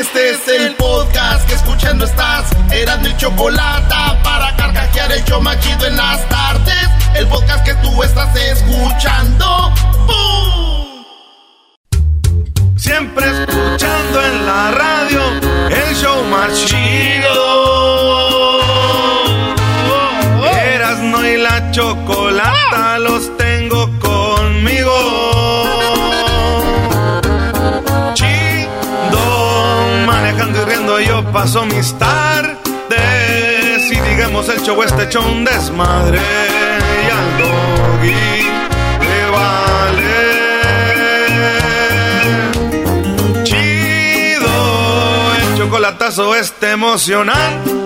Este es el podcast que escuchando estás. Eran mi chocolate para carcajear el yo machido en las tardes. El podcast que tú estás escuchando. ¡Bum! Siempre escuchando en la radio el show más chido. Erasno y la chocolata los paso mis tardes. Y digamos el show este hecho un desmadre. Y al doggy le vale. Chido, el chocolatazo este emocionante.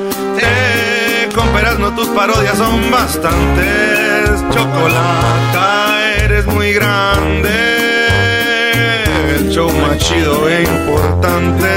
Con no tus parodias son bastantes. Chocolata, eres muy grande. El show más chido e importante.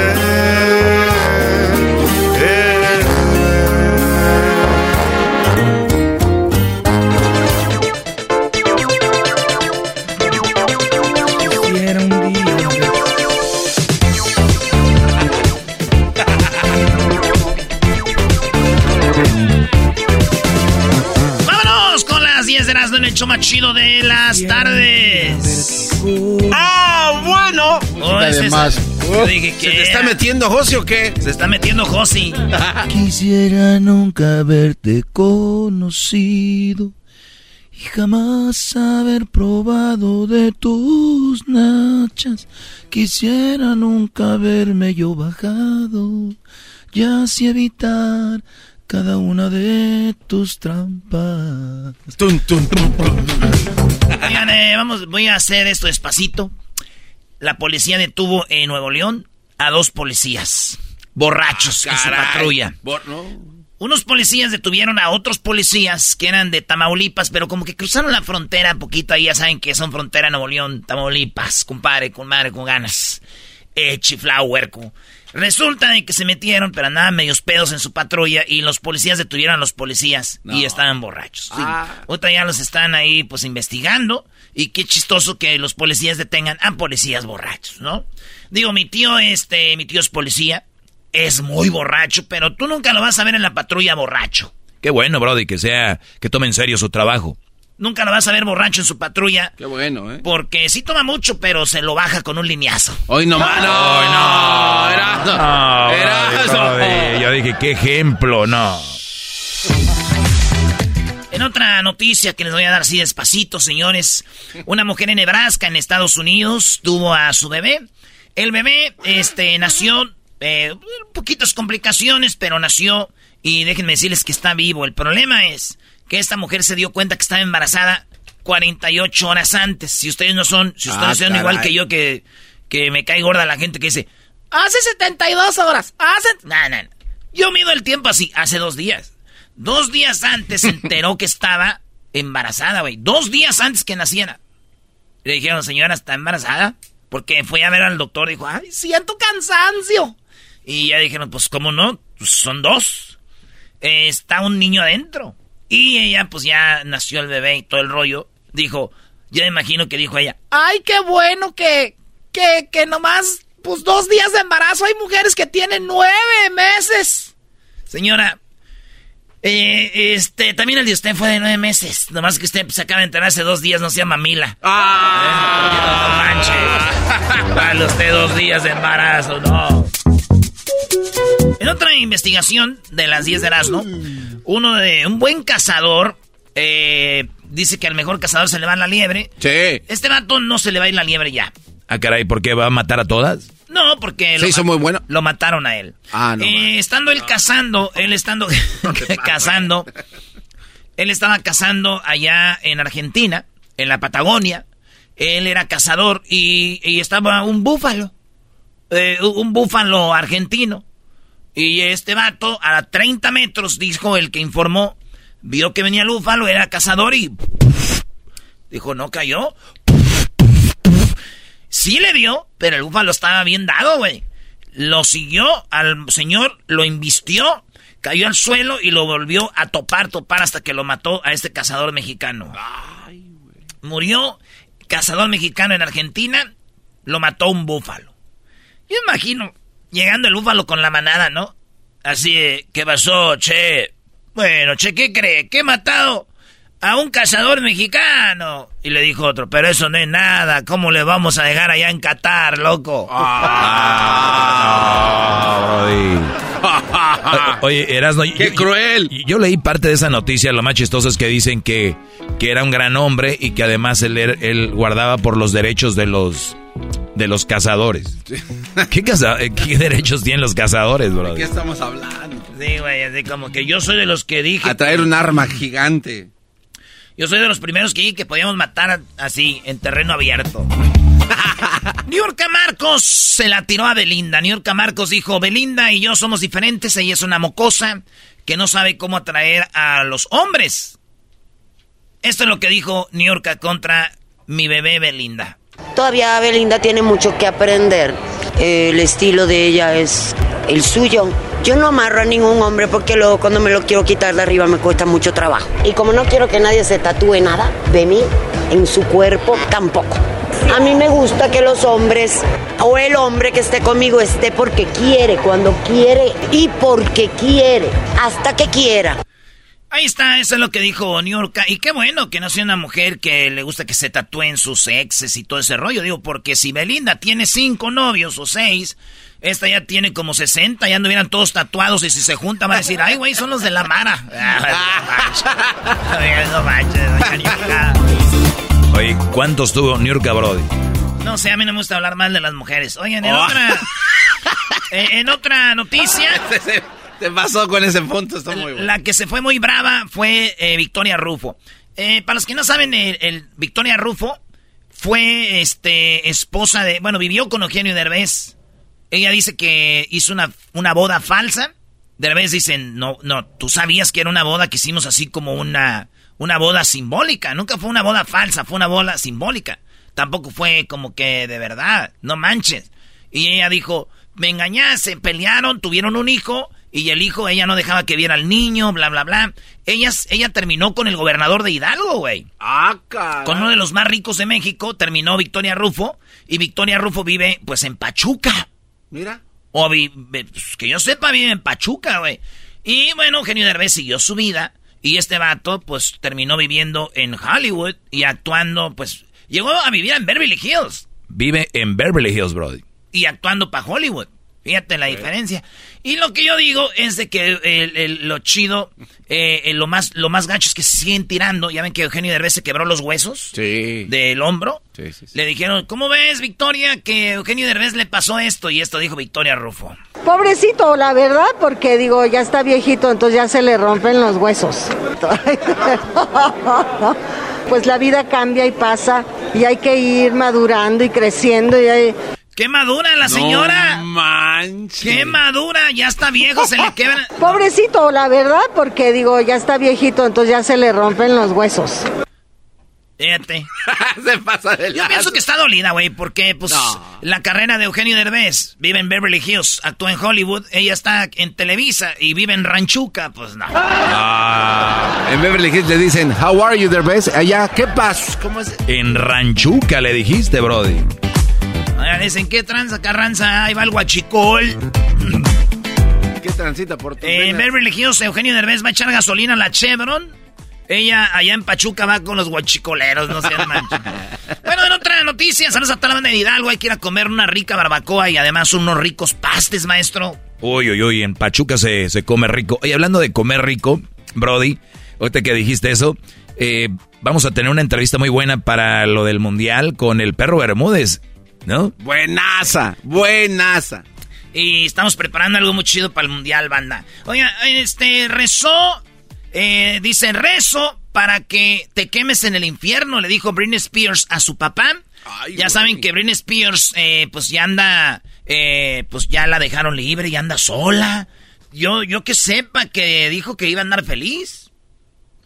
Con las 10 de las en el show más chido de las tardes! ¡Ah, bueno! Oh, ese es- Además, yo dije ¿se te está metiendo José o qué? Se está metiendo Josi. Quisiera nunca haberte conocido y jamás haber probado de tus nachas. Quisiera nunca haberme yo bajado y así evitar cada una de tus trampas. Oigan, eh, vamos, voy a hacer esto despacito. La policía detuvo en Nuevo León a dos policías borrachos en su patrulla. No. Unos policías detuvieron a otros policías que eran de Tamaulipas, pero como que cruzaron la frontera poquito ahí, ya saben que son frontera Nuevo León, Tamaulipas, compadre, con madre, con ganas. Eh, chiflao, huerco. Resulta de que se metieron, pero andaban medios pedos en su patrulla y los policías detuvieron a los policías y estaban borrachos. Sí. Otra ya los están ahí pues investigando y qué chistoso que los policías detengan a policías borrachos, ¿no? Digo, mi tío, este, mi tío es policía, es muy borracho, pero tú nunca lo vas a ver en la patrulla borracho. Qué bueno, Brody, que sea, que tome en serio su trabajo. Nunca lo vas a ver borracho en su patrulla. Qué bueno, ¿eh? Porque sí toma mucho, pero se lo baja con un lineazo. Hoy no más. No, no, era. No, era. Brody, Brody, Yo dije, qué ejemplo, no. En otra noticia que les voy a dar así despacito, señores. Una mujer en Nebraska, en Estados Unidos, tuvo a su bebé. El bebé, este, nació, eh, poquitas complicaciones, pero nació. Y déjenme decirles que está vivo. El problema es que esta mujer se dio cuenta que estaba embarazada 48 horas antes. Si ustedes no son, si ustedes Ah, son igual que yo, que, que me cae gorda la gente que dice, hace 72 horas, hace... No, no, no. Yo mido el tiempo así, hace dos días. Dos días antes se enteró que estaba embarazada, güey. Dos días antes que naciera. Le dijeron, señora, ¿está embarazada? Porque fue a ver al doctor y dijo, ay, siento cansancio. Y ya dijeron, pues, ¿cómo no? Pues son dos. Eh, está un niño adentro. Y ella, pues ya nació el bebé y todo el rollo. Dijo, yo me imagino que dijo ella, ay, qué bueno que, que, que nomás, pues dos días de embarazo. Hay mujeres que tienen nueve meses. Señora, eh, este, también el de usted fue de nueve meses. Nomás que usted se acaba de enterar hace dos días, no se llama Mila. Ah. No manches. Vale usted dos días de embarazo, no. En otra investigación de las 10 de Erasmo, uno de un buen cazador eh, dice que al mejor cazador se le va la liebre. Sí. Este vato no se le va a ir la liebre ya. Ah, caray, ¿por qué va a matar a todas? No, porque Se hizo muy bueno. lo mataron a él. Ah, no, Eh, estando él cazando, él estando cazando, él estaba cazando allá en Argentina, en la Patagonia. Él era cazador y, y estaba un búfalo, eh, un búfalo argentino. Y este vato, a 30 metros, dijo el que informó, vio que venía el búfalo, era cazador y... Dijo, no cayó. Sí le dio, pero el búfalo estaba bien dado, güey. Lo siguió al señor, lo invistió, cayó al suelo y lo volvió a topar, topar hasta que lo mató a este cazador mexicano. Murió cazador mexicano en Argentina, lo mató un búfalo. Yo imagino llegando el búfalo con la manada, ¿no? Así, ¿qué pasó, che? Bueno, che, ¿qué cree? ¿Qué he matado? A un cazador mexicano. Y le dijo otro, pero eso no es nada. ¿Cómo le vamos a dejar allá en Qatar, loco? Ah, O- Oye, Erasno, ¡Qué cruel! Yo leí parte de esa noticia, lo más chistoso es que dicen que, que era un gran hombre y que además él, él guardaba por los derechos de los de los cazadores. ¿Qué, caza- eh, ¿Qué derechos tienen los cazadores, bro? ¿De qué estamos hablando? Sí, güey, así como que yo soy de los que dije... A traer un arma gigante. Yo soy de los primeros que dije que podíamos matar a- así, en terreno abierto. Niurka Marcos se la tiró a Belinda. Niurka Marcos dijo, Belinda y yo somos diferentes. Ella es una mocosa que no sabe cómo atraer a los hombres. Esto es lo que dijo Niurka contra mi bebé Belinda. Todavía Belinda tiene mucho que aprender. Eh, el estilo de ella es el suyo. Yo no amarro a ningún hombre porque luego cuando me lo quiero quitar de arriba me cuesta mucho trabajo. Y como no quiero que nadie se tatúe nada de mí, en su cuerpo tampoco. A mí me gusta que los hombres o el hombre que esté conmigo esté porque quiere, cuando quiere y porque quiere, hasta que quiera. Ahí está, eso es lo que dijo Niurka. Y qué bueno que no sea una mujer que le gusta que se tatúen sus exes y todo ese rollo. Digo, porque si Belinda tiene cinco novios o seis, esta ya tiene como 60, ya anduvieran todos tatuados y si se juntan van a decir, ay, güey, son los de la Mara. Ay, no manches. Oye, ¿cuántos tuvo Niurka Brody? No sé, a mí no me gusta hablar mal de las mujeres. Oigan, en otra... eh, en otra noticia... Se pasó con ese punto, está muy bueno. La que se fue muy brava fue eh, Victoria Rufo. Eh, para los que no saben, el, el Victoria Rufo fue este esposa de. Bueno, vivió con Eugenio Derbez. Ella dice que hizo una, una boda falsa. Derbez dice: No, no, tú sabías que era una boda que hicimos así como una, una boda simbólica. Nunca fue una boda falsa, fue una boda simbólica. Tampoco fue como que de verdad, no manches. Y ella dijo: Me engañaste, pelearon, tuvieron un hijo. Y el hijo, ella no dejaba que viera al niño, bla, bla, bla. Ella, ella terminó con el gobernador de Hidalgo, güey. Ah, caray. Con uno de los más ricos de México, terminó Victoria Rufo. Y Victoria Rufo vive, pues, en Pachuca. Mira. O pues, que yo sepa, vive en Pachuca, güey. Y bueno, Eugenio Derbez siguió su vida. Y este vato, pues, terminó viviendo en Hollywood y actuando, pues, llegó a vivir en Beverly Hills. Vive en Beverly Hills, Brody. y actuando para Hollywood. Fíjate la diferencia. Y lo que yo digo es de que el- el- lo chido, eh, lo más lo más gacho es que se siguen tirando. Ya ven que Eugenio Derbez se quebró los huesos Sí. del hombro. Sí, sí, sí. Le dijeron, ¿cómo ves, Victoria, que Eugenio Derbez le pasó esto? Y esto dijo Victoria Rufo. Pobrecito, la verdad, porque digo, ya está viejito, entonces ya se le rompen los huesos. Pues la vida cambia y pasa y hay que ir madurando y creciendo y hay... ¡Qué madura la señora! No manches. ¡Qué madura! Ya está viejo, se le quebra. Pobrecito, la verdad, porque digo, ya está viejito, entonces ya se le rompen los huesos. Fíjate. se pasa de Yo pienso que está dolida, güey, porque pues No. la carrera de Eugenio Derbez vive en Beverly Hills, actúa en Hollywood, ella está en Televisa y vive en Ranchuca, pues no. En Beverly Hills le dicen, How are you, Derbez? Allá, ¿qué pasa? ¿Cómo es? En Ranchuca le dijiste, Brody. Oigan, dicen, ¿qué tranza, carranza? Ahí va el guachicol. ¿Qué transita por tu En Beverly Hills, Eugenio Derbez va a echar gasolina a la Chevron. Ella allá en Pachuca va con los guachicoleros, no sean manchas. bueno, en otra noticia. saludos a toda la banda de Hidalgo. Hay que ir a comer una rica barbacoa y además unos ricos pastes, maestro. Uy, uy, uy, en Pachuca se, se come rico. Oye, hablando de comer rico, Brody, ahorita que dijiste eso, eh, vamos a tener una entrevista muy buena para lo del Mundial con el perro Bermúdez, ¿no? Buenaza, buenaza. Y estamos preparando algo muy chido para el Mundial, banda. Oiga, este, rezó, eh, dice, rezo para que te quemes en el infierno, le dijo Britney Spears a su papá. ya saben que Britney Spears, eh, pues ya anda, eh, pues ya la dejaron libre y anda sola. Yo, yo que sepa que dijo que iba a andar feliz.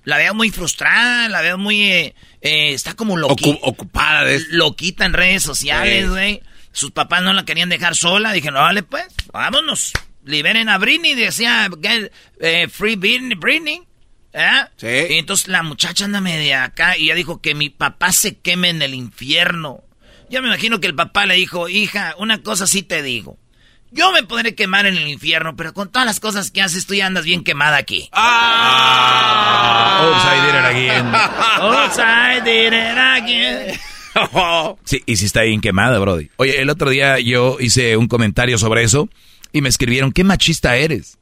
La veo muy frustrada, la veo muy, eh, está como loquita. ocupada de Loquita en redes sociales, güey. Sus papás no la querían dejar sola. Dije, no, vale, pues, vámonos. Liberen a Britney. Decía, get, eh, free Britney. Britney. ¿Eh? Sí. Y entonces la muchacha anda media acá y ya dijo que mi papá se queme en el infierno. Yo me imagino que el papá le dijo, hija, una cosa sí te digo. Yo me podré quemar en el infierno, pero con todas las cosas que haces tú ya andas bien quemada aquí. Ah. Oops, I did it again. Oops, I did it again. Sí, y si está bien quemada, Brody. Oye, el otro día yo hice un comentario sobre eso y me escribieron, qué machista eres.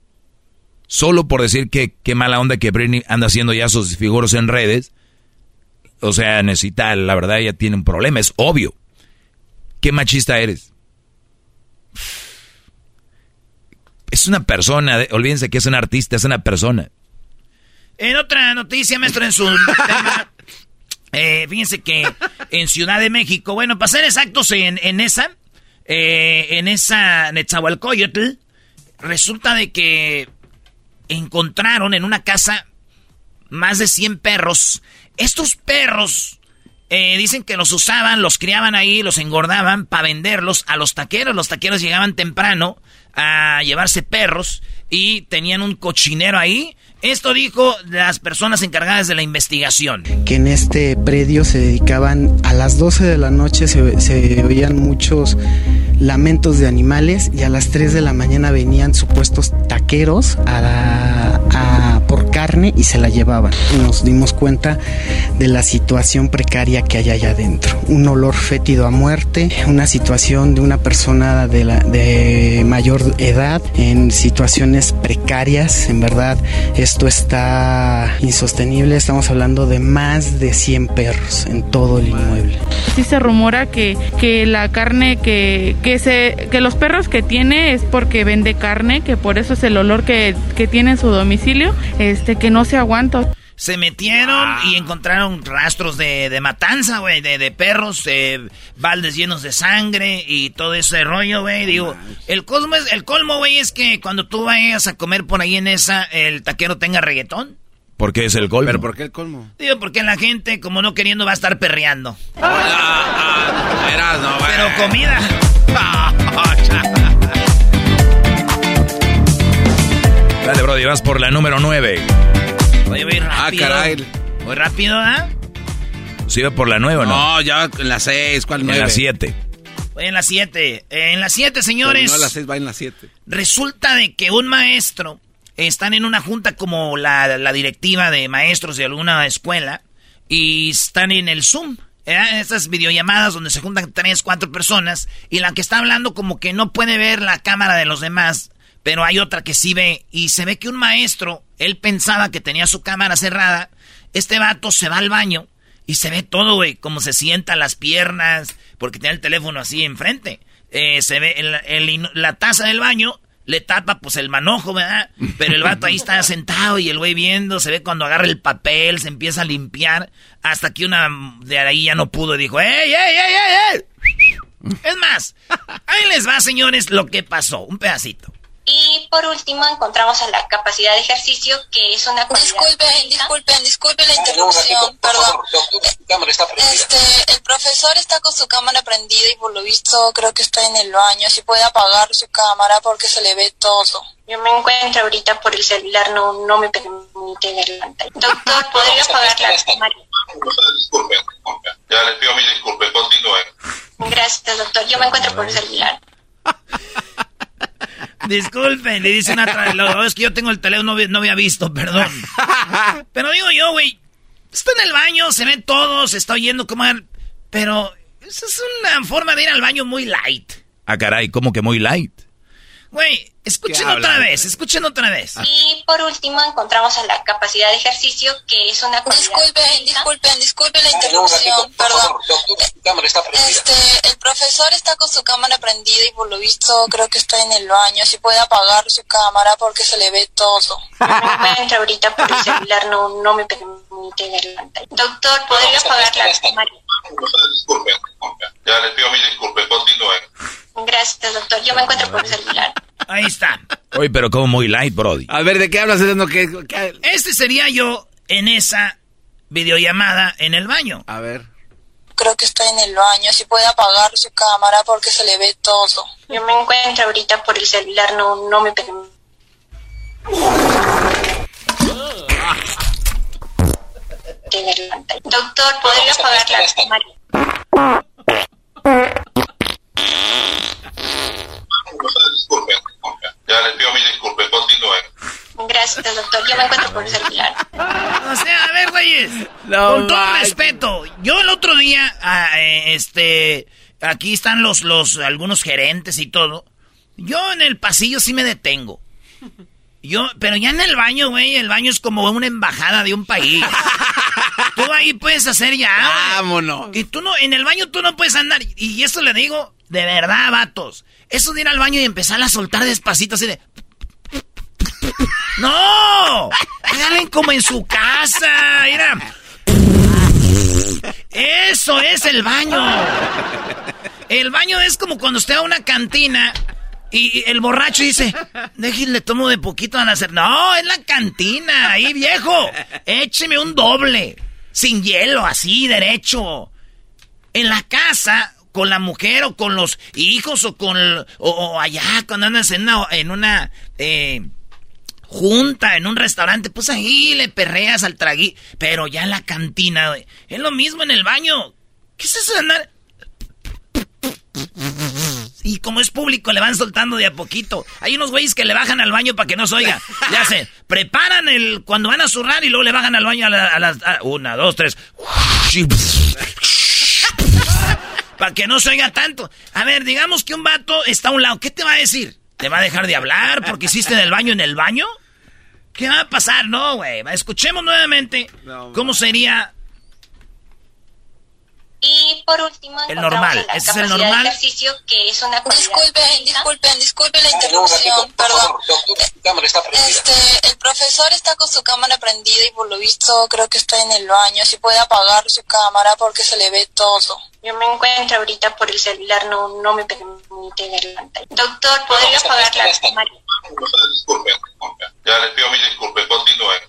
Solo por decir que qué mala onda que Britney anda haciendo ya sus figuros en redes. O sea, necesita, la verdad, ella tiene un problema, es obvio. ¿Qué machista eres? Es una persona, olvídense que es un artista, es una persona. En otra noticia, maestro, en su tema, eh, fíjense que en Ciudad de México, bueno, para ser exactos en, en esa, eh, en esa Netzahualcoyotl, resulta de que encontraron en una casa más de 100 perros. Estos perros eh, dicen que los usaban, los criaban ahí, los engordaban para venderlos a los taqueros. Los taqueros llegaban temprano a llevarse perros y tenían un cochinero ahí. Esto dijo las personas encargadas de la investigación. Que en este predio se dedicaban a las 12 de la noche, se, se oían muchos lamentos de animales y a las 3 de la mañana venían supuestos taqueros por carne y se la llevaban. Nos dimos cuenta de la situación precaria que hay allá adentro. Un olor fétido a muerte, una situación de una persona de, de mayor edad en situaciones precarias. En verdad, esto está insostenible. Estamos hablando de más de 100 perros en todo el inmueble. Sí se rumora que, que la carne que, que, se, que los perros que tiene es porque vende carne, que por eso es el olor que, que tiene en su domicilio, este, que no se aguanta. Se metieron y encontraron rastros de, de matanza, güey, de, de, perros, eh, baldes llenos de sangre y todo ese rollo, güey. Digo, el, cosmo es, el colmo, güey, es que cuando tú vayas a comer por ahí en esa, el taquero tenga reggaetón. ¿Por qué es el colmo? ¿Pero por qué el colmo? Digo, porque la gente, como no queriendo, va a estar perreando. Ah, ah, verás, no, Pero comida. Dale, Brody, vas por la número 9. Oye, muy rápido. Ah, caray. Muy rápido, ¿ah? ¿Sí va por la 9 o no? No, ya en la 6, ¿cuál 9? En la 7. En la 7. En la 7, señores. Pero no, la 6 va en la 7. Resulta de que un maestro están en una junta como la, la directiva de maestros de alguna escuela y están en el Zoom. ¿eh? Estas videollamadas donde se juntan tres, cuatro personas y la que está hablando como que no puede ver la cámara de los demás, pero hay otra que sí ve y se ve que un maestro, él pensaba que tenía su cámara cerrada, este vato se va al baño y se ve todo, güey, como se sienta las piernas, porque tiene el teléfono así enfrente. Eh, se ve el, el, la taza del baño le tapa pues el manojo, ¿verdad? Pero el vato ahí está sentado y el güey viendo, se ve cuando agarra el papel, se empieza a limpiar, hasta que una de ahí ya no pudo y dijo, ¡Ey, ey, ey, ey, ey! Es más, ahí les va, señores, lo que pasó, un pedacito. Y por último encontramos a la capacidad de ejercicio, que es una Disculpen, disculpen, disculpen la interrupción, perdón. Este, el profesor está con su cámara prendida y por lo visto creo que está en el baño. Si puede apagar su cámara porque se le ve todo. Yo me encuentro ahorita por el celular, no, no me permite ver la pantalla. Doctor, ¿podría apagar la cámara? Disculpen, disculpen. Ya les pido mil disculpas, continúen. Gracias, doctor. Yo me encuentro por el celular. Disculpen, le dice una lo, es que yo tengo el teléfono, no, no había visto, perdón. Pero digo yo, güey, está en el baño, se ve todo, se está oyendo como... Pero Esa es una forma de ir al baño muy light. Ah, caray, ¿cómo que muy light? Güey, escuchen otra vez, escuchen otra vez. Y por último encontramos a la capacidad de ejercicio, que es una cualidad Disculpen, física. disculpen, disculpen la interrupción, perdón. Este, el profesor está con su cámara prendida y por lo visto creo que está en el baño. Si puede apagar su cámara porque se le ve todo. No me encuentro ahorita por el celular, no, no me permite ver la pantalla. Doctor, ¿podría apagar la cámara? Ya les pido mi disculpe, continúen. Gracias, doctor. Yo me encuentro por el celular. Ahí está. Oye, pero como muy light, Brody. A ver, ¿de qué hablas? ¿De qué, qué- Este sería yo en esa videollamada en el baño. A ver. Creo que está en el baño. Si puede apagar su cámara porque se le ve todo. Yo me encuentro ahorita por el celular, no, no me permite. Doctor, ¿podría apagar la cámara? Disculpe, disculpe. Ya les pido mi disculpe, continúen. Gracias, doctor. Yo me encuentro por el celular. O sea, a ver, güeyes. No con todo respeto. Yo el otro día, ah, eh, este, aquí están los, los, algunos gerentes y todo. Yo en el pasillo sí me detengo. Yo, pero ya en el baño, güey, el baño es como una embajada de un país. tú ahí puedes hacer ya. Vámonos. Y tú no, en el baño tú no puedes andar. Y eso le digo de verdad, vatos. Eso de ir al baño y empezar a soltar despacito así de. ¡No! Háganle como en su casa. Mira. Eso es el baño. El baño es como cuando usted va a una cantina y el borracho dice, déjenle tomo de poquito a hacer. No, es la cantina, ahí viejo. Écheme un doble, sin hielo, así, derecho. En la casa, con la mujer o con los hijos o con... o, allá, cuando andas en una... En una eh, junta en un restaurante, pues ahí le perreas al tragui. Pero ya en la cantina, güey, es lo mismo en el baño. ¿Qué es eso de andar? Y como es público, le van soltando de a poquito. Hay unos güeyes que le bajan al baño para que no se oiga. Ya se preparan el cuando van a zurrar y luego le bajan al baño a, la- las una, dos, tres. Para que no se oiga tanto. A ver, digamos que un vato está a un lado. ¿Qué te va a decir? ¿Te va a dejar de hablar porque hiciste del baño en el baño? ¿Qué va a pasar? No, güey. Escuchemos nuevamente cómo sería Y por último, El normal. la Ese es el normal. de ejercicio, que es una Disculpen, física. disculpen, disculpen la interrupción, perdón. Este, el profesor está con su cámara prendida y por lo visto creo que está en el baño. Si puede apagar su cámara porque se le ve todo. Yo me encuentro ahorita por el celular, no, no me permite ver la pantalla. Doctor, ¿podría apagar la cámara? Disculpe, disculpe. Ya les pido mi disculpe, continúen.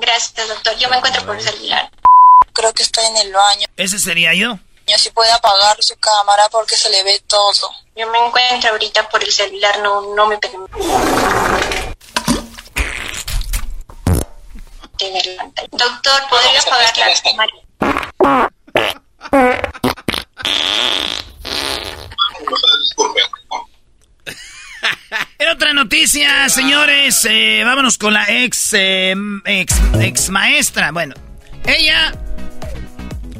Gracias, doctor. Yo me encuentro por el celular. Creo que está en el baño. Ese sería yo. Si puede apagar su cámara porque se le ve todo. Yo me encuentro ahorita por el celular, no, no me permite. Doctor, ¿podría apagar la cámara? Disculpe. En otra noticia, señores, eh, vámonos con la ex, eh, ex, ex maestra. Bueno, ella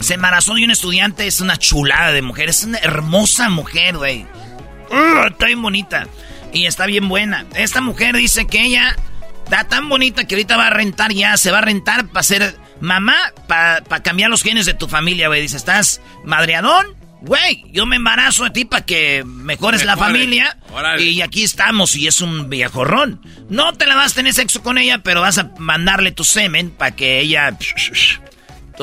se embarazó de un estudiante, es una chulada de mujer, es una hermosa mujer, güey. Uh, está bien bonita y está bien buena. Esta mujer dice que ella está tan bonita que ahorita va a rentar ya, se va a rentar para ser mamá, para cambiar los genes de tu familia, güey. Dice, ¿estás madreadón? Güey, yo me embarazo de ti para que mejores la familia. Y aquí estamos, y es un viejorrón. No te la vas a tener sexo con ella, pero vas a mandarle tu semen para que ella...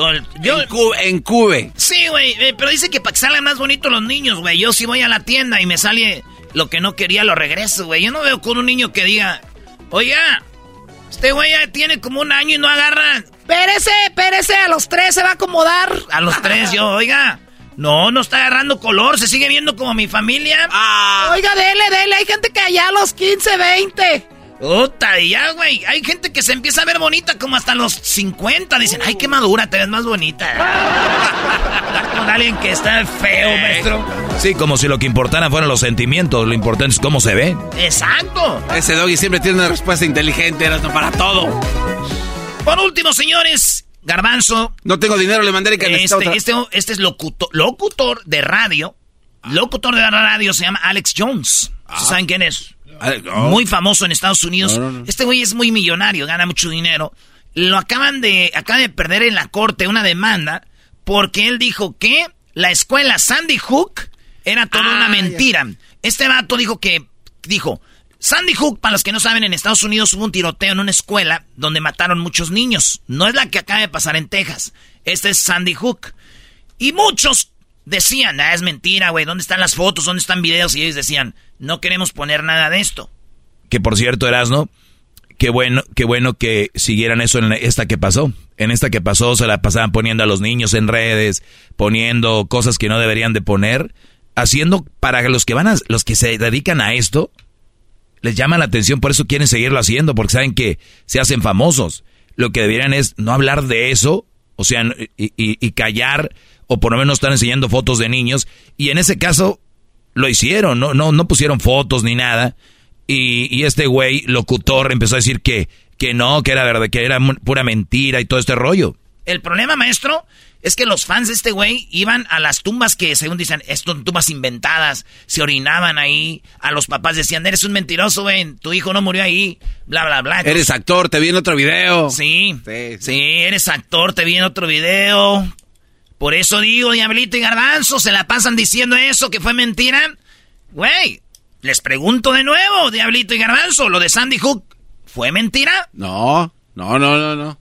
Todo el- yo, En Cube. Sí, güey, eh, pero dice que para que salgan más bonitos los niños, güey. Yo si voy a la tienda y me sale lo que no quería, lo regreso, güey. Yo no veo con un niño que diga, oiga, este güey ya tiene como un año y no agarra. Espérese, espérese, a los tres se va a acomodar. A los tres yo, oiga, no, no está agarrando color, se sigue viendo como mi familia. Oiga, dele, dele, hay gente que allá a los 15, 20. Puta, y ya, güey. Hay gente que se empieza a ver bonita como hasta los 50. Dicen, ay, qué madura, te ves más bonita. Con alguien que está feo, maestro. Sí, como si lo que importara fueran los sentimientos, lo importante es cómo se ve. Exacto. Ese doggy siempre tiene una respuesta inteligente, para todo. Por último, señores, Garbanzo. No tengo dinero, le mandaré que este, este, este, es locutor, locutor de radio. Locutor de radio se llama Alex Jones. Ah. ¿Saben quién es? Muy famoso en Estados Unidos. este güey es muy millonario, gana mucho dinero. Lo acaban de, acaba de perder en la corte una demanda porque él dijo que la escuela Sandy Hook era toda una ah, mentira. Este vato dijo que, dijo, Sandy Hook, para los que no saben, en Estados Unidos hubo un tiroteo en una escuela donde mataron muchos niños. No es la que acaba de pasar en Texas. Este es Sandy Hook. Y muchos decían, ah, es mentira, güey, ¿dónde están las fotos? ¿Dónde están videos? Y ellos decían, no queremos poner nada de esto. Que por cierto, Erasno, qué bueno, qué bueno que siguieran eso en esta que pasó. En esta que pasó se la pasaban poniendo a los niños en redes, poniendo cosas que no deberían de poner, haciendo para los que van a, los que se dedican a esto, les llama la atención, por eso quieren seguirlo haciendo, porque saben que se hacen famosos. Lo que deberían es no hablar de eso, o sea, y, y callar o por lo menos están enseñando fotos de niños. Y en ese caso lo hicieron, no, no, no pusieron fotos ni nada. Y, y este güey, locutor, empezó a decir que, que no, que era verdad, que era pura mentira y todo este rollo. El problema, maestro, es que los fans de este güey iban a las tumbas que, según dicen, son tumbas inventadas, se orinaban ahí, a los papás decían, eres un mentiroso, güey, tu hijo no murió ahí, bla, bla, bla. eres actor, te vi en otro video. Sí, sí, sí, eres actor, te vi en otro video. Por eso digo, Diablito y Garbanzo, se la pasan diciendo eso, que fue mentira. Güey, les pregunto de nuevo, Diablito y Garbanzo, ¿lo de Sandy Hook fue mentira? No, no, no, no, no.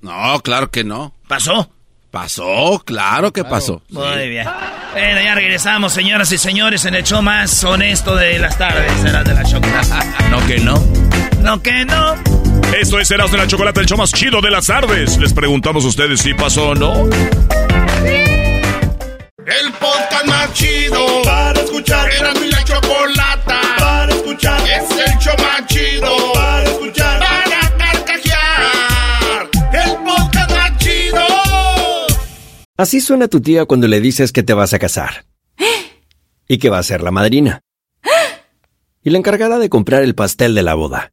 No, claro que no. ¿Pasó? Pasó, claro que pasó. Muy bien. Bueno, ya regresamos, señoras y señores, en el show más honesto de las tardes. Será de la chocolate. no que no. No que no. Esto es Eras de la Chocolate, el show más chido de las tardes. Les preguntamos a ustedes si pasó o no. El podcast más chido para escuchar. Eras de la Chocolata para escuchar. Es el show más chido para escuchar. Para carcajear. El podcast más chido. Así suena tu tía cuando le dices que te vas a casar. Y que va a ser la madrina. Y la encargada de comprar el pastel de la boda.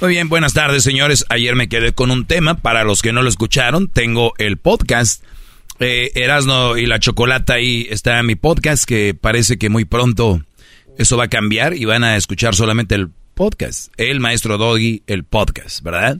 Muy bien, buenas tardes, señores. Ayer me quedé con un tema. Para los que no lo escucharon, tengo el podcast. Eh, Erasno y la Chocolata ahí está mi podcast, que parece que muy pronto eso va a cambiar y van a escuchar solamente el podcast. El maestro Doggy, el podcast, ¿verdad?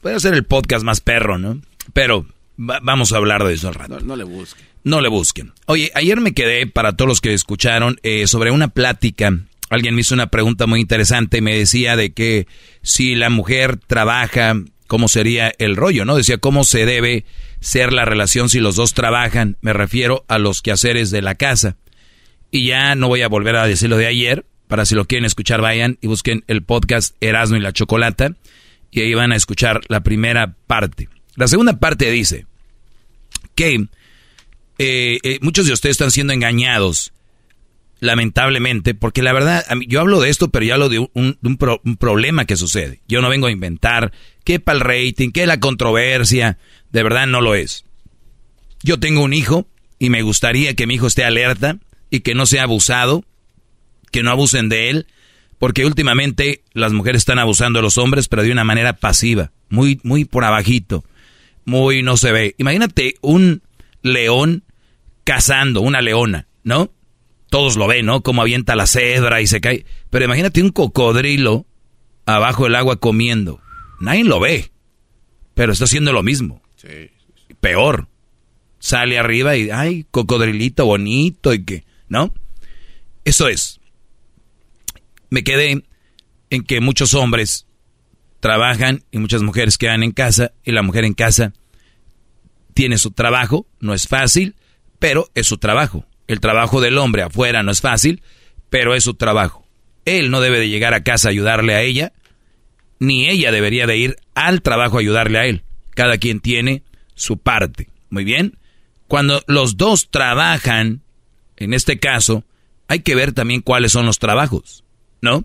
Puede ser el podcast más perro, ¿no? Pero vamos a hablar de eso al rato. No, le busquen. No le busquen. Oye, ayer me quedé, para todos los que escucharon, eh, sobre una plática alguien me hizo una pregunta muy interesante. Me decía de que si la mujer trabaja cómo sería el rollo, ¿no? Decía cómo se debe ser la relación si los dos trabajan. Me refiero a los quehaceres de la casa. Y ya no voy a volver a decir lo de ayer. Para si lo quieren escuchar, vayan y busquen el podcast Erasmo y la Chocolata. Y ahí van a escuchar la primera parte. La segunda parte dice que eh, eh, muchos de ustedes están siendo engañados lamentablemente, porque la verdad, yo hablo de esto, pero yo hablo de un, problema que sucede. Yo no vengo a inventar que para el rating, que la controversia, de verdad no lo es. Yo tengo un hijo y me gustaría que mi hijo esté alerta y que no sea abusado, que no abusen de él, porque últimamente las mujeres están abusando de los hombres, pero de una manera pasiva, muy, muy por abajito, muy no se ve. Imagínate un león cazando, una leona, ¿no? Todos lo ven, ¿no? Como avienta la cedra y se cae. Pero imagínate un cocodrilo abajo del agua comiendo. Nadie lo ve, pero está haciendo lo mismo. Sí. Peor. Sale arriba y, ay, cocodrilito bonito y que, ¿no? Eso es. Me quedé en que muchos hombres trabajan y muchas mujeres quedan en casa y la mujer en casa tiene su trabajo, no es fácil, pero es su trabajo. El trabajo del hombre afuera no es fácil, pero es su trabajo. Él no debe de llegar a casa a ayudarle a ella, ni ella debería de ir al trabajo a ayudarle a él. Cada quien tiene su parte. Muy bien. Cuando los dos trabajan, en este caso, hay que ver también cuáles son los trabajos, ¿no?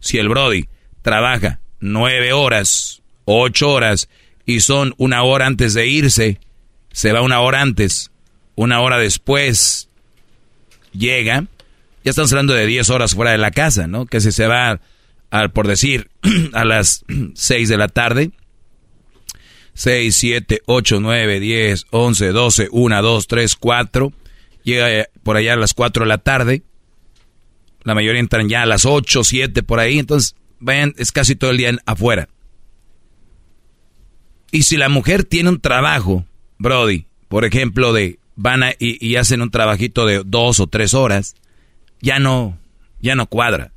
Si el Brody trabaja nueve horas, ocho horas, y son una hora antes de irse, se va una hora antes, una hora después, llega, ya estamos hablando de 10 horas fuera de la casa, ¿no? Que si se va, al, por decir, a las 6 de la tarde, 6, 7, 8, 9, 10, 11, 12, 1, 2, 3, 4, llega por allá a las 4 de la tarde, la mayoría entran ya a las 8, 7 por ahí, entonces vayan, es casi todo el día afuera. Y si la mujer tiene un trabajo, Brody, por ejemplo, de van y, hacen un trabajito de dos o tres horas, ya no, ya no cuadra.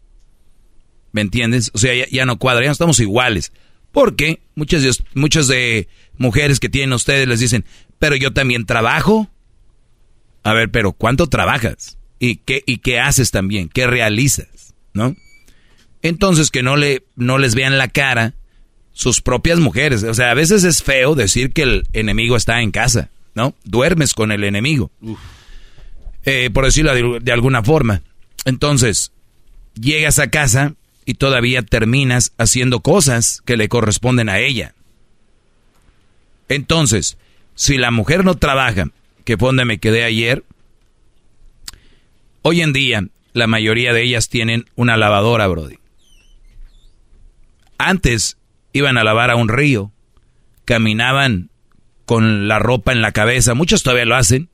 ¿Me entiendes? O sea, ya, no cuadra, ya no estamos iguales. Porque muchas de, muchas de mujeres que tienen ustedes les dicen, pero yo también trabajo. A ver, pero ¿cuánto trabajas? ¿Y qué, y qué haces también? ¿Qué realizas? ¿No? Entonces que no, le, no les vean la cara sus propias mujeres. O sea, a veces es feo decir que el enemigo está en casa. ¿No? Duermes con el enemigo. Eh, por decirlo de, alguna forma. Entonces, llegas a casa y todavía terminas haciendo cosas que le corresponden a ella. Entonces, si la mujer no trabaja, que fue donde me quedé ayer, hoy en día la mayoría de ellas tienen una lavadora, Brody. Antes iban a lavar a un río, caminaban con la ropa en la cabeza. Muchos todavía lo hacen.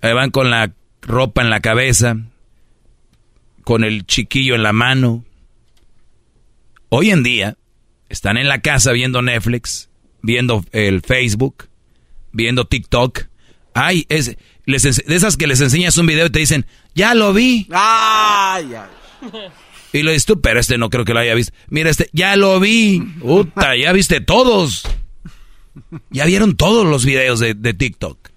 van con la ropa en la cabeza, con el chiquillo en la mano. Hoy en día están en la casa viendo Netflix, viendo el Facebook, viendo TikTok. Ay, es de esas que les enseñas un video y te dicen, ya lo vi. Ay, Y lo dices tú, pero este no creo que lo haya visto. Mira, este, ya lo vi. Puta, ya viste todos. Ya vieron todos los videos de, TikTok.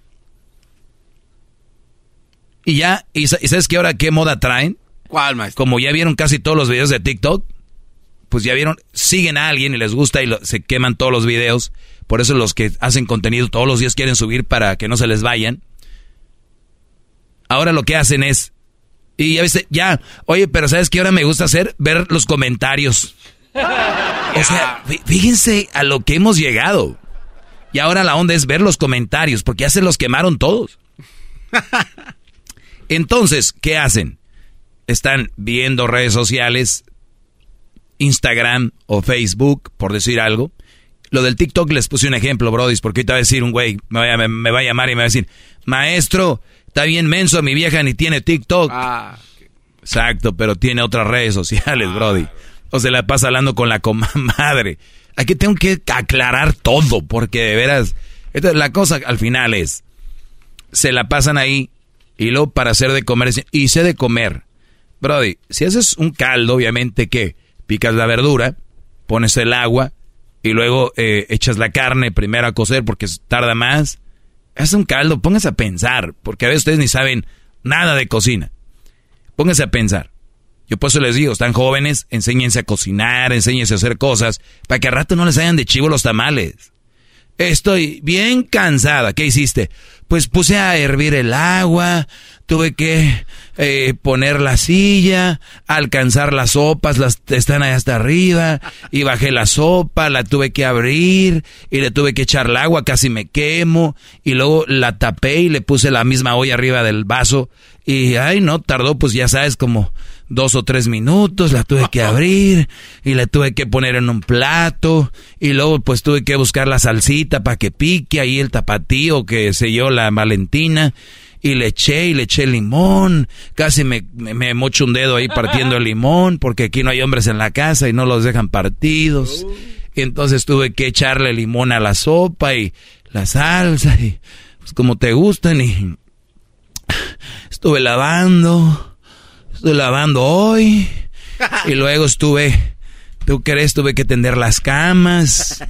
Y ya, y, sabes qué ahora qué moda traen? ¿Cuál, maestro? Como ya vieron casi todos los videos de TikTok, pues ya vieron, siguen a alguien y les gusta y se queman todos los videos. Por eso los que hacen contenido todos los días quieren subir para que no se les vayan. Ahora lo que hacen es, y ya viste, ya, oye, pero ¿sabes qué ahora me gusta hacer? Ver los comentarios. o sea, fíjense a lo que hemos llegado. Y ahora la onda es ver los comentarios, porque ya se los quemaron todos. Entonces, ¿qué hacen? Están viendo redes sociales, Instagram o Facebook, por decir algo. Lo del TikTok les puse un ejemplo, Brody, porque ahorita va a decir un güey, me, va a llamar y me va a decir, maestro, está bien menso, mi vieja ni tiene TikTok. Ah, Exacto, pero tiene otras redes sociales, Brody. O se la pasa hablando con la comadre. Aquí tengo que aclarar todo, porque de veras, la cosa al final es, se la pasan ahí y luego para hacer de comer, y sé de comer. Brody, si haces un caldo, obviamente que picas la verdura, pones el agua y luego eh, echas la carne primero a cocer porque tarda más. Haz un caldo, póngase a pensar, porque a veces ustedes ni saben nada de cocina. Pónganse a pensar. Yo por eso les digo, están jóvenes, enséñense a cocinar, enséñense a hacer cosas, para que a rato no les hayan de chivo los tamales. Estoy bien cansada. ¿Qué hiciste? Pues puse a hervir el agua, tuve que eh, poner la silla, alcanzar las sopas, las están ahí hasta arriba, y bajé la sopa, la tuve que abrir, y le tuve que echar el agua, casi me quemo, y luego la tapé y le puse la misma olla arriba del vaso, y ay no, tardó pues ya sabes como dos o tres minutos, la tuve que abrir y la tuve que poner en un plato y luego pues tuve que buscar la salsita para que pique ahí el tapatío que selló la Valentina y le eché y le eché limón, casi me, me, mocho un dedo ahí partiendo el limón porque aquí no hay hombres en la casa y no los dejan partidos. Y entonces tuve que echarle limón a la sopa y la salsa y pues como te gustan y estuve lavando lavando hoy. Y luego estuve, ¿tú crees? Tuve que tender las camas.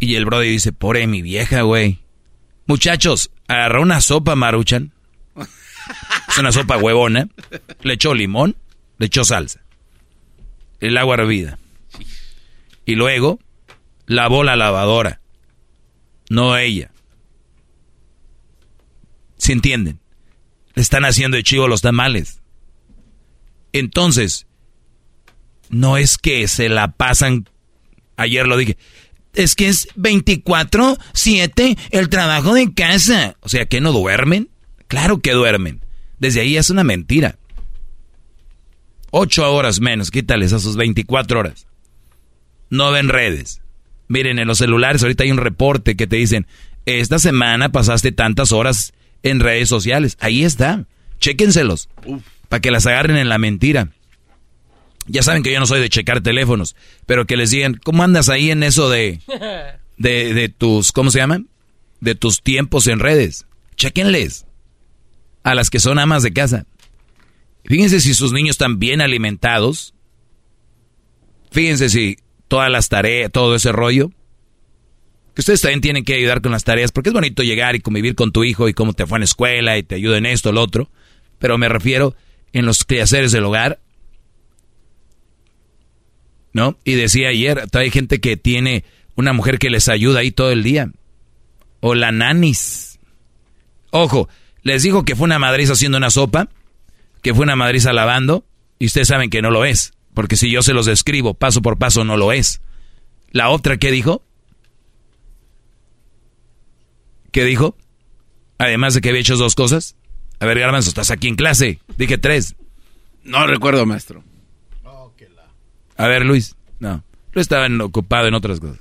Y el brody dice, pobre mi vieja, güey. Muchachos, agarró una sopa maruchan. Es una sopa huevona. Le echó limón, le echó salsa. El agua hervida. Y luego lavó la lavadora. No ella. ¿Se entienden? Le están haciendo de chivo los tamales. Entonces, no es que se la pasan, ayer lo dije, es que es 24-7 el trabajo de casa. O sea, ¿que no duermen? Claro que duermen. Desde ahí es una mentira. Ocho horas menos, quítales a sus 24 horas. No ven redes. Miren, en los celulares ahorita hay un reporte que te dicen, esta semana pasaste tantas horas en redes sociales. Ahí está. Chéquenselos para que las agarren en la mentira. Ya saben que yo no soy de checar teléfonos, pero que les digan, ¿cómo andas ahí en eso de, de, de tus, ¿cómo se llaman? De tus tiempos en redes. Chequenles a las que son amas de casa. Fíjense si sus niños están bien alimentados. Fíjense si todas las tareas, todo ese rollo. Que ustedes también tienen que ayudar con las tareas, porque es bonito llegar y convivir con tu hijo y cómo te fue en la escuela y te ayuda en esto, lo otro. Pero me refiero en los quehaceres del hogar. ¿No? Y decía ayer, hay gente que tiene una mujer que les ayuda ahí todo el día. O la nanis. Ojo, les dijo que fue una madriza haciendo una sopa, que fue una madriza lavando, y ustedes saben que no lo es. Porque si yo se los describo paso por paso, no lo es. La otra, ¿qué dijo? ¿Qué dijo? Además de que había hecho dos cosas. A ver, Garbanzo, estás aquí en clase. Dije tres. No recuerdo, maestro. A ver, Luis. No. Luis estaba ocupado en otras cosas.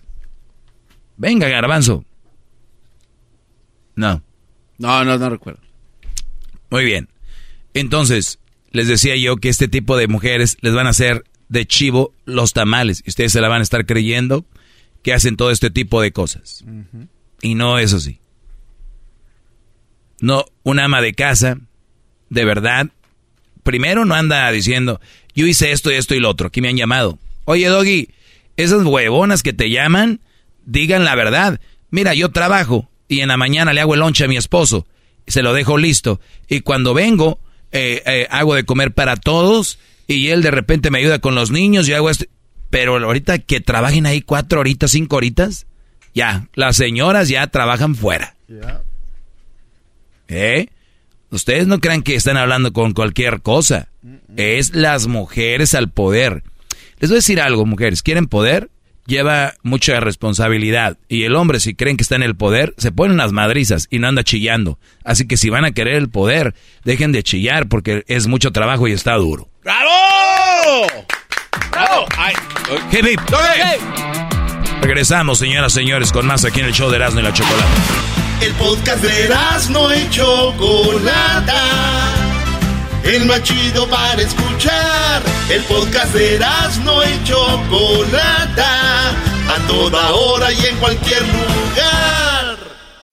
Venga, Garbanzo. No. No, no, no recuerdo. Muy bien. Entonces, les decía yo que este tipo de mujeres les van a hacer de chivo los tamales. Y ustedes se la van a estar creyendo que hacen todo este tipo de cosas. Y no es así. No, un ama de casa, de verdad, primero no anda diciendo, yo hice esto y esto y lo otro, aquí me han llamado. Oye, Doggy, esas huevonas que te llaman, digan la verdad. Mira, yo trabajo y en la mañana le hago el lonche a mi esposo, se lo dejo listo. Y cuando vengo, eh, eh, hago de comer para todos y él de repente me ayuda con los niños y hago esto. Pero ahorita que trabajen ahí cuatro horitas, cinco horitas, ya, las señoras ya trabajan fuera. ¿Eh? Ustedes no crean que están hablando con cualquier cosa. Es las mujeres al poder. Les voy a decir algo, mujeres. ¿Quieren poder? Lleva mucha responsabilidad. Y el hombre, si creen que está en el poder, se ponen las madrizas y no anda chillando. Así que si van a querer el poder, dejen de chillar porque es mucho trabajo y está duro. ¡Bravo! ¡Bravo! Regresamos, señoras y señores, con más aquí en el show de Erasmo y la Chocolate. El podcast de no y Chocolata. El más chido para escuchar. El podcast de no y Chocolata. A toda hora y en cualquier lugar.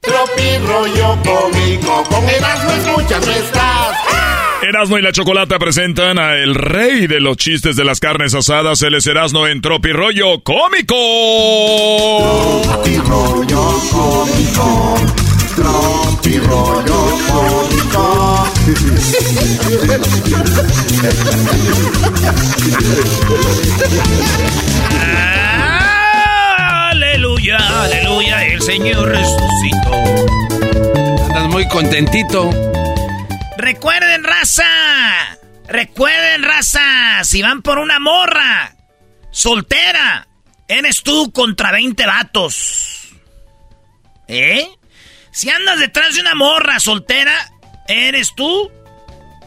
Tropi rollo cómico, con Erasmo escuchas no estás. Erasmo y la Chocolata presentan a el rey de los chistes de las carnes asadas, el es Erasmo en Tropi Rollo Cómico. Tropi rollo cómico, tropi rollo cómico. el Señor resucitó. Andas muy contentito. Recuerden, raza. Recuerden, raza. Si van por una morra soltera, eres tú contra 20 vatos. ¿Eh? Si andas detrás de una morra soltera, eres tú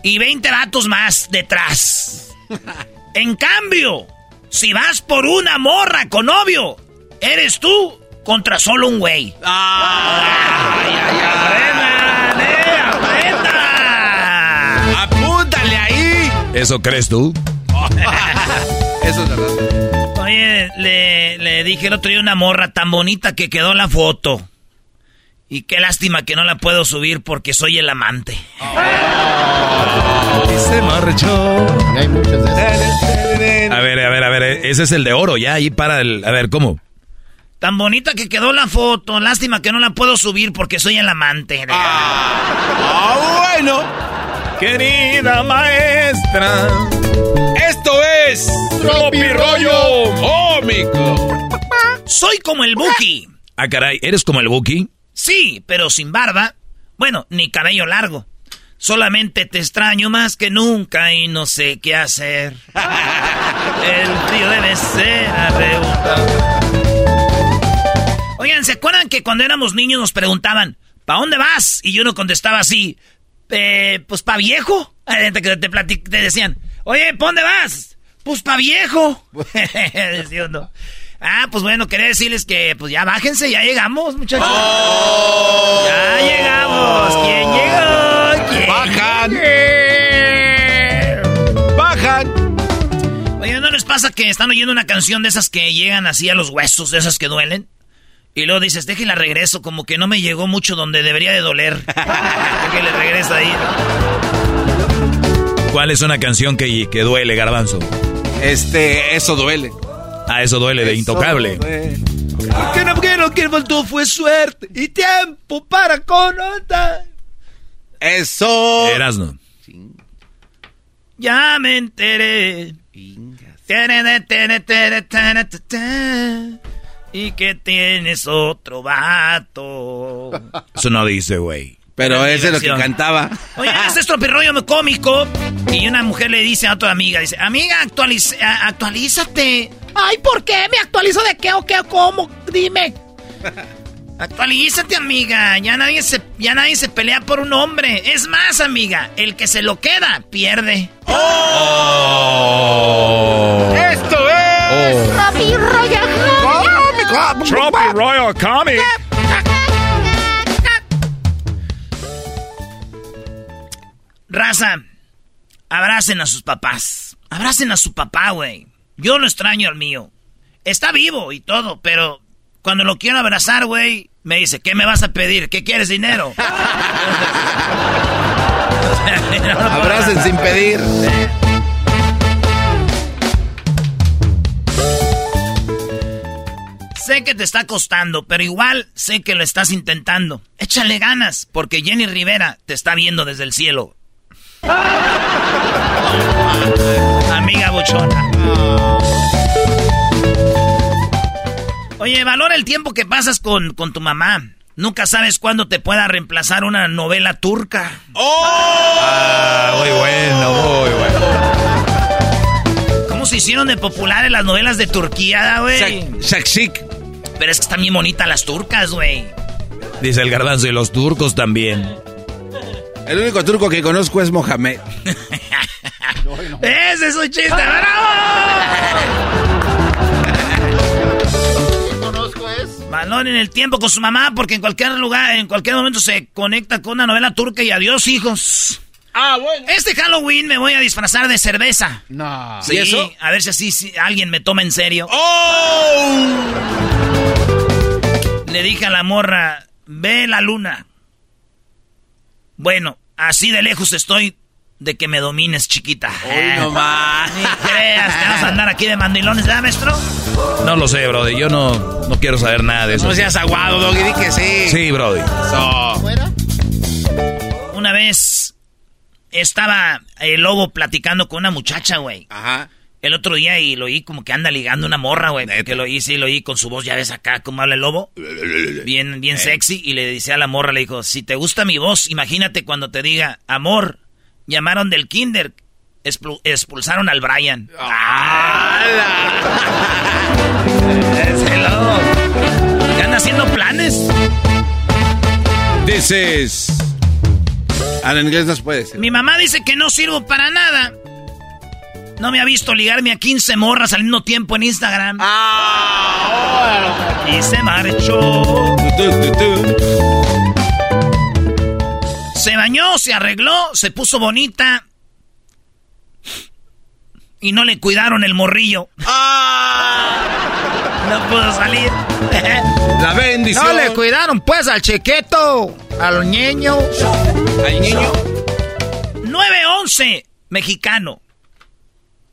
y 20 vatos más detrás. En cambio, si vas por una morra con novio, eres tú contra solo un güey. ¡Aprendan, eh! ¡Aprendan! ¡Apúntale ahí! ¿Eso crees tú? Eso es verdad. Oye, le, le dije el otro día una morra tan bonita que quedó la foto. Y qué lástima que no la puedo subir porque soy el amante. Y se marchó. Hay muchos de A ver, a ver, a ver. Ese es el de oro, ya ahí para el. A ver, ¿cómo? Tan bonita que quedó la foto. Lástima que no la puedo subir porque soy el amante. Ah, bueno. Querida maestra. Esto es Tropi Rollo Cómico. Soy como el Buki. Ah, caray, ¿eres como el Buki? Sí, pero sin barba. Bueno, ni cabello largo. Solamente te extraño más que nunca y no sé qué hacer. El frío debe ser arrebatado. Oigan, ¿se acuerdan que cuando éramos niños nos preguntaban, ¿pa dónde vas? Y yo no contestaba así, "Eh, pues pa viejo. Te, platic- te decían, oye, ¿pa dónde vas? Pues pa viejo. Decía uno. Ah, pues bueno, quería decirles que pues ya bájense, ya llegamos, muchachos. Ya llegamos. ¿Quién llegó? ¿Quién Bajan. Bajan. Oye, ¿no les pasa que están oyendo una canción de esas que llegan así a los huesos, de esas que duelen? Y luego dices, déjela regreso, como que no me llegó mucho donde debería de doler. Déjale regreso ahí. ¿Cuál es una canción que, que duele, Garbanzo? Este, eso duele. Ah, eso duele, de intocable. Que no quiero que faltó fue suerte y tiempo para conocer. Eso. Erasno. Ya me enteré. Tere, Y que tienes otro vato. Eso no dice, güey. Pero ese es lo que cantaba. Oye, este es tropirroyo cómico. Y una mujer le dice a otra amiga, dice, amiga, actualiz- actualízate. Ay, ¿por qué? ¿Me actualizo de qué o qué o cómo? Dime. Actualízate, amiga. Ya nadie se, ya nadie se pelea por un hombre. Es más, amiga, el que se lo queda, pierde. Esto es. Tropi Royal Comic. Raza, abracen a sus papás. Abracen a su papá, güey. Yo lo extraño al mío. Está vivo y todo, pero cuando lo quiero abrazar, güey, me dice, ¿qué me vas a pedir? ¿Qué quieres, dinero? Abracen sin pedir. Sé que te está costando, pero igual sé que lo estás intentando. Échale ganas, porque Jenny Rivera te está viendo desde el cielo. Amiga buchona. Oye, valora el tiempo que pasas con, con tu mamá. Nunca sabes cuándo te pueda reemplazar una novela turca. ¡Oh! Ah, muy bueno, muy bueno. ¿Cómo se hicieron de populares las novelas de Turquía, güey? Shaksik. Pero es que están bien bonitas las turcas, güey. Dice el garbanzo y los turcos también. El único turco que conozco es Mohamed. Ese es un chiste, bravo. conozco es. Balón en el tiempo con su mamá, porque en cualquier lugar, en cualquier momento se conecta con una novela turca y adiós, hijos. Ah, bueno. Este Halloween me voy a disfrazar de cerveza. No. Sí, ¿Y eso? a ver si así si alguien me toma en serio. ¡Oh! Le dije a la morra, ve la luna. Bueno, así de lejos estoy de que me domines, chiquita. Hoy no más. Ni creas que vas a andar aquí de mandilones, ¿verdad, maestro? No lo sé, Brody. Yo no, no quiero saber nada de eso. No seas aguado, Doggy, di que sí. Sí, Brody. Eso. Una vez estaba el lobo platicando con una muchacha, güey. Ajá. El otro día y lo oí como que anda ligando una morra, güey. Que lo oí, sí, lo oí con su voz, ya ves acá cómo habla el lobo. Bien, bien sexy. Y le dice a la morra, le dijo, si te gusta mi voz, imagínate cuando te diga, amor, llamaron del kinder, expul- expulsaron al Brian. Ese lobo. ¿Qué anda haciendo planes? Is... Al inglés no se puede decir. Mi mamá dice que no sirvo para nada. No me ha visto ligarme a 15 morras al mismo tiempo en Instagram. y se marchó. Se bañó, se arregló, se puso bonita. Y no le cuidaron el morrillo. No pudo salir. La bendición. No le cuidaron pues al chiquito, al niño. Al niño. 911, mexicano.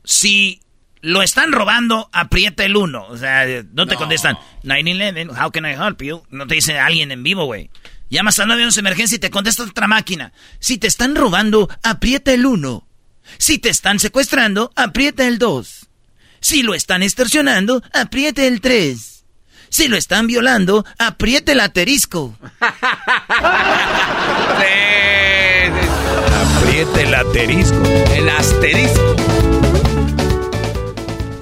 Si lo están robando, aprieta el 1. O sea, no te contestan. 911, how can I help you? No te dice alguien en vivo, güey. Llamas al 911 emergencia y te contesta otra máquina. Si te están robando, aprieta el 1. Si te están secuestrando, aprieta el 2. Si lo están extorsionando, apriete el 3. Si lo están violando, apriete el asterisco. Apriete el asterisco. El asterisco.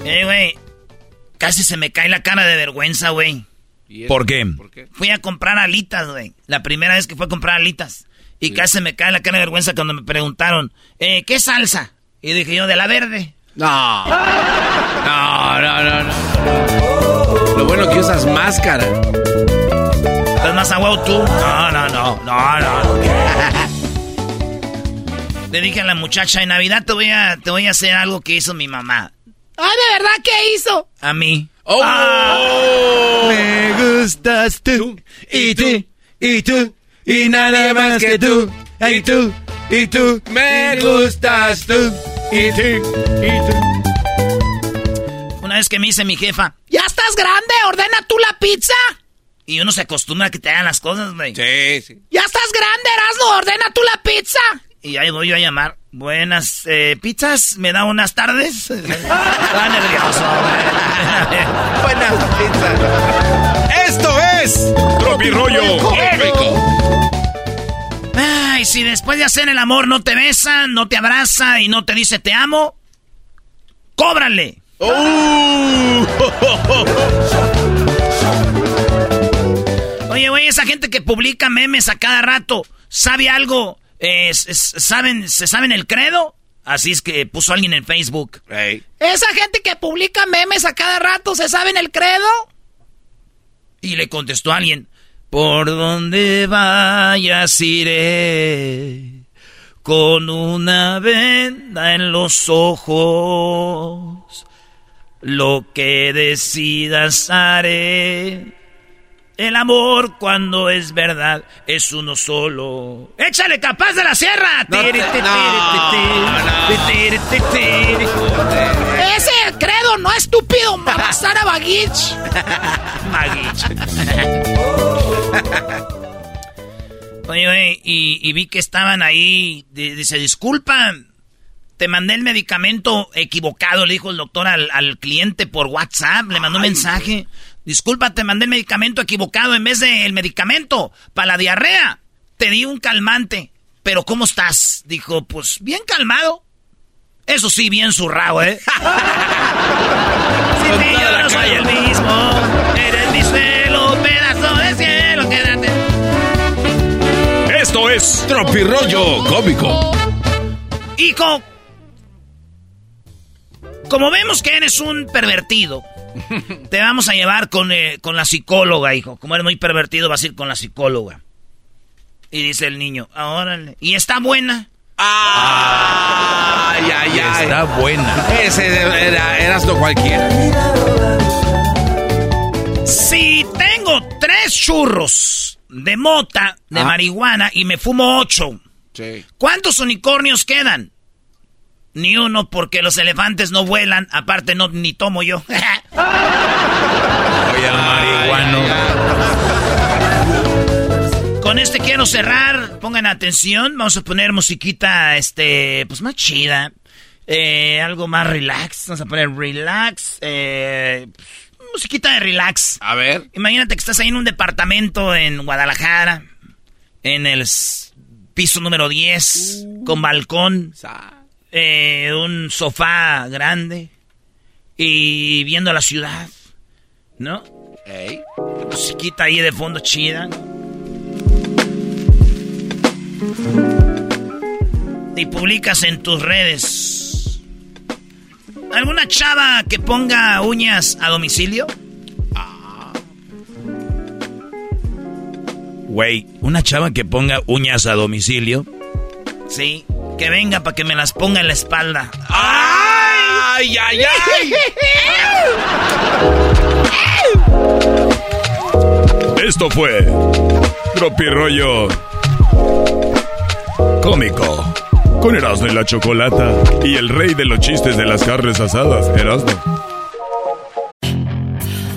Eh, güey. Casi se me cae la cara de vergüenza, güey. ¿Por qué? Fui a comprar alitas, güey. La primera vez que fui a comprar alitas. Y casi se me cae la cara de vergüenza cuando me preguntaron, eh, ¿qué salsa? Y dije yo, de la verde. No. No, no, no, no. Lo bueno que usas máscara. ¿Estás más a huevo tú? No, no, no, no, no. Le dije a la muchacha, en Navidad te voy a, te voy a hacer algo que hizo mi mamá. Ah, ¿de verdad qué hizo? A mí. Oh. Ah. Me gustas tú, y tú, y tú, y nada más que tú, y tú, y tú, me gustas tú, y tú, y tú. Una vez que me dice mi jefa, ¿ya estás grande? ¿Ordena tú la pizza? Y uno se acostumbra a que te hagan las cosas, güey. Sí, sí. ¿Ya estás grande, Erasmo? ¿Ordena tú la pizza? Y ahí voy yo a llamar. Buenas eh, pizzas, ¿me da unas tardes? Está nervioso. Buenas pizzas. Esto es Tropirollo Cómico. Ay, si después de hacer el amor no te besa, no te abraza y no te dice te amo, cóbrale. Uh. Oye, güey, esa gente que publica memes a cada rato, ¿sabe algo? Eh, ¿saben, ¿Se saben el credo? Así es que puso alguien en Facebook. Esa gente que publica memes a cada rato, ¿se saben el credo? Y le contestó alguien, por donde vayas iré, con una venda en los ojos, lo que decidas haré, El amor cuando es verdad es uno solo. ¡Échale capaz de la sierra! Ese credo no estúpido, Mamazara Bagich. Oye, y, vi que estaban ahí. Dice, disculpa, te mandé el medicamento equivocado, le dijo el doctor al, cliente por WhatsApp. Le mandó un mensaje. Disculpa, te mandé el medicamento equivocado en vez del medicamento para la diarrea. Te di un calmante. Pero ¿cómo estás? Dijo, pues bien calmado. Eso sí, bien zurrado, ¿eh? Sin mí yo no soy el mismo. Eres mi suelo, pedazo de cielo, quédate. Esto es Tropirollo Cómico. Hijo, como vemos que eres un pervertido, te vamos a llevar con, eh, con la psicóloga, hijo. Como eres muy pervertido, vas a ir con la psicóloga. Y dice el niño, ahora, ¿y está buena? Ay, ay, ay. Está buena. Ese era, eras lo cualquiera. Si tengo tres churros de mota, de ah. marihuana, y me fumo ocho, ¿cuántos unicornios quedan? Ni uno porque los elefantes no vuelan, aparte no ni tomo yo. Oye, el marihuano. Con este quiero cerrar, pongan atención, vamos a poner musiquita, este, pues más chida, eh, algo más relax, vamos a poner relax, eh, musiquita de relax. A ver. Imagínate que estás ahí en un departamento en Guadalajara, en el piso número 10, con balcón. Eh, un sofá grande y viendo la ciudad, ¿no? Hey. Musiquita ahí de fondo chida. Y publicas en tus redes. ¿Alguna chava que ponga uñas a domicilio? Ah. Güey, ¿una chava que ponga uñas a domicilio? Sí. Que venga para que me las ponga en la espalda. ¡Ay, ay, ay! Esto fue Rollo Cómico con Erasmo y la Chocolata y el rey de los chistes de las carnes asadas, Erasmo.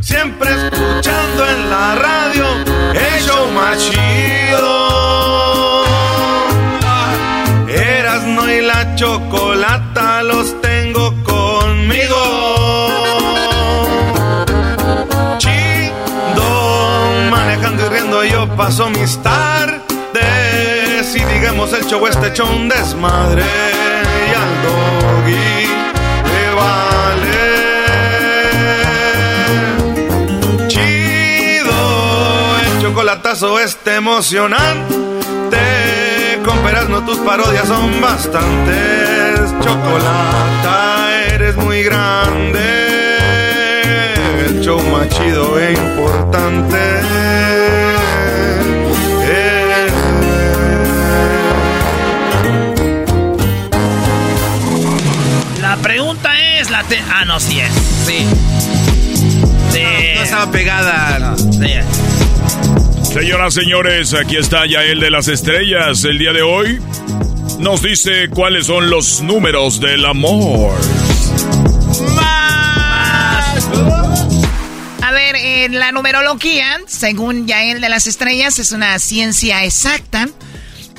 Siempre escuchando en la radio el show más chido. Erasno y la chocolata los tengo conmigo. Chido, manejando y riendo yo paso mis tardes. Si digamos el show este hecho un desmadre y al doggy chocolatazo este emocionante. Con no tus parodias son bastantes. Chocolata, eres muy grande. El show más chido e importante. La pregunta es la Ah, no, sí es. Sí. No estaba pegada. Señoras, señores, aquí está Yael de las Estrellas. El día de hoy nos dice cuáles son los números del amor. A ver, la numerología, según Yael de las Estrellas, es una ciencia exacta.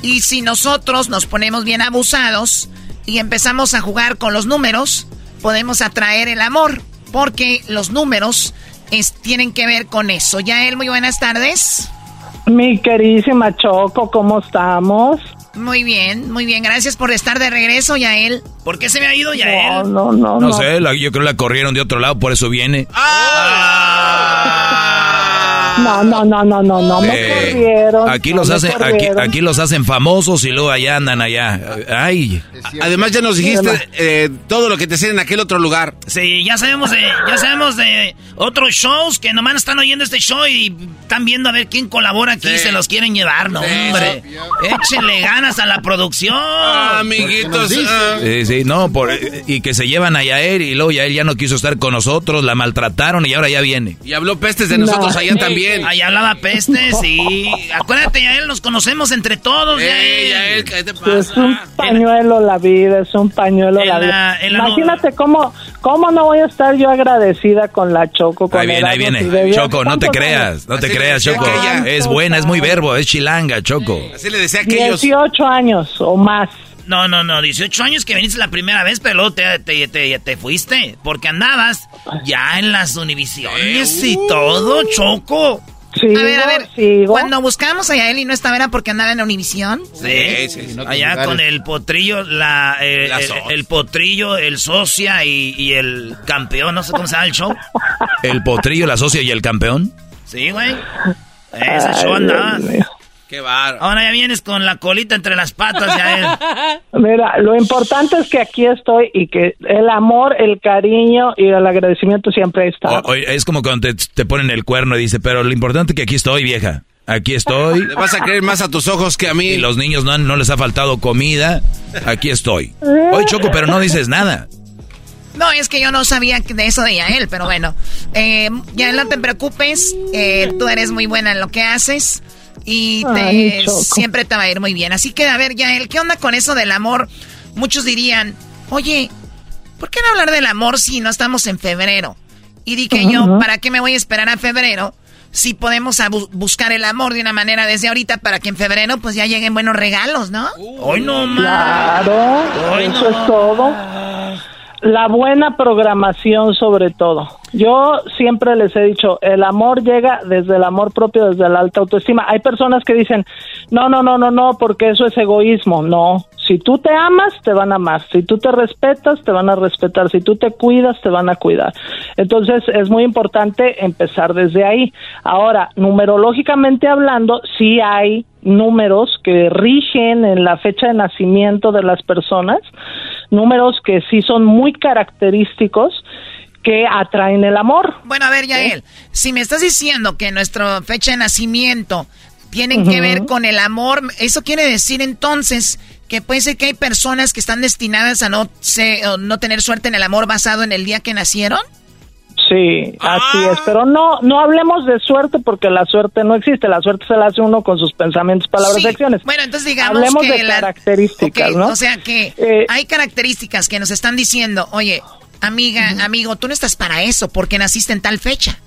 Y si nosotros nos ponemos bien abusados y empezamos a jugar con los números, podemos atraer el amor. Porque los números tienen que ver con eso. Yael, muy buenas tardes. Mi queridísima Choco, ¿cómo estamos? Muy bien, muy bien. Gracias por estar de regreso, Yael. ¿Por qué se me ha ido Yael? No, no, no. No, sé, yo creo que la corrieron de otro lado, por eso viene. No, no, no, no, no, no, me Eh, corrieron. Aquí no los me hacen, aquí, corrieron. aquí los hacen famosos y luego allá andan allá. Ay. Además ya nos dijiste eh, todo lo que te hacían en aquel otro lugar. Sí, ya sabemos de, ya sabemos de otros shows que nomás están oyendo este show y están viendo a ver quién colabora aquí y se los quieren llevar, no, hombre. Échenle ganas a la producción. amiguitos, ah. Sí, sí, no, por, y que se llevan a Yael y luego Yael ya no quiso estar con nosotros, la maltrataron y ahora ya viene. Y habló pestes de nosotros allá también. Allá hablaba pestes, sí. Acuérdate, Yael, nos conocemos entre todos, Yael. Es un pañuelo la vida, es un pañuelo la vida. Imagínate cómo, cómo no voy a estar yo agradecida con la Choco. Con Ahí viene, ahí viene. Choco, no te ¿cuántos creas, no te Así creas, Choco. Es buena, es muy verbo, es chilanga, Choco. Así le decía aquellos. 18 años o más. No, no, no, 18 años que viniste la primera vez, pero luego te, te, te- te fuiste. Porque andabas ya en las univisiones y todo, Choco. Sigo, a ver, a ver. sigo. Cuando buscábamos a Yael y no estaba, ¿era porque andaba en la Univisión? Sí, sí, no te Allá lugares. con el potrillo, la, eh, La el, potrillo, el socia y, y el campeón, no sé cómo se llama el show. El potrillo, la socia y el campeón. Sí, güey. Ese Ay, show andaba. Dios mío. Qué bar. Ahora ya vienes con la colita entre las patas, Yael. Mira, lo importante es que aquí estoy y que el amor, el cariño y el agradecimiento siempre está. O- oye, es como cuando te, te ponen el cuerno y dice, pero lo importante es que aquí estoy, vieja. Aquí estoy. Le vas a creer más a tus ojos que a mí. Y los niños no, no les ha faltado comida. Aquí estoy. Oye, Choco, pero no dices nada. No, es que yo no sabía de eso de Yael, pero bueno. Eh, Yael, no te preocupes. eh, tú eres muy buena en lo que haces. Y te- Ay, Choco. siempre te va a ir muy bien. Así que, a ver, Yael, ¿qué onda con eso del amor? Muchos dirían, oye, ¿por qué no hablar del amor si no estamos en febrero? Y dije yo, ¿para qué me voy a esperar a febrero? Si podemos buscar el amor de una manera desde ahorita para que en febrero pues ya lleguen buenos regalos, ¿no? Hoy no más. Claro, eso no. es todo. La buena programación sobre todo. Yo siempre les he dicho, el amor llega desde el amor propio, desde la alta autoestima. Hay personas que dicen, no, no, no, no, no, porque eso es egoísmo. No, si tú te amas, te van a amar. Si tú te respetas, te van a respetar. Si tú te cuidas, te van a cuidar. Entonces es muy importante empezar desde ahí. Ahora, numerológicamente hablando, sí hay números que rigen en la fecha de nacimiento de las personas, números que sí son muy característicos que atraen el amor. Bueno, a ver, Yael, si me estás diciendo que nuestra fecha de nacimiento tienen que Ujú. ver con el amor, eso quiere decir entonces que puede ser que hay personas que están destinadas a no, se- no tener suerte en el amor basado en el día que nacieron. Sí, así es, pero no no hablemos de suerte porque la suerte no existe, la suerte se la hace uno con sus pensamientos, palabras Sí. y acciones. Bueno, entonces digamos Hablemos que de la- características, ¿no? O sea que Eh, hay características que nos están diciendo, oye, amiga, amigo, tú no estás para eso porque naciste en tal fecha.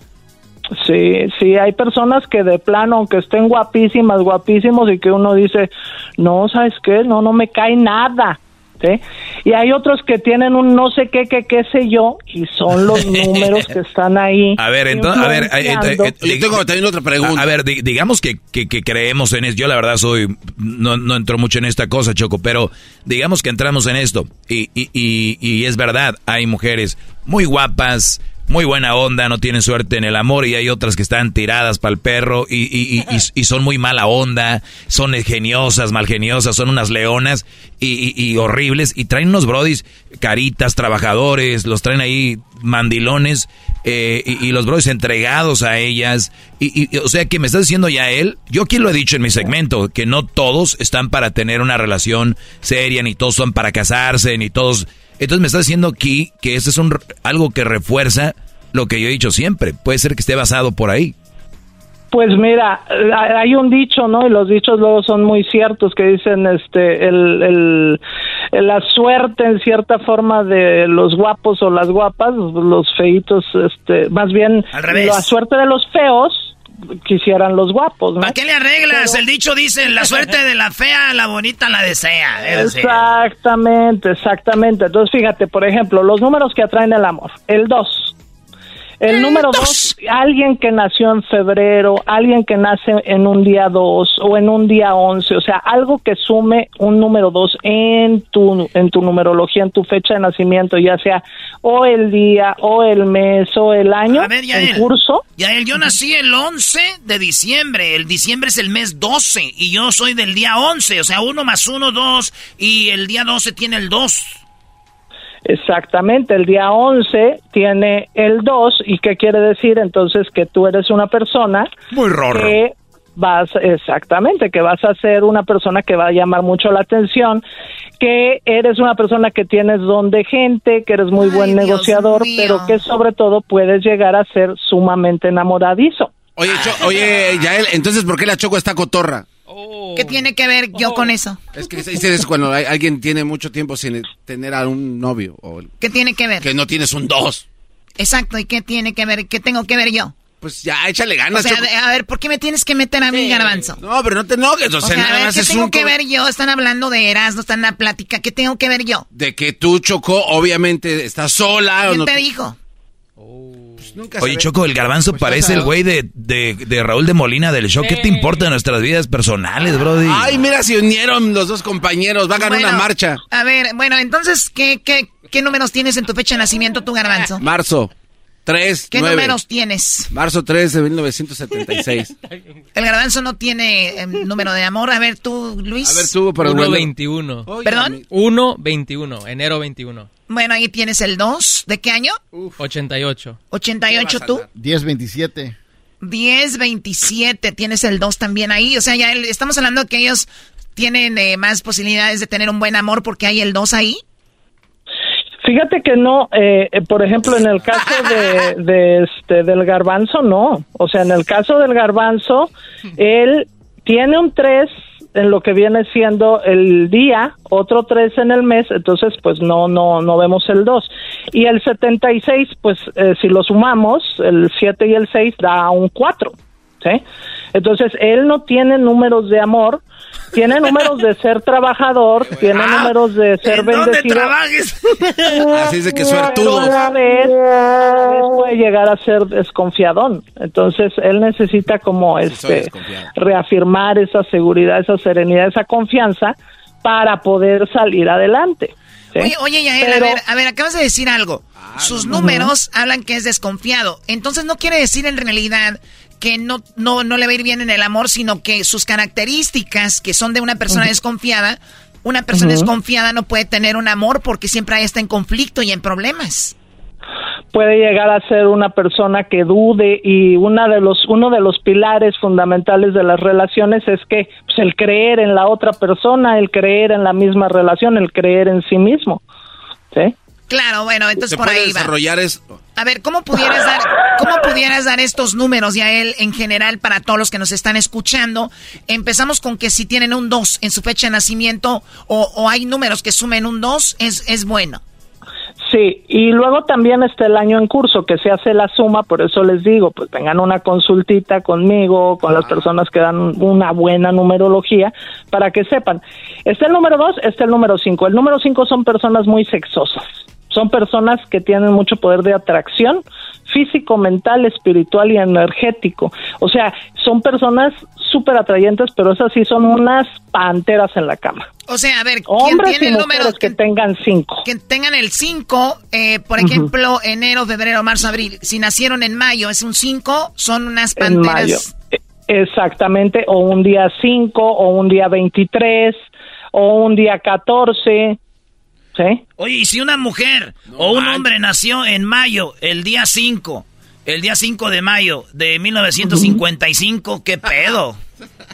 Sí, sí, hay personas que de plano, aunque estén guapísimas, guapísimos, y que uno dice, no, ¿sabes qué? No, no me cae nada. ¿Sí? Y hay otros que tienen un no sé qué, qué, qué sé yo, y son los números que están ahí. A ver, entonces, a ver, eh, Yo tengo también otra pregunta. A, a ver, di- digamos que, que- que creemos en eso. Yo la verdad soy, no, no entro mucho en esta cosa, Choco, pero digamos que entramos en esto. Y, y, y, y es verdad, hay mujeres muy guapas, muy buena onda, no tienen suerte en el amor y hay otras que están tiradas para el perro y, y, y, y- y son muy mala onda, son geniosas, malgeniosas, son unas leonas y, horribles y traen unos brodis caritas, trabajadores, los traen ahí mandilones eh, y, los brodis entregados a ellas y, y- o sea que me está diciendo ya él, yo aquí lo he dicho en mi segmento, que no todos están para tener una relación seria, ni todos son para casarse, ni todos entonces me está diciendo aquí que eso es un, algo que refuerza lo que yo he dicho siempre. Puede ser que esté basado por ahí. Pues mira, hay un dicho, ¿no? Y los dichos luego son muy ciertos que dicen, este, el, el, la suerte en cierta forma de los guapos o las guapas, los feitos, este, más bien la suerte de los feos quisieran los guapos, ¿no? ¿Para qué le arreglas? El dicho dice, la suerte de la fea, la bonita la desea. Exactamente, exactamente. Entonces, fíjate, por ejemplo, los números que atraen el amor. El 2, el número dos, alguien que nació en febrero, alguien que nace en un día dos o en un día once, o sea, algo que sume un número dos en tu, en tu numerología, en tu fecha de nacimiento, ya sea o el día, o el mes, o el año, A ver, en curso. Ya él, yo nací el 11 de diciembre, el diciembre es el mes 12 y yo soy del día 11, o sea, uno más uno, dos, y el día 12 tiene el 2. Exactamente, el día 11 tiene el 2 y qué quiere decir entonces que tú eres una persona muy rorro. que vas exactamente, que vas a ser una persona que va a llamar mucho la atención, que eres una persona que tienes don de gente, que eres muy buen negociador, pero que sobre todo puedes llegar a ser sumamente enamoradizo. Oye, oye, Yael, entonces ¿por qué la Choco está cotorra? ¿Qué tiene que ver yo con eso? Es que es cuando alguien tiene mucho tiempo sin tener a un novio. O ¿Qué tiene que ver? Que no tienes un dos. Exacto, ¿y qué tiene que ver? ¿Qué tengo que ver yo? Pues ya, échale ganas. O sea, a ver, ¿por qué me tienes que meter a mí, garbanzo? No, pero no te enojes. O, sea, nada a ver, más ¿qué es tengo un que ver yo? Están hablando de Eras, no están en la plática. ¿Qué tengo que ver yo? De que tú, Choco, obviamente estás sola. ¿Quién o no te dijo? Pues nunca Oye. Choco, el garbanzo Pues parece el güey de, de, de Raúl de Molina del show. ¿Qué te importa de nuestras vidas personales, brody? Ay, mira, se unieron los dos compañeros. Va a ganar Bueno, una marcha. A ver, bueno, entonces, ¿qué, qué, ¿qué números tienes en tu fecha de nacimiento, tu garbanzo? Marzo 3, ¿Qué 9. números tienes? Marzo 3 de 1976. El garbanzo no tiene eh, número de amor. A ver, tú, Luis. A ver, tú, pero bueno. 1.21. ¿Perdón? 1.21, enero 21. Bueno, ahí tienes el 2. ¿De qué año? 88. 88 tú. 1027. 10, 27. Tienes el 2 también ahí. O sea, ya el- estamos hablando que ellos tienen eh, más posibilidades de tener un buen amor porque hay el 2 ahí. Fíjate que no, eh, eh, por ejemplo, en el caso de, de este del garbanzo, no. O sea, en el caso del garbanzo, él tiene un 3 en lo que viene siendo el día, otro 3 en el mes, entonces pues no no no vemos el 2. Y el 76, pues eh, si lo sumamos, el 7 y el 6 da un 4, ¿sí? Entonces, él no tiene números de amor, tiene números de ser trabajador, tiene números de ser ¿En dónde bendecido. trabajes? Así es de que suertudos. Pero a la vez, vez puede llegar a ser desconfiadón. Entonces, él necesita como este reafirmar esa seguridad, esa serenidad, esa confianza para poder salir adelante. ¿sí? Oye, oye, Yael, Pero- a ver, a ver, acabas de decir algo. Sus números hablan que es desconfiado. Entonces no quiere decir en realidad que no, no, no le va a ir bien en el amor, sino que sus características, que son de una persona desconfiada, una persona desconfiada no puede tener un amor porque siempre está en conflicto y en problemas. puede llegar a ser una persona que dude y una de los uno de los pilares fundamentales de las relaciones es que pues, el creer en la otra persona, el creer en la misma relación, el creer en sí mismo. ¿Sí? Claro, bueno, entonces por ahí va. desarrollar es... A ver, ¿cómo pudieras dar, cómo pudieras dar estos números, Yael, en general para todos los que nos están escuchando? Empezamos con que si tienen un 2 en su fecha de nacimiento o, o hay números que sumen un 2, es, es bueno. Sí, y luego también está el año en curso que se hace la suma, por eso les digo, pues tengan una consultita conmigo, con las personas que dan una buena numerología, para que sepan. Está el número dos, está el número cinco. El número cinco son personas muy sexosas, son personas que tienen mucho poder de atracción físico, mental, espiritual y energético. O sea, son personas súper atrayentes, pero esas sí son unas panteras en la cama. O sea, a ver, ¿quién Hombres tiene y el mujeres número que tengan cinco. que tengan el 5, eh, por ejemplo, enero, febrero, marzo, abril. Si nacieron en mayo, es un 5, son unas en mayo. panteras. E- Exactamente, o un día 5, o un día 23, o un día 14, ¿sí? Oye, y si una mujer o un hombre nació en mayo, el día 5, el día 5 de mayo de 1955, ¿qué pedo?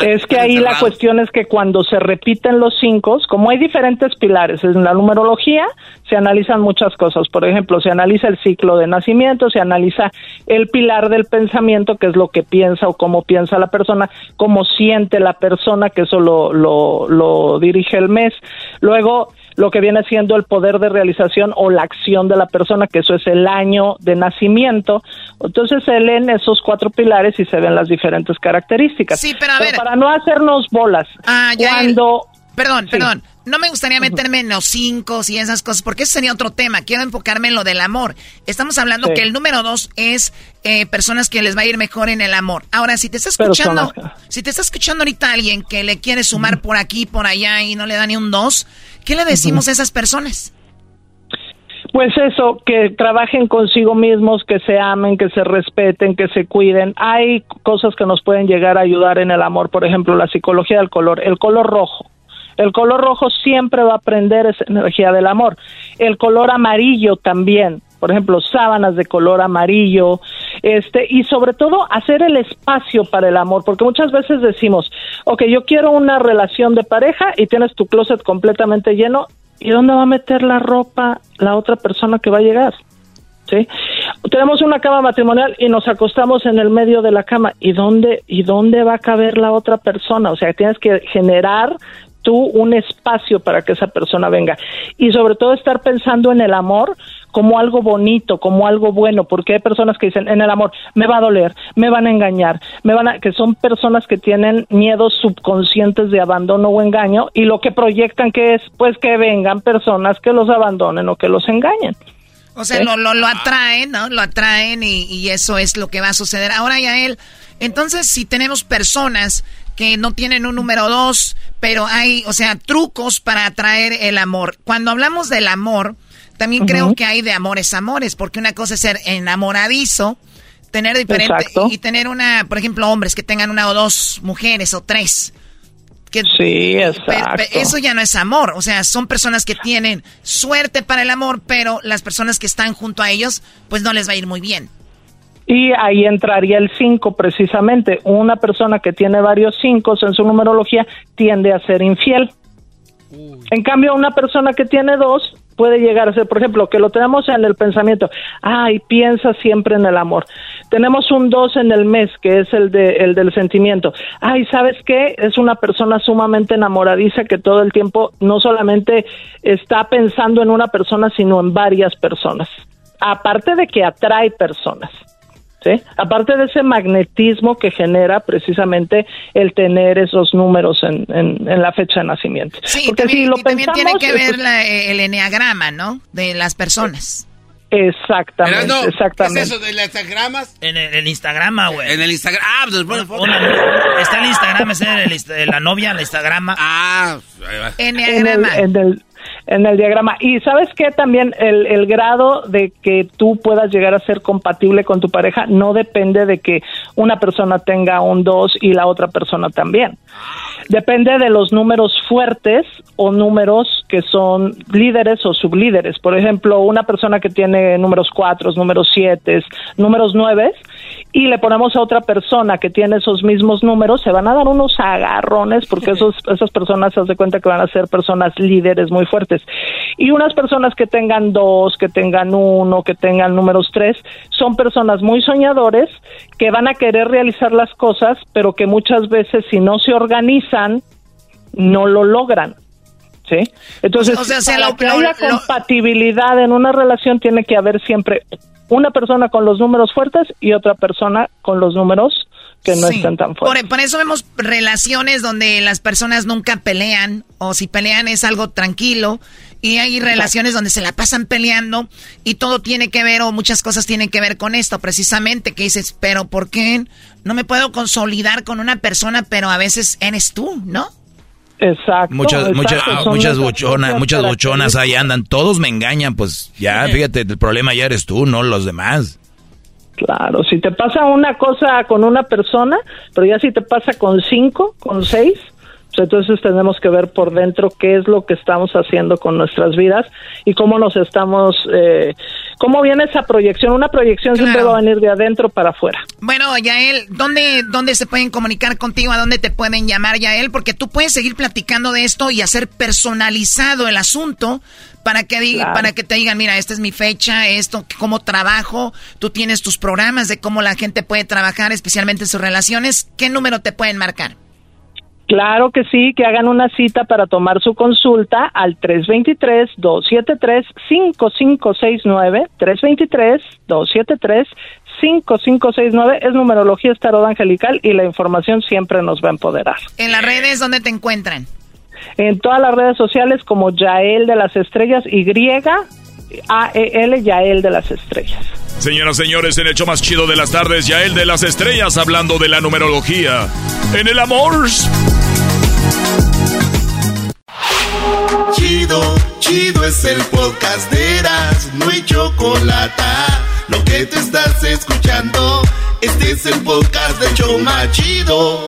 Es que ahí la cuestión es que cuando se repiten los cinco, como hay diferentes pilares en la numerología, se analizan muchas cosas. Por ejemplo, se analiza el ciclo de nacimiento, se analiza el pilar del pensamiento, que es lo que piensa o cómo piensa la persona, cómo siente la persona, que eso lo, lo, lo dirige el mes. Luego, lo que viene siendo el poder de realización o la acción de la persona, que eso es el año de nacimiento. Entonces se leen esos cuatro pilares y se ven las diferentes características. Sí, pero a ver. para no hacernos bolas, Ah, ya. cuando... Perdón, Sí. perdón. No me gustaría meterme en los cinco y esas cosas, porque eso sería otro tema. Quiero enfocarme en lo del amor. Estamos hablando Sí. que el número dos es eh, personas que les va a ir mejor en el amor. Ahora, si te está escuchando, si te está escuchando ahorita alguien que le quiere sumar por aquí, por allá y no le da ni un dos, ¿qué le decimos a esas personas? Pues eso, que trabajen consigo mismos, que se amen, que se respeten, que se cuiden. Hay cosas que nos pueden llegar a ayudar en el amor, por ejemplo, la psicología del color, el color rojo. El color rojo siempre va a prender esa energía del amor. El color amarillo también, por ejemplo, sábanas de color amarillo, este, y sobre todo hacer el espacio para el amor, porque muchas veces decimos, ok, yo quiero una relación de pareja y tienes tu closet completamente lleno, ¿y dónde va a meter la ropa la otra persona que va a llegar? ¿Sí? Tenemos una cama matrimonial y nos acostamos en el medio de la cama. ¿Y dónde, ¿Y dónde va a caber la otra persona? O sea, tienes que generar tú un espacio para que esa persona venga. Y sobre todo estar pensando en el amor como algo bonito, como algo bueno, porque hay personas que dicen, en el amor, me va a doler, me van a engañar, me van a, que son personas que tienen miedos subconscientes de abandono o engaño y lo que proyectan que es, pues que vengan personas que los abandonen o que los engañen. O sea, ¿Eh? lo, lo, lo atraen, ¿no? Lo atraen y, y eso es lo que va a suceder. Ahora, Yael, entonces si tenemos personas que no tienen un número dos, pero hay, o sea, trucos para atraer el amor. Cuando hablamos del amor, también creo que hay de amores amores, porque una cosa es ser enamoradizo, tener diferente Exacto. y tener una, por ejemplo, hombres que tengan una o dos mujeres o tres. Que, Sí, exacto. pe- eso ya no es amor, o sea, son personas que tienen suerte para el amor, pero las personas que están junto a ellos, pues no les va a ir muy bien. Y ahí entraría el 5 precisamente. Una persona que tiene varios 5 en su numerología tiende a ser infiel. En cambio, una persona que tiene dos puede llegar a ser, por ejemplo, que lo tenemos en el pensamiento, ay, piensa siempre en el amor. Tenemos un 2 en el mes, que es el, de, el del sentimiento. Ay, ¿sabes qué? Es una persona sumamente enamoradiza que todo el tiempo no solamente está pensando en una persona, sino en varias personas. Aparte de que atrae personas. ¿Sí? Aparte de ese magnetismo que genera precisamente el tener esos números en, en- en la fecha de nacimiento. Sí, Porque también, si lo y también tiene pensamos, que ver la- el eneagrama, ¿no? De las personas. Exactamente, Erasno, exactamente. ¿Qué es eso de las Instagramas? En el, el Instagrama, güey. En el Instagram. Ah, pues foto. está el Instagram, es el la novia, el Instagrama. Ah, ahí va. en el, en el- en el diagrama. Y sabes que también el, el grado de que tú puedas llegar a ser compatible con tu pareja no depende de que una persona tenga un 2 y la otra persona también. Depende de los números fuertes o números que son líderes o sublíderes. Por ejemplo, una persona que tiene números 4, números 7, números 9 y le ponemos a otra persona que tiene esos mismos números, se van a dar unos agarrones porque esos, esas personas se de cuenta que van a ser personas líderes muy fuertes. Y unas personas que tengan dos, que tengan uno, que tengan números tres, son personas muy soñadores que van a querer realizar las cosas, pero que muchas veces si no se organizan, no lo logran. ¿Sí? Entonces, O sea, o sea, para lo- que lo- haya lo- compatibilidad en una relación tiene que haber siempre una persona con los números fuertes y otra persona con los números que no Sí. están tan fuertes. Por, por eso vemos relaciones donde las personas nunca pelean, o si pelean es algo tranquilo, y hay relaciones donde se la pasan peleando, y todo tiene que ver, o muchas cosas tienen que ver con esto, precisamente, que dices, pero ¿por qué no me puedo consolidar con una persona, pero a veces eres tú, ¿no? Exacto. Muchas, exacto, muchas, muchas esas buchonas, muchas buchonas ahí andan. Todos me engañan, pues ya, fíjate, el problema ya eres tú, no los demás. Claro, si te pasa una cosa con una persona, pero ya si te pasa con cinco, con seis, Entonces tenemos que ver por dentro qué es lo que estamos haciendo con nuestras vidas y cómo nos estamos, eh, cómo viene esa proyección. Una proyección siempre va a venir de adentro para afuera. Bueno, Yael, ¿dónde, ¿dónde se pueden comunicar contigo? ¿A dónde te pueden llamar, Yael? Porque tú puedes seguir platicando de esto y hacer personalizado el asunto para que, diga, para que te digan, mira, esta es mi fecha, esto, cómo trabajo, tú tienes tus programas de cómo la gente puede trabajar, especialmente sus relaciones. ¿Qué número te pueden marcar? Claro que sí, que hagan una cita para tomar su consulta al 323-273-5569, 323-273-5569, es numerología estarot angelical y la información siempre nos va a empoderar. ¿En las redes dónde te encuentran? En todas las redes sociales como Yael de las Estrellas, Y, A-E-L, Yael de las Estrellas. Señoras, señores, en el show más chido de las tardes, Yael de las Estrellas hablando de la numerología. En el amor. Chido, chido es el podcast de Eras, no hay chocolate. Lo que te estás escuchando, este es el podcast de Choma Chido.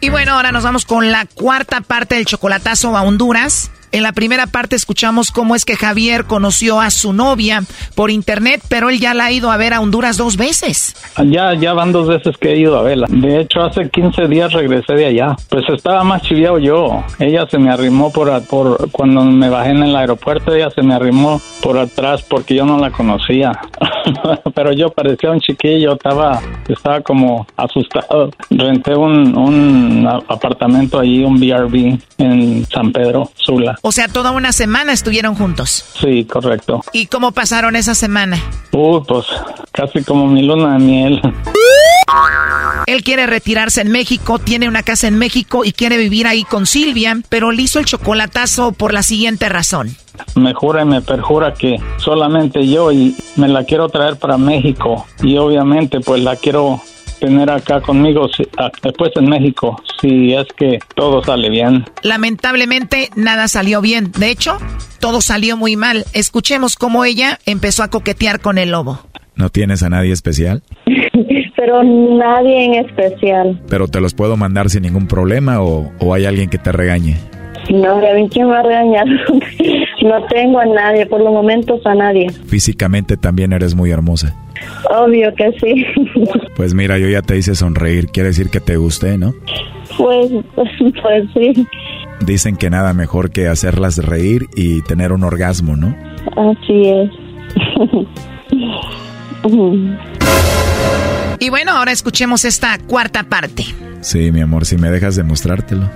Y bueno, ahora nos vamos con la cuarta parte del chocolatazo a Honduras. En la primera parte escuchamos cómo es que Javier conoció a su novia por internet, pero él ya la ha ido a ver a Honduras dos veces. Ya, ya van dos veces que he ido a verla. De hecho, hace 15 días regresé de allá. Pues estaba más chiviado yo. Ella se me arrimó por, por cuando me bajé en el aeropuerto, ella se me arrimó por atrás porque yo no la conocía. pero yo parecía un chiquillo, estaba, estaba como asustado. Renté un, un apartamento allí, un BRB en San Pedro, Sula. O sea, toda una semana estuvieron juntos. Sí, correcto. ¿Y cómo pasaron esa semana? Uh, pues casi como mi luna de miel. Él quiere retirarse en México, tiene una casa en México y quiere vivir ahí con Silvia, pero le hizo el chocolatazo por la siguiente razón. Me jura y me perjura que solamente yo y me la quiero traer para México y obviamente pues la quiero tener acá conmigo después en México, si es que todo sale bien. Lamentablemente nada salió bien. De hecho, todo salió muy mal. Escuchemos cómo ella empezó a coquetear con el lobo. ¿No tienes a nadie especial? Pero nadie en especial. ¿Pero te los puedo mandar sin ningún problema o, o hay alguien que te regañe? No, a mí quién me va a regañar. No tengo a nadie, por los momentos a nadie. Físicamente también eres muy hermosa. Obvio que sí. Pues mira, yo ya te hice sonreír, quiere decir que te gusté, ¿no? Pues, pues sí. Dicen que nada mejor que hacerlas reír y tener un orgasmo, ¿no? Así es. y bueno, ahora escuchemos esta cuarta parte. Sí, mi amor, si me dejas demostrártelo.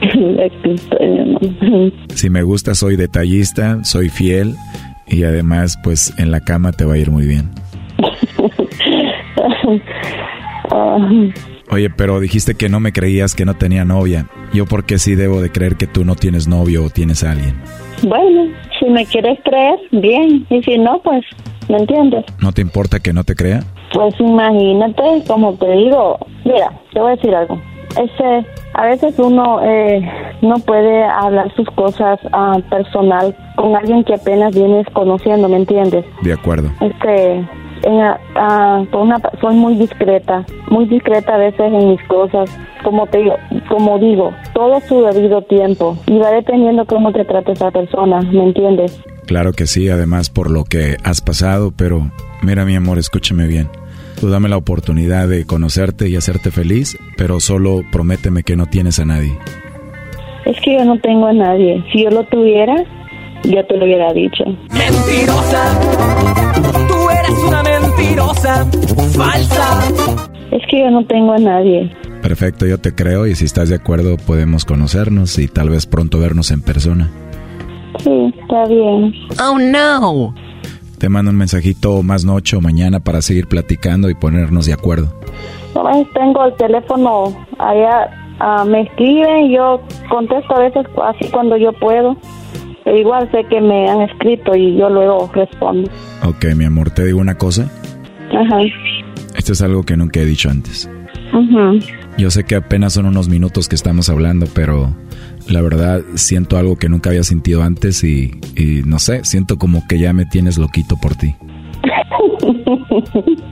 si me gusta, soy detallista, soy fiel y además, pues en la cama te va a ir muy bien. Oye, pero dijiste que no me creías que no tenía novia. ¿Yo por qué sí debo de creer que tú no tienes novio o tienes a alguien? Bueno, si me quieres creer, bien. Y si no, pues, ¿me entiendes? ¿No te importa que no te crea? Pues imagínate, como te digo, mira, te voy a decir algo. Este, a veces uno eh, no puede hablar sus cosas uh, personal con alguien que apenas vienes conociendo, ¿me entiendes? De acuerdo. Este, en, uh, una, soy muy discreta, muy discreta a veces en mis cosas. Como te digo, como digo, todo su debido tiempo y va dependiendo cómo te trate esa persona, ¿me entiendes? Claro que sí, además por lo que has pasado, pero mira mi amor, escúchame bien. Tú dame la oportunidad de conocerte y hacerte feliz, pero solo prométeme que no tienes a nadie. Es que yo no tengo a nadie. Si yo lo tuviera, ya te lo hubiera dicho. Mentirosa, tú eres una mentirosa, falsa. Es que yo no tengo a nadie. Perfecto, yo te creo y si estás de acuerdo podemos conocernos y tal vez pronto vernos en persona. Sí, está bien. Oh no. Te mando un mensajito más noche o mañana para seguir platicando y ponernos de acuerdo. Nomás tengo el teléfono allá, ah, me escriben, yo contesto a veces así cuando yo puedo. Pero igual sé que me han escrito y yo luego respondo. Ok, mi amor, te digo una cosa. Ajá. Esto es algo que nunca he dicho antes. Ujú. Yo sé que apenas son unos minutos que estamos hablando, pero la verdad siento algo que nunca había sentido antes y, y no sé, siento como que ya me tienes loquito por ti.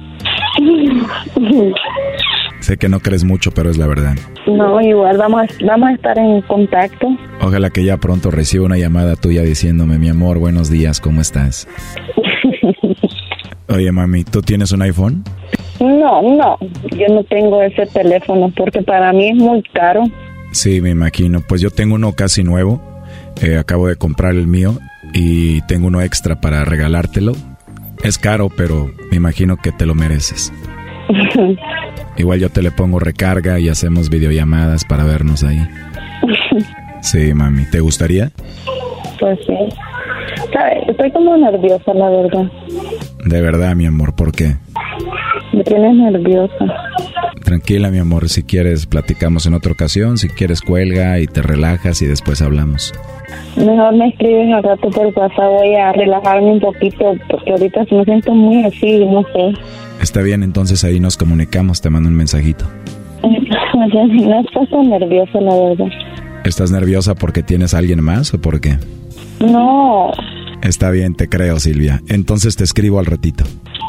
Sé que no crees mucho, pero es la verdad. No, igual vamos a, vamos a estar en contacto. Ojalá que ya pronto reciba una llamada tuya diciéndome, mi amor, buenos días, ¿cómo estás? Oye, mami, ¿tú tienes un iPhone? No, no, yo no tengo ese teléfono porque para mí es muy caro. Sí, me imagino. Pues yo tengo uno casi nuevo. Eh, acabo de comprar el mío y tengo uno extra para regalártelo. Es caro, pero me imagino que te lo mereces. Igual yo te le pongo recarga y hacemos videollamadas para vernos ahí. Sí, mami. ¿Te gustaría? Pues sí. ¿Sabes? Estoy como nerviosa, la verdad. De verdad, mi amor, ¿por qué? Me tienes nerviosa. Tranquila, mi amor, si quieres platicamos en otra ocasión, si quieres cuelga y te relajas y después hablamos. Mejor me escribes al rato por WhatsApp. Voy a relajarme un poquito porque ahorita me siento muy así, no sé. Está bien, entonces ahí nos comunicamos, te mando un mensajito. No estás tan nerviosa, la verdad. ¿Estás nerviosa porque tienes a alguien más o por qué? No, Está bien, te creo, Silvia. Entonces te escribo al ratito.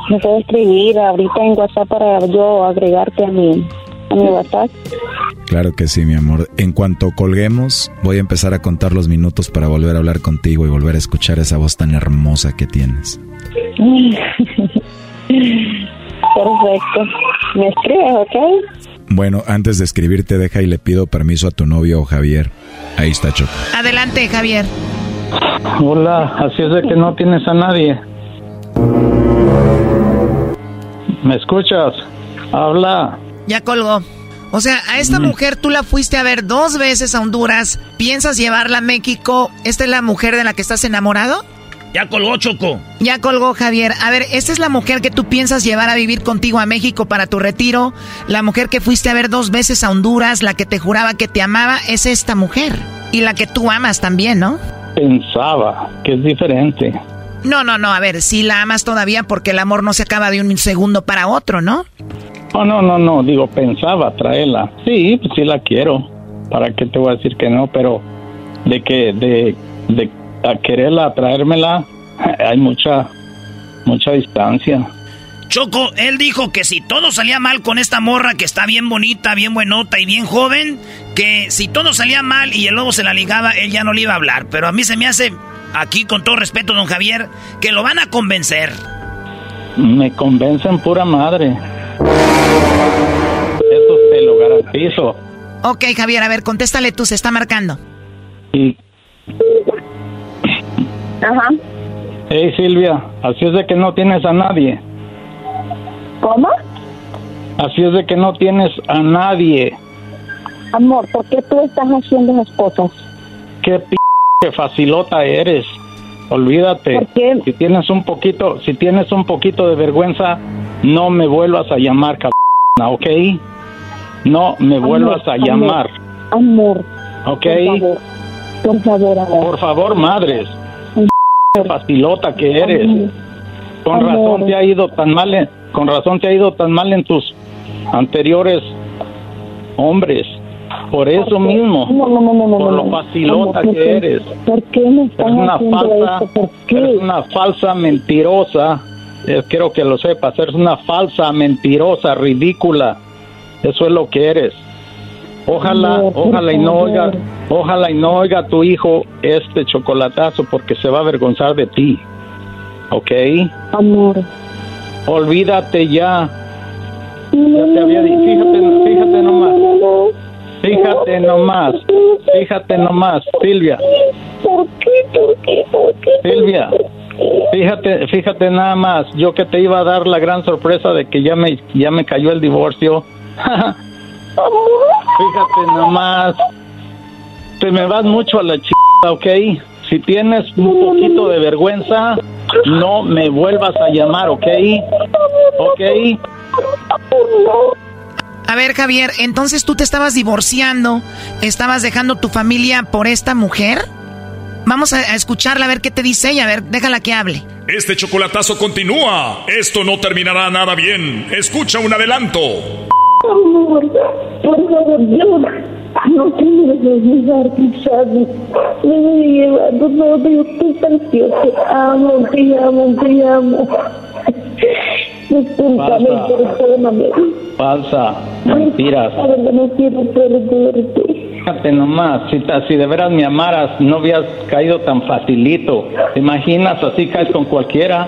Me puedo escribir ahorita en WhatsApp para yo agregarte a mi, a mi WhatsApp. Claro que sí, mi amor. En cuanto colguemos, voy a empezar a contar los minutos para volver a hablar contigo y volver a escuchar esa voz tan hermosa que tienes. Perfecto. Me escribes, ¿ok? Bueno, antes de escribirte, deja y le pido permiso a tu novio Javier. Ahí está Choco. Adelante, Javier. Hola, así es de que no tienes a nadie. ¿Me escuchas? Habla. Ya colgó. O sea, a esta mujer tú la fuiste a ver dos veces a Honduras. ¿Piensas llevarla a México? ¿Esta es la mujer de la que estás enamorado? Ya colgó Choco. Ya colgó Javier. A ver, ¿esta es la mujer que tú piensas llevar a vivir contigo a México para tu retiro? La mujer que fuiste a ver dos veces a Honduras, la que te juraba que te amaba, es esta mujer. Y la que tú amas también, ¿no? Pensaba que es diferente. No, no, no, a ver, sí la amas todavía porque el amor no se acaba de un segundo para otro, ¿no? No, no, no, no, digo, pensaba traerla. Sí, pues sí la quiero. ¿Para qué te voy a decir que no? Pero de que, de, de a quererla, traérmela, hay mucha, mucha distancia. Choco, él dijo que si todo salía mal con esta morra que está bien bonita, bien buenota y bien joven, que si todo salía mal y el lobo se la ligaba, él ya no le iba a hablar. Pero a mí se me hace, aquí con todo respeto, don Javier, que lo van a convencer. Me convencen pura madre. Eso te lo garantizo. Ok, Javier, a ver, contéstale tú, se está marcando. Y, Ajá. hey Silvia, así es de que no tienes a nadie. ¿Cómo? Así es de que no tienes a nadie. Amor, ¿por qué tú estás haciendo esas cosas? Qué p facilota eres. Olvídate. Si tienes un poquito, si tienes un poquito de vergüenza, no me vuelvas a llamar, cabrona, ¿ok? No me vuelvas a llamar, Amor, ¿ok? por favor. Por favor, amor. Por favor, madres. facilota que eres. Con razón te ha ido tan mal, en- con razón te ha ido tan mal en tus anteriores hombres. Por eso mismo. No, no, no, no, no, por no, lo no. facilota ¿por que eres. ¿Por qué me estás Eres una haciendo falsa, esto? ¿Por qué? eres una falsa mentirosa. Eh, quiero que lo sepas, eres una falsa mentirosa, ridícula. Eso es lo que eres. Ojalá, por ojalá y no oiga, ojalá y no oiga a tu hijo este chocolatazo porque se va a avergonzar de ti. ¿Ok? Amor. Olvídate ya. Ya te había dicho, fíjate, fíjate nomás. Fíjate nomás, fíjate nomás, Silvia. ¿Por qué? ¿Por qué? ¿Por qué? Silvia, fíjate, fíjate nada más, yo que te iba a dar la gran sorpresa de que ya me, ya me cayó el divorcio. fíjate nomás, te me vas mucho a la ch... ¿ok? Si tienes un poquito de vergüenza, no me vuelvas a llamar, ¿ok? ¿Ok? A ver, Javier, entonces tú te estabas divorciando, estabas dejando tu familia por esta mujer. Vamos a, a escucharla a ver qué te dice ella, a ver, déjala que hable. Este chocolatazo continúa. Esto no terminará nada bien. Escucha un adelanto. Amor, por favor, yo no te me amo, te amo, te amo. Falsa, mentiras. No quiero perderte. Fíjate nomás, si, si de veras me amaras, no habías caído tan facilito. ¿Te imaginas? Así caes con cualquiera.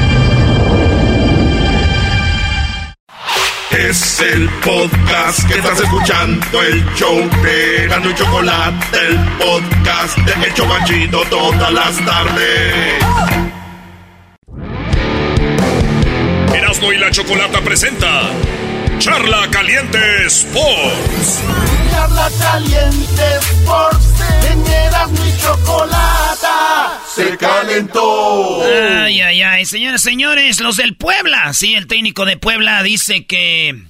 Es el podcast que estás escuchando, el show de Erasmo y Chocolate, el podcast de El Chobachito todas las tardes. Erasno y la chocolata presenta Charla Caliente Sports. Charla caliente Sports, en Erasmo y Chocolata se calentó. Ay, ay, ay, señores, señores, los del Puebla. Sí, el técnico de Puebla dice que.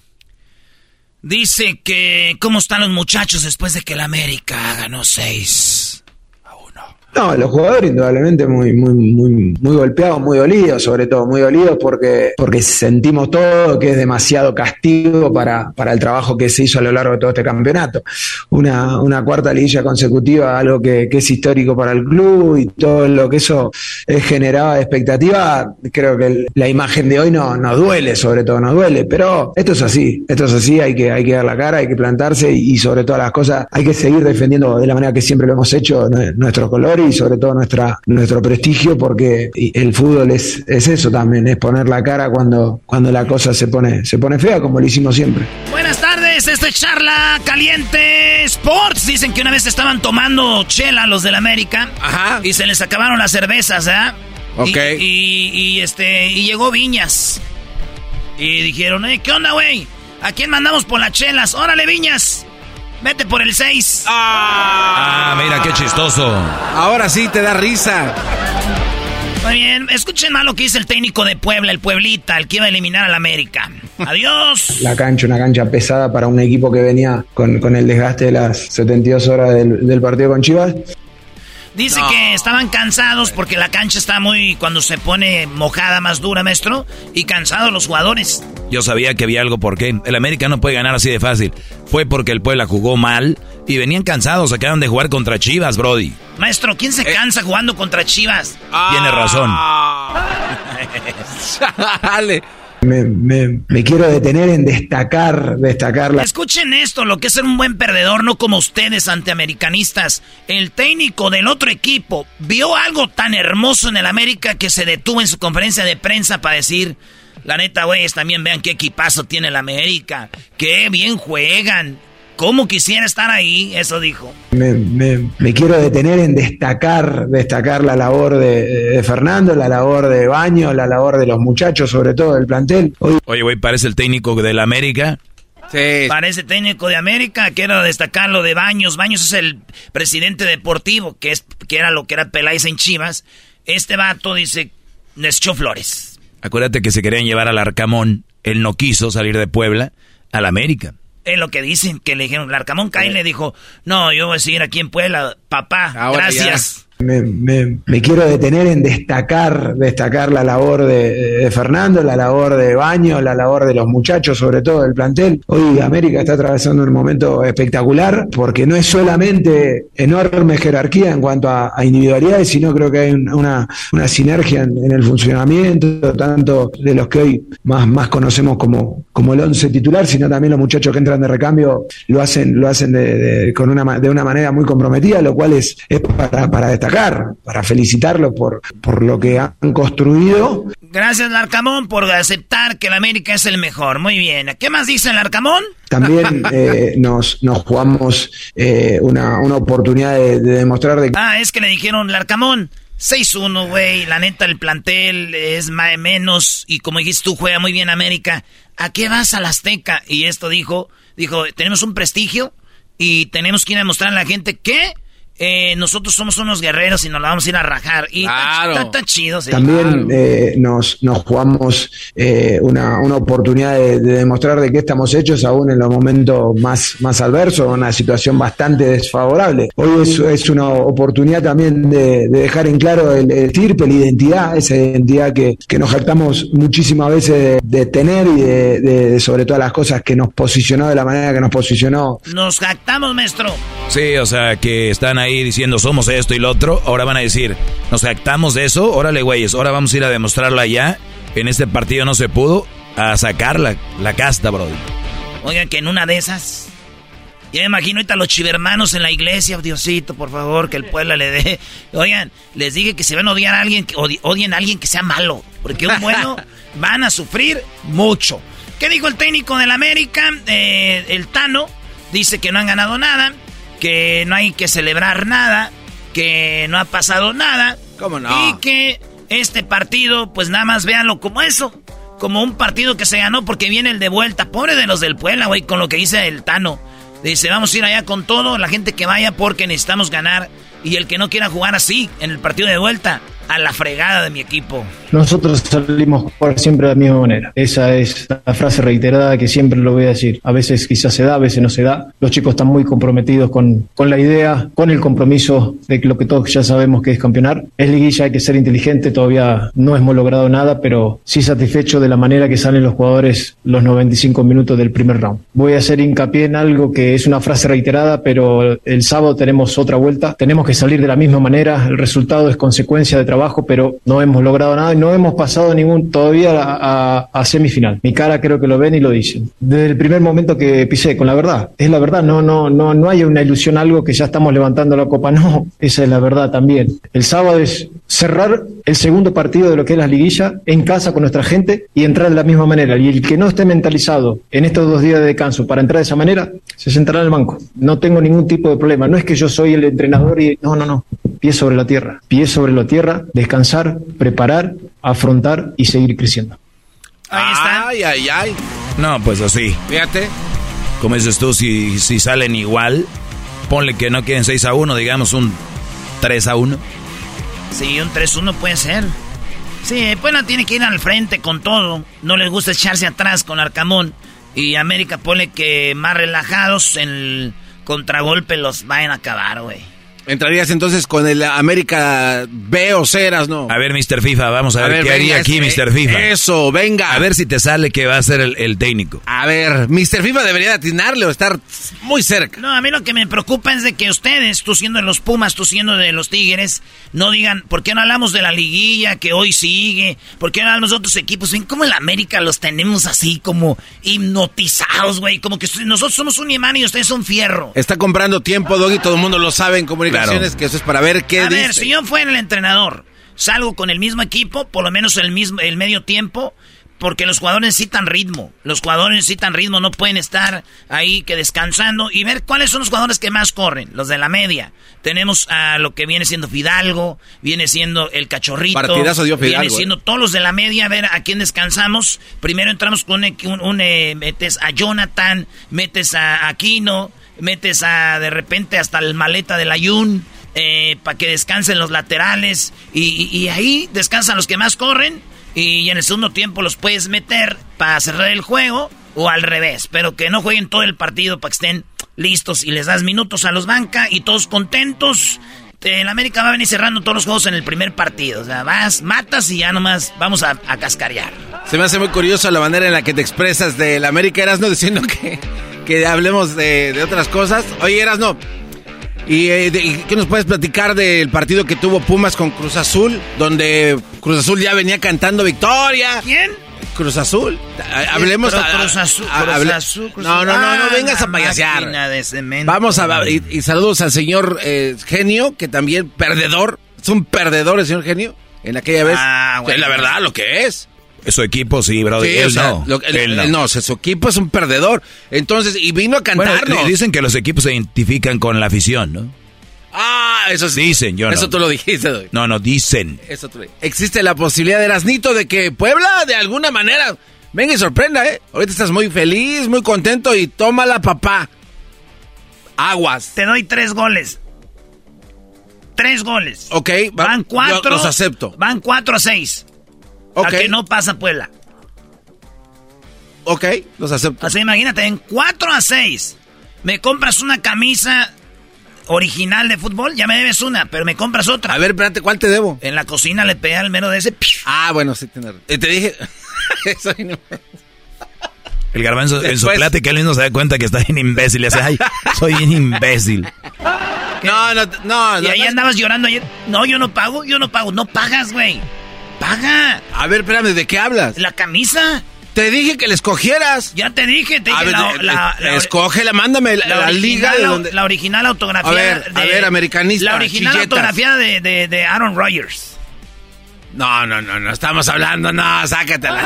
Dice que. ¿Cómo están los muchachos después de que el América ganó seis? No, los jugadores indudablemente muy, muy, muy, golpeados, muy dolidos, sobre todo, muy dolidos porque, porque sentimos todo que es demasiado castigo para, para el trabajo que se hizo a lo largo de todo este campeonato. Una, una cuarta liguilla consecutiva, algo que, que es histórico para el club y todo lo que eso generaba de expectativa, creo que la imagen de hoy no, nos duele, sobre todo nos duele, pero esto es así, esto es así, hay que, hay que dar la cara, hay que plantarse y, y sobre todas las cosas hay que seguir defendiendo de la manera que siempre lo hemos hecho nue- nuestros colores y sobre todo nuestra, nuestro prestigio porque el fútbol es, es eso también, es poner la cara cuando, cuando la cosa se pone, se pone fea como lo hicimos siempre. Buenas tardes, esto es Charla Caliente Sports. Dicen que una vez estaban tomando chela los del América. Ajá. Y se les acabaron las cervezas, ¿ah? Ok. Y, y- y, este, y llegó Viñas. Y dijeron, "Eh, ¿qué onda, güey? ¿A quién mandamos por las chelas? Órale, Viñas. Vete por el 6. Ah, mira qué chistoso. Ahora sí te da risa. Muy bien, escuchen más lo que dice el técnico de Puebla, el Pueblita, el que iba a eliminar al América. Adiós. La cancha, una cancha pesada para un equipo que venía con, con el desgaste de las 72 horas del, del partido con Chivas. Dice que estaban cansados porque la cancha está muy, cuando se pone mojada, más dura, maestro, y cansados los jugadores. Yo sabía que había algo por qué. El América no puede ganar así de fácil. Fue porque el Puebla jugó mal y venían cansados. Acaban de jugar contra Chivas, Brody. Maestro, ¿quién se cansa jugando contra Chivas? Tiene razón. Dale. Me, me- me quiero detener en destacar, destacar la... Escuchen esto, lo que es ser un buen perdedor, no como ustedes antiamericanistas. El técnico del otro equipo vio algo tan hermoso en el América que se detuvo en su conferencia de prensa para decir, la neta, güeyes, también vean qué equipazo tiene el América, qué bien juegan, cómo quisiera estar ahí, eso dijo. Me, me- me quiero detener en destacar, destacar la labor de, de Fernando, la labor de Baño, la labor de los muchachos, sobre todo del plantel. Hoy Oye, güey, parece el técnico del América. Sí. Parece técnico de América, quiero destacar lo de Baños. Baños es el presidente deportivo, que, es, que era lo que era Peláez en Chivas. Este vato dice, les echó flores. Acuérdate que se querían llevar al Arcamón. Él no quiso salir de Puebla al América. Es lo que dicen, que le dijeron, Larcamón Caín le dijo, no, yo voy a seguir aquí en Puebla, papá, Ahora gracias. Me, quiero detener en destacar, destacar la labor de, Fernando, la labor de Baño, la labor de los muchachos, sobre todo del plantel. Hoy América está atravesando un momento espectacular porque no es solamente enorme jerarquía en cuanto a, individualidades, sino creo que hay un- una, una sinergia en, el funcionamiento, tanto de los que hoy más, más conocemos como, como el once titular, sino también los muchachos que entran de recambio lo hacen, lo hacen de, de- con una, de una manera muy comprometida, lo cual es, es para, para destacar, para felicitarlos por, por lo que han construido. Gracias, Larcamón, por aceptar que el América es el mejor. Muy bien. ¿Qué más dice el Larcamón? También eh, nos, nos jugamos eh, una, una oportunidad de, de demostrar de que Ah, es que le dijeron Larcamón. 6-1, güey. La neta, el plantel es más menos. Y como dijiste tú, juega muy bien América. ¿A qué vas a la Azteca? Y esto dijo, dijo, tenemos un prestigio y tenemos que ir a demostrar a la gente que eh, nosotros somos unos guerreros y nos la vamos a ir a rajar. Y está- está, está chido, sí. También eh, nos, nos jugamos eh, una, una oportunidad de, de demostrar de qué estamos hechos aún en los momentos más, más adversos, una situación bastante desfavorable. Hoy es, es una oportunidad también de, de dejar en claro el, el estirpe, la identidad, esa identidad que, que nos jactamos muchísimas veces de, de tener y de, de- de sobre todas las cosas que nos posicionó de la manera que nos posicionó Nos jactamos, maestro. Sí, o sea, que están ahí diciendo somos esto y lo otro. Ahora van a decir, nos jactamos de eso. Órale, güeyes, ahora vamos a ir a demostrarlo allá. En este partido no se pudo. A sacar la, la casta, bro. Oigan, que en una de esas. Ya me imagino ahorita los chivermanos en la iglesia. Diosito, por favor, que el pueblo le dé. Oigan, les dije que si van a odiar a alguien, que odi- odien a alguien que sea malo. Porque un bueno van a sufrir mucho. ¿Qué dijo el técnico del América? Eh, el Tano dice que no han ganado nada, que no hay que celebrar nada, que no ha pasado nada. ¿Cómo no? Y que este partido, pues nada más véanlo como eso. Como un partido que se ganó porque viene el de vuelta. Pobre de los del Puebla, güey, con lo que dice el Tano. Dice, vamos a ir allá con todo, la gente que vaya porque necesitamos ganar. Y el que no quiera jugar así en el partido de vuelta, a la fregada de mi equipo. Nosotros salimos siempre de la misma manera. Esa es la frase reiterada que siempre lo voy a decir. A veces quizás se da, a veces no se da. Los chicos están muy comprometidos con, con la idea, con el compromiso de lo que todos ya sabemos que es campeonar. Es liguilla, hay que ser inteligente, todavía no hemos logrado nada, pero sí satisfecho de la manera que salen los jugadores los 95 minutos del primer round. Voy a hacer hincapié en algo que es una frase reiterada, pero el sábado tenemos otra vuelta. Tenemos que salir de la misma manera. El resultado es consecuencia de trabajo, pero no hemos logrado nada y no hemos pasado ningún todavía a, a- a semifinal. Mi cara creo que lo ven y lo dicen. Desde el primer momento que pisé, con la verdad. Es la verdad, no, no, no, no hay una ilusión, algo que ya estamos levantando la copa. No, esa es la verdad también. El sábado es cerrar el segundo partido de lo que es la liguilla en casa con nuestra gente y entrar de la misma manera. Y el que no esté mentalizado en estos dos días de descanso para entrar de esa manera, se sentará en el banco. No tengo ningún tipo de problema. No es que yo soy el entrenador y... No, no, no. Pie sobre la tierra. Pie sobre la tierra, descansar, preparar, afrontar y seguir creciendo. Ahí está. Ay, ay, ay. No, pues así. Fíjate. Como dices tú, si, si salen igual, ponle que no queden 6 a 1, digamos un 3 a 1. Sí, un 3-1 puede ser. Sí, Puebla tiene que ir al frente con todo. No les gusta echarse atrás con Arcamón. Y América pone que más relajados en el contragolpe los vayan a acabar, güey. Entrarías entonces con el América B o Ceras, ¿no? A ver, Mr. FIFA, vamos a, ver, qué haría aquí ese- Mr. FIFA. Eso, venga. A ver si te sale que va a ser el, el técnico. A ver, Mr. FIFA debería atinarle o estar muy cerca. No, a mí lo que me preocupa es de que ustedes, tú siendo de los Pumas, tú siendo de los Tigres, no digan, ¿por qué no hablamos de la liguilla que hoy sigue? ¿Por qué no hablamos de otros equipos? ¿Ven cómo el América los tenemos así como hipnotizados, güey? Como que nosotros somos un imán y ustedes son fierro. Está comprando tiempo, Doggy, todo el mundo lo sabe en Claro. que eso es para ver qué A dice. ver, si yo fuera el entrenador, salgo con el mismo equipo, por lo menos el mismo, el medio tiempo, porque los jugadores necesitan ritmo. Los jugadores necesitan ritmo, no pueden estar ahí que descansando y ver cuáles son los jugadores que más corren, los de la media. Tenemos a lo que viene siendo Fidalgo, viene siendo el cachorrito, Partidazo dio viene Fidalgo, siendo eh. todos los de la media, a ver a quién descansamos. Primero entramos con un, un- un, eh, metes a Jonathan, metes a Aquino, metes a de repente hasta el maleta del Ayun, para que descansen los laterales y, ahí descansan los que más corren y en el segundo tiempo los puedes meter para cerrar el juego o al revés, pero que no jueguen todo el partido para que estén listos y les das minutos a los banca y todos contentos el América va a venir cerrando todos los juegos en el primer partido. O sea, vas, matas y ya nomás vamos a, a cascarear. Se me hace muy curioso la manera en la que te expresas del América Erasno diciendo que, que hablemos de, de otras cosas. Oye, Erasno, ¿y eh, de- qué nos puedes platicar del partido que tuvo Pumas con Cruz Azul? Donde Cruz Azul ya venía cantando victoria. ¿Quién? Cruz Azul. Ha- Hablemos Pero a- Cruz Azul, a- Cruz hable- Azul, Cruz No, no, no, no Ah, vengas a payasear. máquina de cemento. Vamos a y, y saludos al señor eh, Genio, que también perdedor, es un perdedor el señor Genio. En aquella vez, Ah, es la verdad, lo que es. Su equipo sí, bro. Sí, él o sea, no. lo- él, él no. él no, o sea, su equipo es un perdedor. Entonces, y vino a Bueno, cantarnos. dicen que los equipos se identifican con la afición, ¿no? ah, eso sí. Dicen, yo no. Eso tú lo dijiste, Doy. No, no, dicen. Eso tú lo- Existe la posibilidad de Erasnito de que Puebla, de alguna manera, venga y sorprenda, ¿eh? Ahorita estás muy feliz, muy contento y tómala, papá. Aguas. Te doy tres goles. Tres goles. Ok, va- Van cuatro. yo los acepto. Van cuatro a seis. Ok. A que no pasa Puebla. Ok, los acepto. Sea, imagínate, en 4 a 6 me compras una camisa original de fútbol, ya me debes una, pero me compras otra. A ver, espérate, ¿cuál te debo? En la cocina le pegué al mero de ese. Ah, bueno, sí, razón. Eh, Te dije... Eso no- El garbanzo en su Después- plática él mismo se da cuenta que está bien imbécil. Y hace, ay, soy bien imbécil. No, no, no. Y no, ahí no. andabas llorando ayer. No, yo no pago, yo no pago. No pagas, güey. Paga. A ver, espérame, ¿de qué hablas? La camisa. Te dije que la escogieras. Ya te dije, te A dije la, eh, la- eh, la- escógela, mándame la, la la liga de donde... la original autografía A ver, a de- ver, americanista, La original chilletas. autografía de, de, de Aaron Rodgers. No, no, no, no, estamos hablando, no, sácatela.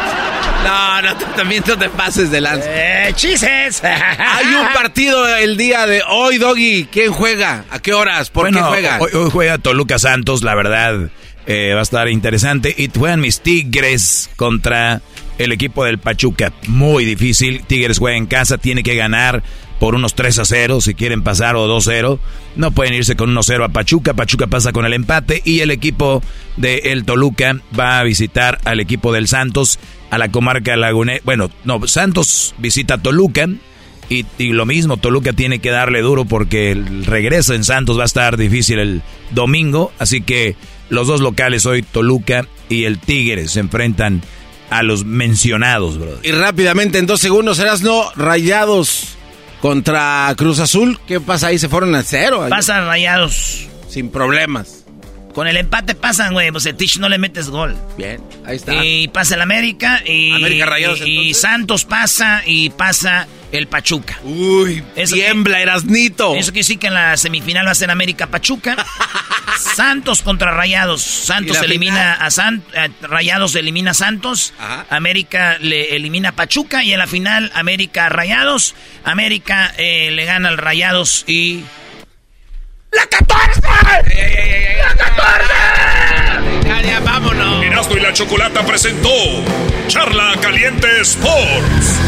No, no, también no te pases de lanza. Eh, chises. Hay un partido el día de hoy, Doggy. ¿Quién juega? ¿A qué horas? ¿Por bueno, qué juega? Hoy, hoy juega Toluca Santos, la verdad. Eh, va a estar interesante. Y juegan mis Tigres contra el equipo del Pachuca. Muy difícil. Tigres juega en casa, tiene que ganar por unos 3 a 0 si quieren pasar o 2 0. No pueden irse con 1 0 a Pachuca. Pachuca pasa con el empate y el equipo de Toluca va a visitar al equipo del Santos a la comarca lagunera. Bueno, no, Santos visita Toluca. Y, y lo mismo, Toluca tiene que darle duro porque el regreso en Santos va a estar difícil el domingo. Así que los dos locales hoy, Toluca y el Tigres, se enfrentan a los mencionados, bro. Y rápidamente, en dos segundos, serás no rayados contra Cruz Azul. ¿Qué pasa ahí? Se fueron a cero. Pasan rayados. Sin problemas. Con el empate pasan, güey. Pues el Tich no le metes gol. Bien, ahí está. Y pasa el América y, América Rayados, y. Santos pasa y pasa el Pachuca. Uy, Eso tiembla, Erasnito. Eso quiere decir que en la semifinal va a ser América Pachuca. Santos contra Rayados. Santos ¿Y la elimina a San, eh, Rayados elimina a Santos. América le elimina a Pachuca y en la final América Rayados. América eh, le gana al Rayados y ¡La 14! ¡La 14! Ya, ya, vámonos. Erasmo y la Chocolata presentó Charla Caliente Sports.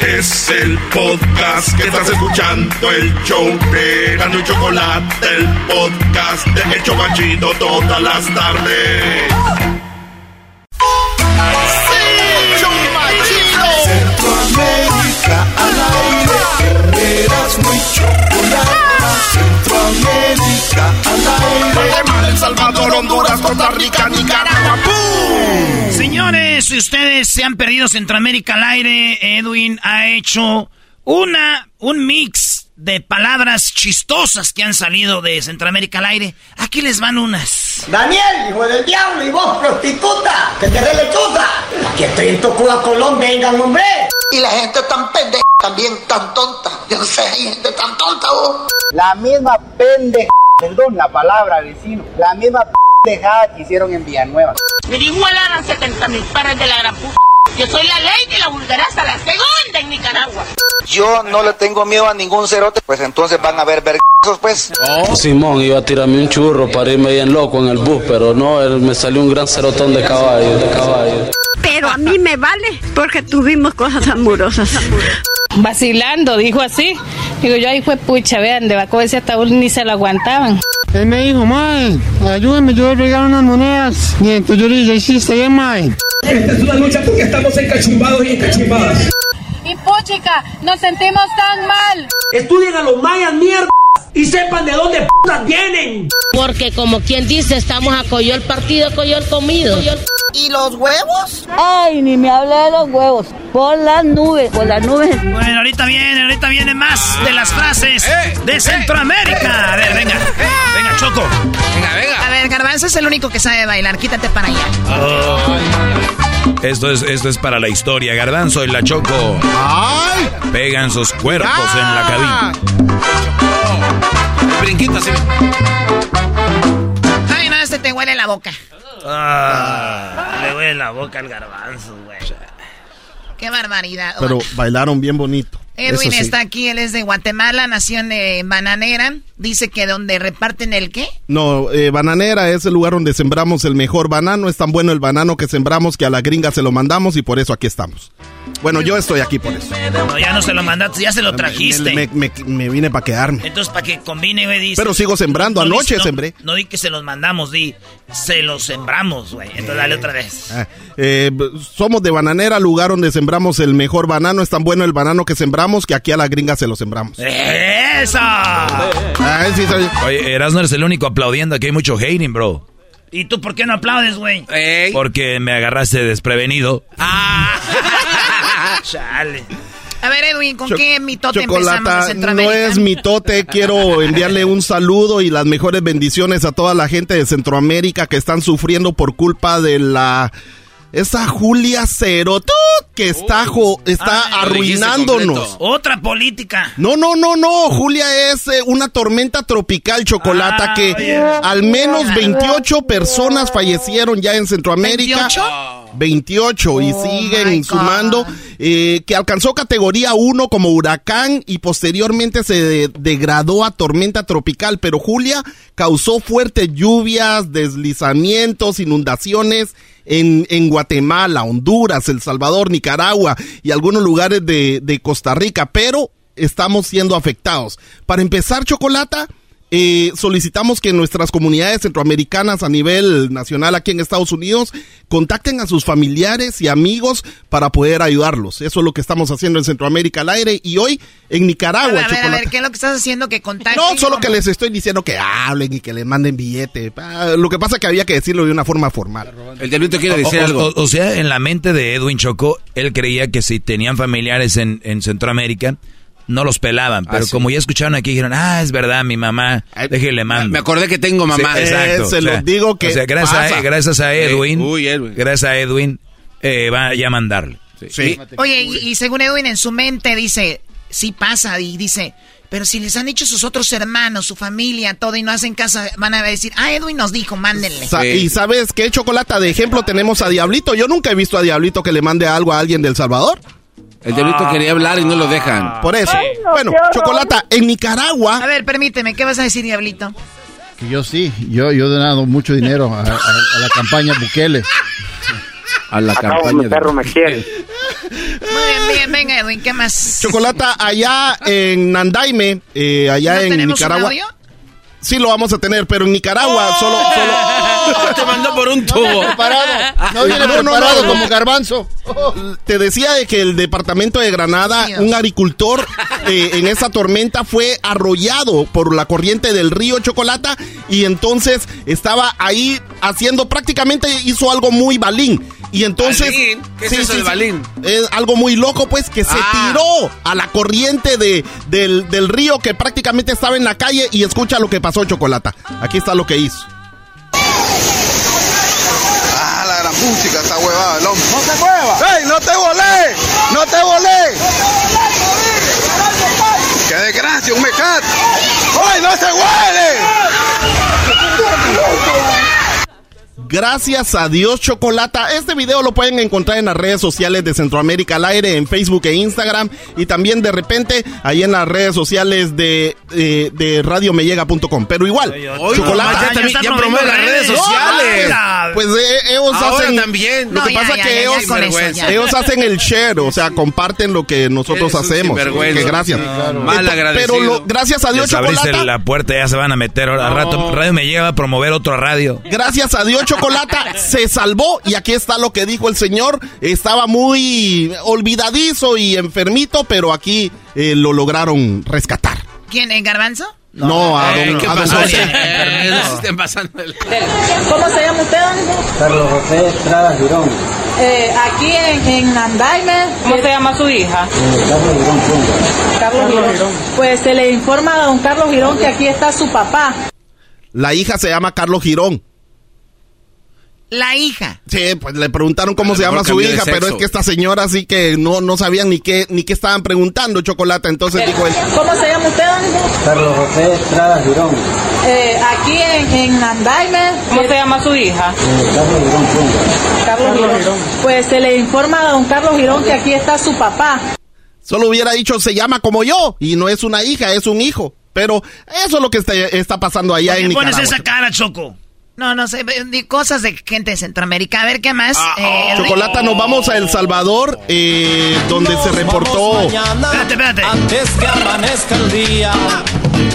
Es el podcast que estás escuchando, el show de Erasmo y Chocolate, el podcast de El Chobachito todas las tardes. Centroamérica al aire. Erasmo y chocolate. Centroamérica al aire. Guatemala, El Salvador, Honduras, Costa Rica, Nicaragua. ¡Pum! Señores, si ustedes se han perdido Centroamérica al aire, Edwin ha hecho una, un mix de palabras chistosas que han salido de Centroamérica al aire. Aquí les van unas. Daniel, hijo del diablo, y vos, prostituta, que te dé lechuza. Aquí estoy en Tocuba, Colón, vengan, hombre. Y la gente tan pendeja, también tan tonta. Yo no sé, hay gente tan tonta, vos. La misma pendeja, perdón la palabra, vecino, la misma pendejada que hicieron en Villanueva. Me igualaran 70 mil pares de la gran puta. Yo soy la ley de la vulgaraza, la segunda en Nicaragua. Yo no le tengo miedo a ningún cerote, pues entonces van a ver vergazos, pues. Simón iba a tirarme un churro para irme bien loco en el bus, pero no, él me salió un gran cerotón de caballo, de caballo. Pero a mí me vale porque tuvimos cosas amorosas. Vacilando, dijo así. Digo yo, ahí fue pucha, vean, de con ese ataúd ni se lo aguantaban. Él me dijo, mae, ayúdame, yo voy a regalar unas monedas. Y entonces yo le dije, sí, está bien, mae. Esta es una lucha porque estamos encachumbados y encachumbadas. Y puchica, nos sentimos tan mal. Estudien a los mayas, mierda. Y sepan de dónde putas vienen. Porque como quien dice, estamos a coyol partido, coyol comido. ¿Y los huevos? Ay, ni me hable de los huevos. Por las nubes, por las nubes. Bueno, ahorita viene, ahorita viene más de las frases de Centroamérica. A ver, venga. Venga, Choco. Venga, venga. A ver, Garbanzo es el único que sabe bailar. Quítate para allá. Esto es, esto es para la historia. Garbanzo y la Choco ¡Ay! pegan sus cuerpos en la cabina. Brinquito así. Ay, no, este te huele la boca. Ah, le huele la boca al garbanzo, güey. Qué barbaridad. Pero bailaron bien bonito. Edwin sí. está aquí, él es de Guatemala, nación de bananera. Dice que donde reparten el qué? No, eh, Bananera es el lugar donde sembramos el mejor banano. Es tan bueno el banano que sembramos que a la gringa se lo mandamos y por eso aquí estamos. Bueno, yo estoy aquí por eso. No, ya no se lo mandaste, ya se lo trajiste. Me, me- me vine para quedarme. Entonces, para que combine, güey, dice. Pero sigo sembrando. No, Anoche no, sembré. No di que se los mandamos, di. Se los sembramos, güey. Entonces, dale otra vez. Ah, eh, somos de Bananera, lugar donde sembramos el mejor banano. Es tan bueno el banano que sembramos que aquí a la gringa se lo sembramos. ¡Esa! Ah, sí, soy- Oye, Erasmo eres el único aplaudiendo. Aquí hay mucho hating, bro. ¿Y tú por qué no aplaudes, güey? Porque me agarraste desprevenido. Chale. A ver, Edwin, ¿con Cho- qué mitote empezamos Chocolata, no es mitote. Quiero enviarle un saludo y las mejores bendiciones a toda la gente de Centroamérica que están sufriendo por culpa de la. Esa Julia Cerotú que está, jo- está Ah, arruinándonos. Otra política. No, no, no, no. Julia es eh, una tormenta tropical chocolata Ah, que al menos 28 personas fallecieron ya en Centroamérica. ¿28? 28 y Oh, siguen sumando, eh, que alcanzó categoría 1 como huracán y posteriormente se de- degradó a tormenta tropical, pero Julia causó fuertes lluvias, deslizamientos, inundaciones en, en Guatemala, Honduras, El Salvador, Nicaragua y algunos lugares de, de Costa Rica, pero estamos siendo afectados. Para empezar, Chocolata, eh, solicitamos que nuestras comunidades centroamericanas a nivel nacional aquí en Estados Unidos contacten a sus familiares y amigos para poder ayudarlos. Eso es lo que estamos haciendo en Centroamérica al aire y hoy en A Nicaragua. ver, a ver, a ver, ¿qué es lo que estás haciendo que contacten? No, solo que les estoy diciendo que hablen y que les manden billete. Ah, Lo que pasa es que había que decirlo de una forma formal. El diablito quiere decir o- algo. o- o sea, en la mente de Edwin Choco, él creía que si tenían familiares en, en Centroamérica, no los pelaban. Pero Ah, sí. como ya escucharon aquí, dijeron, ah, es verdad, mi mamá, déjele mando. Me acordé que tengo mamá. Sí, exacto. Eh, se o sea, los digo que O sea, gracias, pasa. a, gracias a Eh, Edwin, uy, Edwin. gracias a Edwin, eh, va ya a mandarle. Sí. Oye, y, y según Edwin en su mente dice, sí pasa, y dice, pero si les han dicho sus otros hermanos, su familia, todo, y no hacen caso, van a decir, ah, Edwin nos dijo, mándenle. Sa-. Y sabes qué, Chocolata, de ejemplo tenemos a Diablito. Yo nunca he visto a Diablito que le mande algo a alguien del Salvador. El diablito quería hablar y no lo dejan. Por eso. bueno, Chocolata, en Nicaragua... A ver, permíteme, ¿qué vas a decir, Diablito? Que yo sí, yo, yo he donado mucho dinero a, a- a la campaña Bukele. A la campaña. de- me quiere. Muy bien, bien, venga, Edwin, ¿qué más? Chocolata, allá en Nandaime, eh, allá ¿No en tenemos un Nicaragua. audio? Sí lo vamos a tener, pero en Nicaragua solo, solo. Te mandó por un tubo. Preparado. No viene No, no, no, preparado no. como garbanzo. Te decía de que el departamento de Granada, Dios. un agricultor eh, en esa tormenta fue arrollado por la corriente del río Chocolata y entonces estaba ahí haciendo prácticamente hizo algo muy balín. Y entonces. ¿Balín? ¿Qué es eso de balín? Es algo muy loco, pues, que se Ah. tiró a la corriente de, del, del río que prácticamente estaba en la calle y escucha lo que pasó, Chocolata. Aquí está lo que hizo. Música, esta huevada, el hombre. ¡No se mueva! ¡Ey, no te volé! ¡No te volé! ¡Qué desgracia, un mecate! ¡Ay, no se huele! Gracias a Dios, Chocolata. Este video lo pueden encontrar en las redes sociales de Centroamérica al aire, en Facebook e Instagram. Y también de repente ahí en las redes sociales de, eh, de radiomellega.com. Pero igual, Oye, Chocolata. mamá, ya promueve las redes sociales. Pues eh, ellos Ahora hacen. también. Lo No, que ya, pasa es que ellos, hacen el share, o sea, comparten lo que nosotros hacemos. Que gracias. Sí, claro. Mal Ento- agradecido. Pero lo- gracias a Dios, Les abriste Chocolata. la puerta, ya se van a meter. Ahora, rato, Radio me llega a promover otro radio. Gracias a Dios, Chocolata se salvó. Y aquí está lo que dijo el señor. Estaba muy olvidadizo y enfermito, pero aquí eh, lo lograron rescatar. ¿Quién, el garbanzo? No, a don, ¿qué a don pasó? José. Eh, no se estén pasando el- ¿Cómo se llama usted, amigo? Carlos José Estrada Girón. Eh, aquí en, en Andaime. ¿Cómo se llama su hija? Carlos Girón. Carlos Girón. Pues se le informa a don Carlos Girón que aquí está su papá. La hija se llama Carlos Girón. La hija. Sí, pues le preguntaron cómo se llama su hija, pero es que esta señora sí que no, no sabían ni qué, ni qué estaban preguntando, Chocolata. Entonces dijo él, ¿Cómo se llama usted, amigo? Carlos José Estrada Girón. Eh, aquí en, en Andaime. ¿Cómo se llama su hija? Carlos Girón. Carlos Girón. Pues se le informa a don Carlos Girón que aquí está su papá. solo hubiera dicho se llama como yo y no es una hija, es un hijo. Pero eso es lo que está, está pasando allá en ¿Qué pones Nicaragua. esa cara, Choco? No, no sé, cosas de gente de Centroamérica. A ver, ¿qué más? Eh, Chocolata, nos vamos a El Salvador, eh, donde se reportó. Espérate, espérate. Antes que amanezca el día.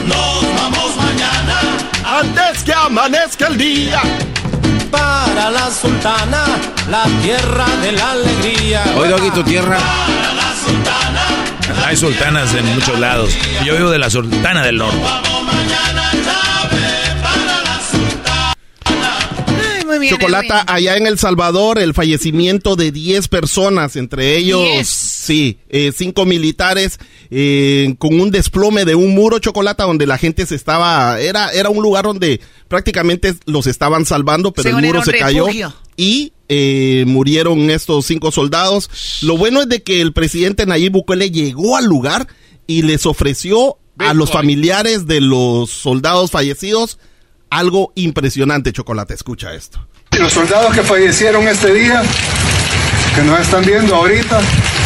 Nos vamos mañana. Antes que amanezca el día. Para la sultana, la tierra de la alegría. Oye, Doggy, tu tierra. Hay sultanas en muchos lados. Yo vivo de la sultana del norte. Muy bien, Chocolata, Edwin. allá en El Salvador, el fallecimiento de 10 personas, entre ellos, Diez. sí, eh, cinco militares, eh, con un desplome de un muro, Chocolata, donde la gente se estaba, era, era un lugar donde prácticamente los estaban salvando, pero Según el muro se cayó y eh, murieron estos cinco soldados. Lo bueno es de que el presidente Nayib Bukele llegó al lugar y les ofreció a los familiares de los soldados fallecidos algo impresionante, Chocolate. Escucha esto. Los soldados que fallecieron este día, que nos están viendo ahorita,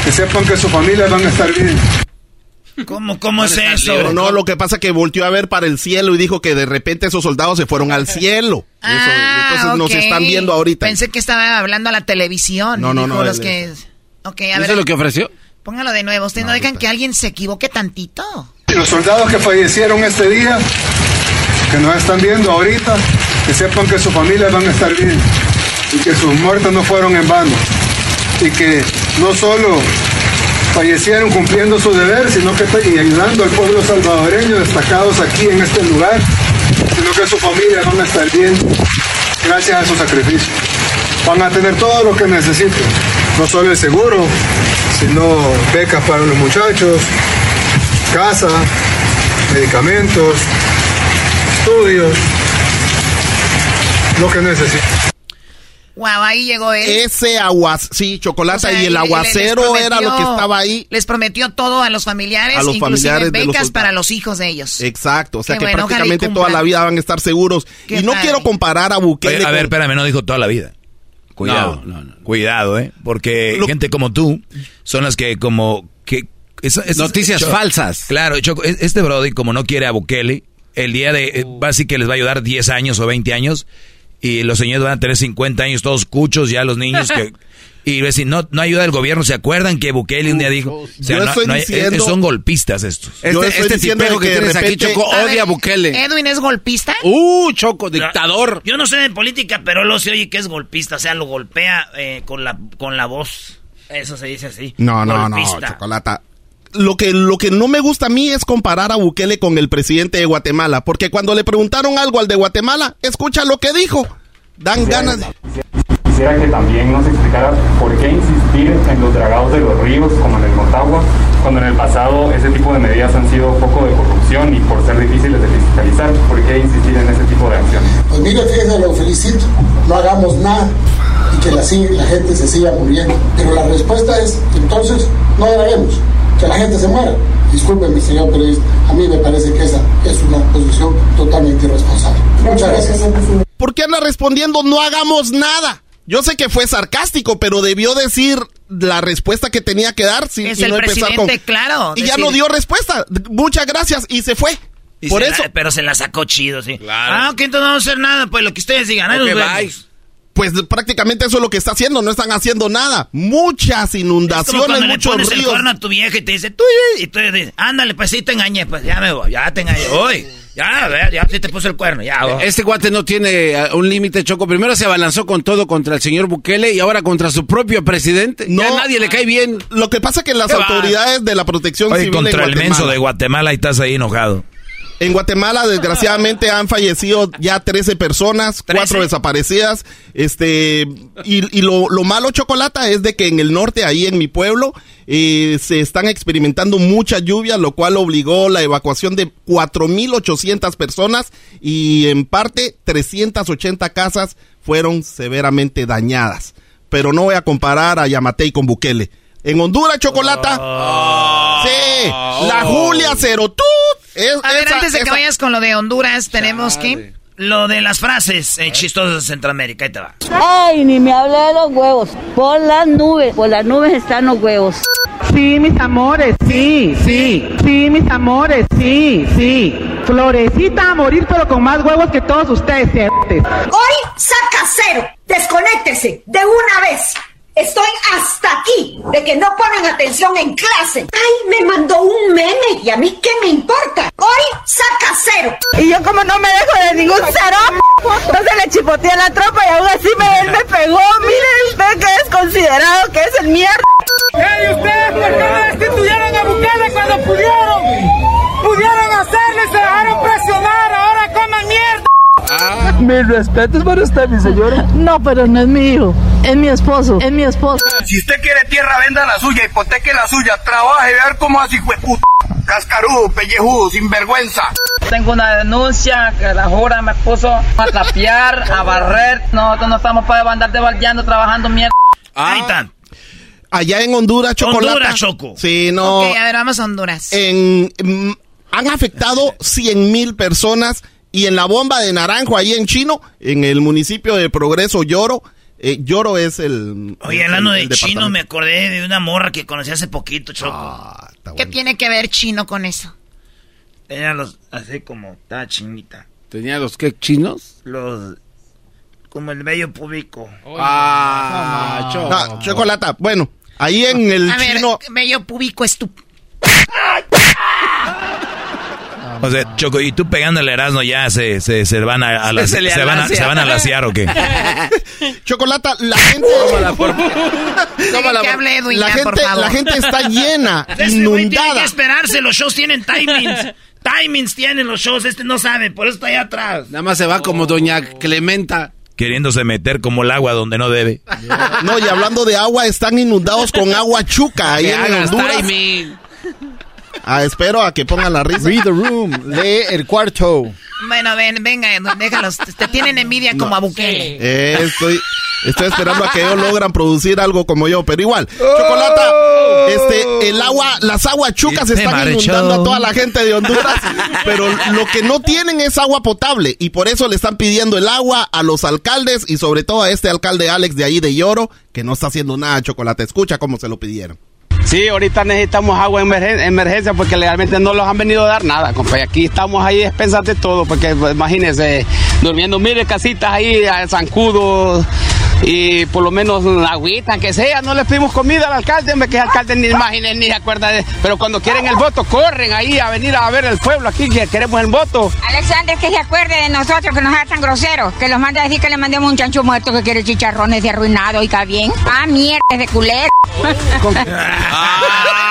que sepan que sus familias van a estar bien. ¿Cómo, cómo es Pero eso? no, lo que pasa es que volteó a ver para el cielo y dijo que de repente esos soldados se fueron al cielo. Eso, Ah, entonces nos ok. están viendo ahorita. Pensé que estaba hablando a la televisión. No, no, Dijo no, Los que... Ok, a ¿Eso ver. es lo que ofreció? Póngalo de nuevo. Ustedes no, dejan que alguien se equivoque tantito. Los soldados que fallecieron este día, que nos están viendo ahorita, que sepan que sus familias van a estar bien y que sus muertes no fueron en vano y que no solo fallecieron cumpliendo su deber, sino que y ayudando al pueblo salvadoreño destacados aquí en este lugar, sino que sus familias van a estar bien gracias a su sacrificio. Van a tener todo lo que necesiten, no solo el seguro, sino becas para los muchachos, casa, medicamentos, estudios, lo que necesiten. Wow, ahí llegó él. Ese aguas, sí, chocolate O sea, y el aguacero era lo que estaba ahí. Les prometió todo a los familiares, A los inclusive familiares de los becas para los hijos de ellos. Exacto, o sea Qué que bueno, prácticamente toda la vida van a estar seguros. Qué y no padre. quiero comparar a Bukele Oye, a ver, con- espérame, no dijo toda la vida. Cuidado, No, no, cuidado, ¿eh? Porque Lo- gente como tú son las que como que Noticias falsas. Claro, Choco, este Brody como no quiere a Bukele, el día de eh, decir que les va a ayudar 10 años o 20 años y los señores van a tener 50 años todos cuchos ya los niños que y va a decir, no, no ayuda el gobierno, ¿se acuerdan que Bukele un día dijo? O sea, Yo no- estoy no hay- diciendo- son golpistas estos. Yo Este, este tipejo que que tienes aquí, repente- Choco, A odia ver, a Bukele. ¿Edwin es golpista? Uh, Choco, dictador. Yo no sé de política, pero lo se oye que es golpista. O sea, lo golpea eh, con, la, con la voz. Eso se dice así. No, no, no, Golpista. chocolata. Lo que, lo que no me gusta a mí es comparar a Bukele con el presidente de Guatemala, porque cuando le preguntaron algo al de Guatemala, escucha lo que dijo. Dan ganas de... Quisiera que también nos explicara por qué insistir en los dragados de los ríos, como en el Motagua, cuando en el pasado ese tipo de medidas han sido foco de corrupción y por ser difíciles de fiscalizar, ¿por qué insistir en ese tipo de acciones? Pues mire, fíjese, lo felicito. No hagamos nada y que la, sigue- la gente se siga muriendo. Pero la respuesta es, entonces, no grabemos, que la gente se muera. Discúlpeme, señor periodista, a mí me parece que esa es una posición totalmente irresponsable. Muchas gracias. ¿Por qué anda respondiendo no hagamos nada? Yo sé que fue sarcástico, pero debió decir la respuesta que tenía que dar sin Es y el no empezar con... presidente, claro. Y ya no dio respuesta. Muchas gracias y se fue. Y Por se eso, la- pero se la sacó chido, sí. Claro. Ah, ok, entonces no vamos a hacer nada. Pues lo que ustedes digan. ahí Ok, nos bye. Pues prácticamente eso es lo que está haciendo. No están haciendo nada. Muchas Es como inundaciones, cuando le muchos pones el ríos. cuerno a tu vieja y te dice, tú, y tú dices, ándale, pues sí te engañé, pues ya me voy, ya te engañé, hoy, ya, a ver, ya sí te puse el cuerno, ya. voy. Este guate no tiene eh, un límite, Choco. Primero se abalanzó con todo contra el señor Bukele y ahora contra su propio presidente. No, a nadie le cae bien. Lo que pasa es que las autoridades de la protección Oye, civil contra en el menso de Guatemala y estás ahí enojado. En Guatemala, desgraciadamente, han fallecido ya 13 personas, cuatro desaparecidas. Este, y, y lo, lo malo, Chocolata, es de que en el norte, ahí en mi pueblo, eh, se están experimentando mucha lluvia, lo cual obligó la evacuación de 4.800 personas y en parte 380 casas fueron severamente dañadas. Pero no voy a comparar a Yamatei con Bukele. En Honduras, Chocolata. Sí, la Julia Cerotut. Es, A ver, esa- antes de que vayas con lo de Honduras, tenemos que... Lo de las frases eh, chistosas de Centroamérica, ahí te va. Ay, ni me hable de los huevos. Por las nubes, por las nubes están los huevos. Sí, mis amores, sí, sí. Sí, mis amores, sí, sí. Florecita a morir, pero con más huevos que todos ustedes. Hoy saca cero. Desconéctese de una vez. Estoy hasta aquí de que no ponen atención en clase. Ay, me mandó un meme y a mí qué me importa. Hoy saca cero. Y yo como no me dejo de ningún cero, entonces le chipoteé a la tropa y aún así me, él me pegó. Miren usted que es considerado que es el mierda. ¡Ey, ustedes por qué no destituyeron a Bukele cuando pudieron! ¡Pudieron hacerlo y se dejaron presionar! ¡Ahora coman mierda! Mis respetos para usted, mi señora. No, pero no es mi hijo, es mi esposo, es mi esposo. Si usted quiere tierra, venda la suya, hipoteque la suya, trabaje, ver cómo así fue puta. Cascarudo, pellejudo, sinvergüenza. Tengo una denuncia que la jura me puso a trapear, a barrer. Nosotros no estamos para andar debaldeando, trabajando mierda. Ahí está. Allá en Honduras, Chocolata. Honduras, Choco. Sí, no. Ok, a ver, vamos a Honduras. en, mm, han afectado 100 mil personas y en la bomba de Naranjo, ahí en Chino, en el municipio de Progreso Lloro, eh, Lloro es el... Oye, el- hablando el de chino, me acordé de una morra que conocí hace poquito, Choco. Ah, ¿Qué tiene que ver chino con eso? Tenía los, así como, estaba chinita. ¿Tenía los qué chinos? Los, como el vello público. Ah. No, Chocolata, bueno, ahí en el a ver, Chino... bello púbico estúpido. O sea, Choco, y tú pegándole Erasmo ya se, se, se van a, a la- Se van a, se van a lasear o qué. Chocolata, la gente... que hable Edwin, la, gente, por favor. la gente está llena, Este güey tiene que inundada. esperarse, los shows tienen timings. timings tienen los shows, este no sabe, por eso está ahí atrás. Nada más se va como doña Clementa. Queriéndose meter como el agua donde no debe. No, y hablando de agua, están inundados con agua chuca ahí en Honduras. timing. Ah, espero a que pongan la risa. Read the room. Lee el cuarto. Bueno, ven, venga, déjalos. Te, tienen envidia como a Bukele. Eh, estoy, estoy esperando a que ellos logran producir algo como yo, pero igual. Chocolata, este, el agua, las aguas chucas Y se están marchó. inundando a toda la gente de Honduras, pero lo que no tienen es agua potable y por eso le están pidiendo el agua a los alcaldes y sobre todo a este alcalde Alex de ahí de Lloro, que no está haciendo nada, Chocolate. Escucha cómo se lo pidieron. Sí, ahorita necesitamos agua en emergen- emergencia porque legalmente no los han venido a dar nada, compa. Aquí estamos ahí a expensas de todo, porque pues, imagínense, durmiendo miles casitas ahí, zancudos y por lo menos la agüita, que sea, no le pedimos comida al alcalde, hombre, que el alcalde ni imaginen ni se acuerda de... Pero cuando quieren el voto, corren ahí a venir a ver el pueblo aquí, que queremos el voto. Alexander, que se acuerde de nosotros, que nos haga tan groseros, que los manda a decir que le mandemos un chancho muerto que quiere chicharrones de arruinado, y está bien. Ah, mierda, de culero.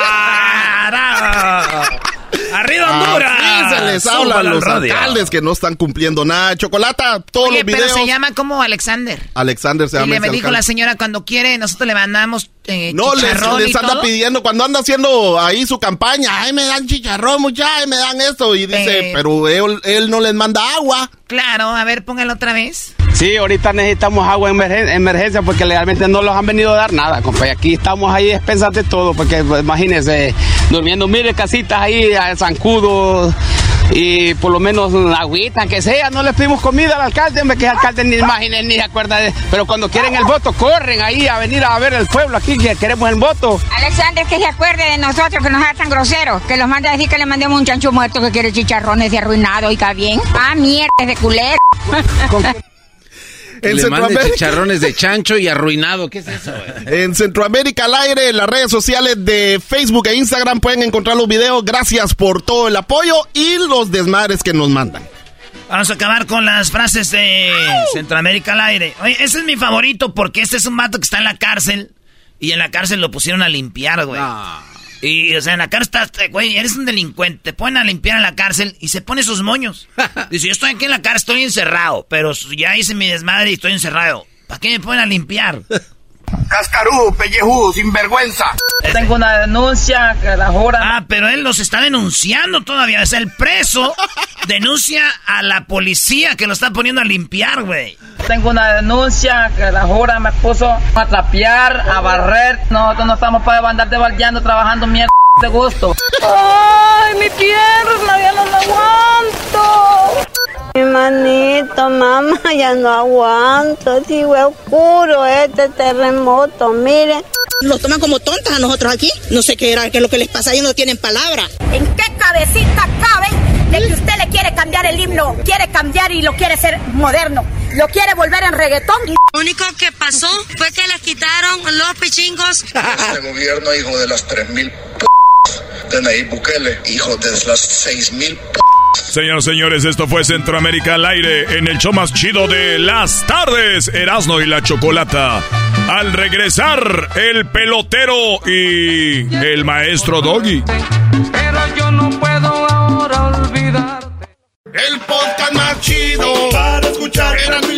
¡Arriba Honduras! Así se les habla a los radio. alcaldes que no están cumpliendo nada. Chocolata, todos Oye, los pero videos. se llama como Alexander. Alexander se Y llama le me ese dijo alcalde. la señora, cuando quiere, nosotros le mandamos eh, No, les, les y anda todo. pidiendo, cuando anda haciendo ahí su campaña, ay, me dan chicharrón, muchachos, ay, me dan esto. Y dice, Eh. pero él, él no les manda agua. Claro, a ver, póngalo otra vez. Sí, ahorita necesitamos agua en emergen- emergencia porque legalmente no los han venido a dar nada, compa. Y aquí estamos ahí a expensas de todo, porque pues, imagínense, durmiendo miles casitas ahí, zancudos y por lo menos agüita, que sea, no le pedimos comida al alcalde, hombre, que el alcalde ni imaginen ni se acuerda de... Pero cuando quieren el voto, corren ahí a venir a ver el pueblo aquí, que queremos el voto. Alexander, que se acuerde de nosotros, que nos haga tan groseros, que los manda a decir que le mandemos un chancho muerto que quiere chicharrones de arruinado, y está bien. Ah, mierda, de culero. En le mande Centroamérica. chicharrones de chancho y arruinado. ¿Qué es eso? güey? En Centroamérica al aire, en las redes sociales de Facebook e Instagram pueden encontrar los videos. Gracias por todo el apoyo y los desmadres que nos mandan. Vamos a acabar con las frases de Centroamérica al aire. Oye, ese es mi favorito porque este es un vato que está en la cárcel y en la cárcel lo pusieron a limpiar, güey. Y, o sea, en la cárcel estás, güey, eres un delincuente. Te ponen a limpiar en la cárcel y se pone sus moños. Dice, yo estoy aquí en la cárcel, estoy encerrado, pero ya hice mi desmadre y estoy encerrado. ¿Para qué me ponen a limpiar? Cascarú, pellejú, sinvergüenza. Tengo una denuncia que la jura. Ah, pero él los está denunciando todavía. Es el preso denuncia a la policía que lo está poniendo a limpiar, güey. Tengo una denuncia que la jura me puso a trapear, a barrer. Nosotros no estamos para andar debaldeando, trabajando mierda de gusto. ¡Ay, mi pierna! ¡Ya no la aguanto! Mi manito, mamá, ya no aguanto. Sí, fue oscuro este terremoto, miren. Nos toman como tontas a nosotros aquí. No sé qué era, qué es lo que les pasa, ellos no tienen palabra. ¿En qué cabecita cabe de que usted le quiere cambiar el himno? Quiere cambiar y lo quiere ser moderno. Lo quiere volver en reggaetón. Lo único que pasó fue que les quitaron los pichingos. Este gobierno, hijo de las 3.000 p de Nayib Bukele, hijo de las 6.000 p Señoras y señores, esto fue Centroamérica al aire en el show más chido de las tardes, Erasmo y la Chocolata. Al regresar, el pelotero y el maestro Doggy. Pero yo no puedo ahora olvidar. El podcast más chido para escuchar. Era mi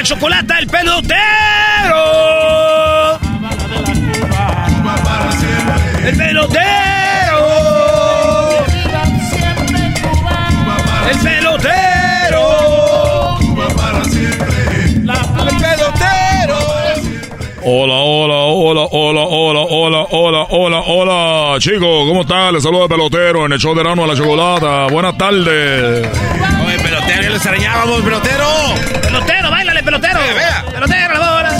La, chocolata, el pelotero. El pelotero. El pelotero. El pelotero. Hola, hola, hola, hola, hola, hola, hola, hola, hola. Chicos, ¿cómo están? Les saludo el pelotero en el show de Rano a la Chocolata. Buenas tardes. Oye, pelotero, ya lo extrañábamos, pelotero. Pelotero, pelotero. Pelotero, la bola.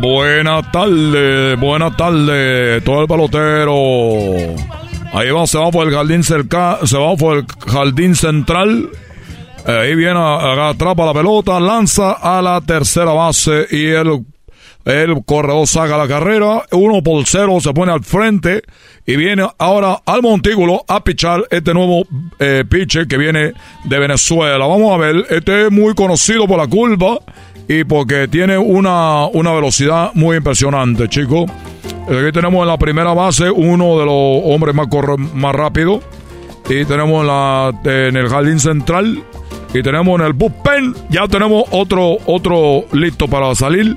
Buenas tardes, buenas tardes, todo el pelotero. Ahí va, se va por el jardín cerca, se va por el jardín central. Eh, ahí viene, a- atrapa la pelota, lanza a la tercera base y el, el corredor saca la carrera. Uno por cero se pone al frente y viene ahora al montículo a pichar este nuevo eh, pitcher que viene de Venezuela. Vamos a ver, este es muy conocido por la curva y porque tiene una, una velocidad muy impresionante, chicos. Aquí tenemos en la primera base uno de los hombres más, corre- más rápidos. Y tenemos en el jardín central. Y tenemos en el bullpen. Ya tenemos otro, otro listo para salir.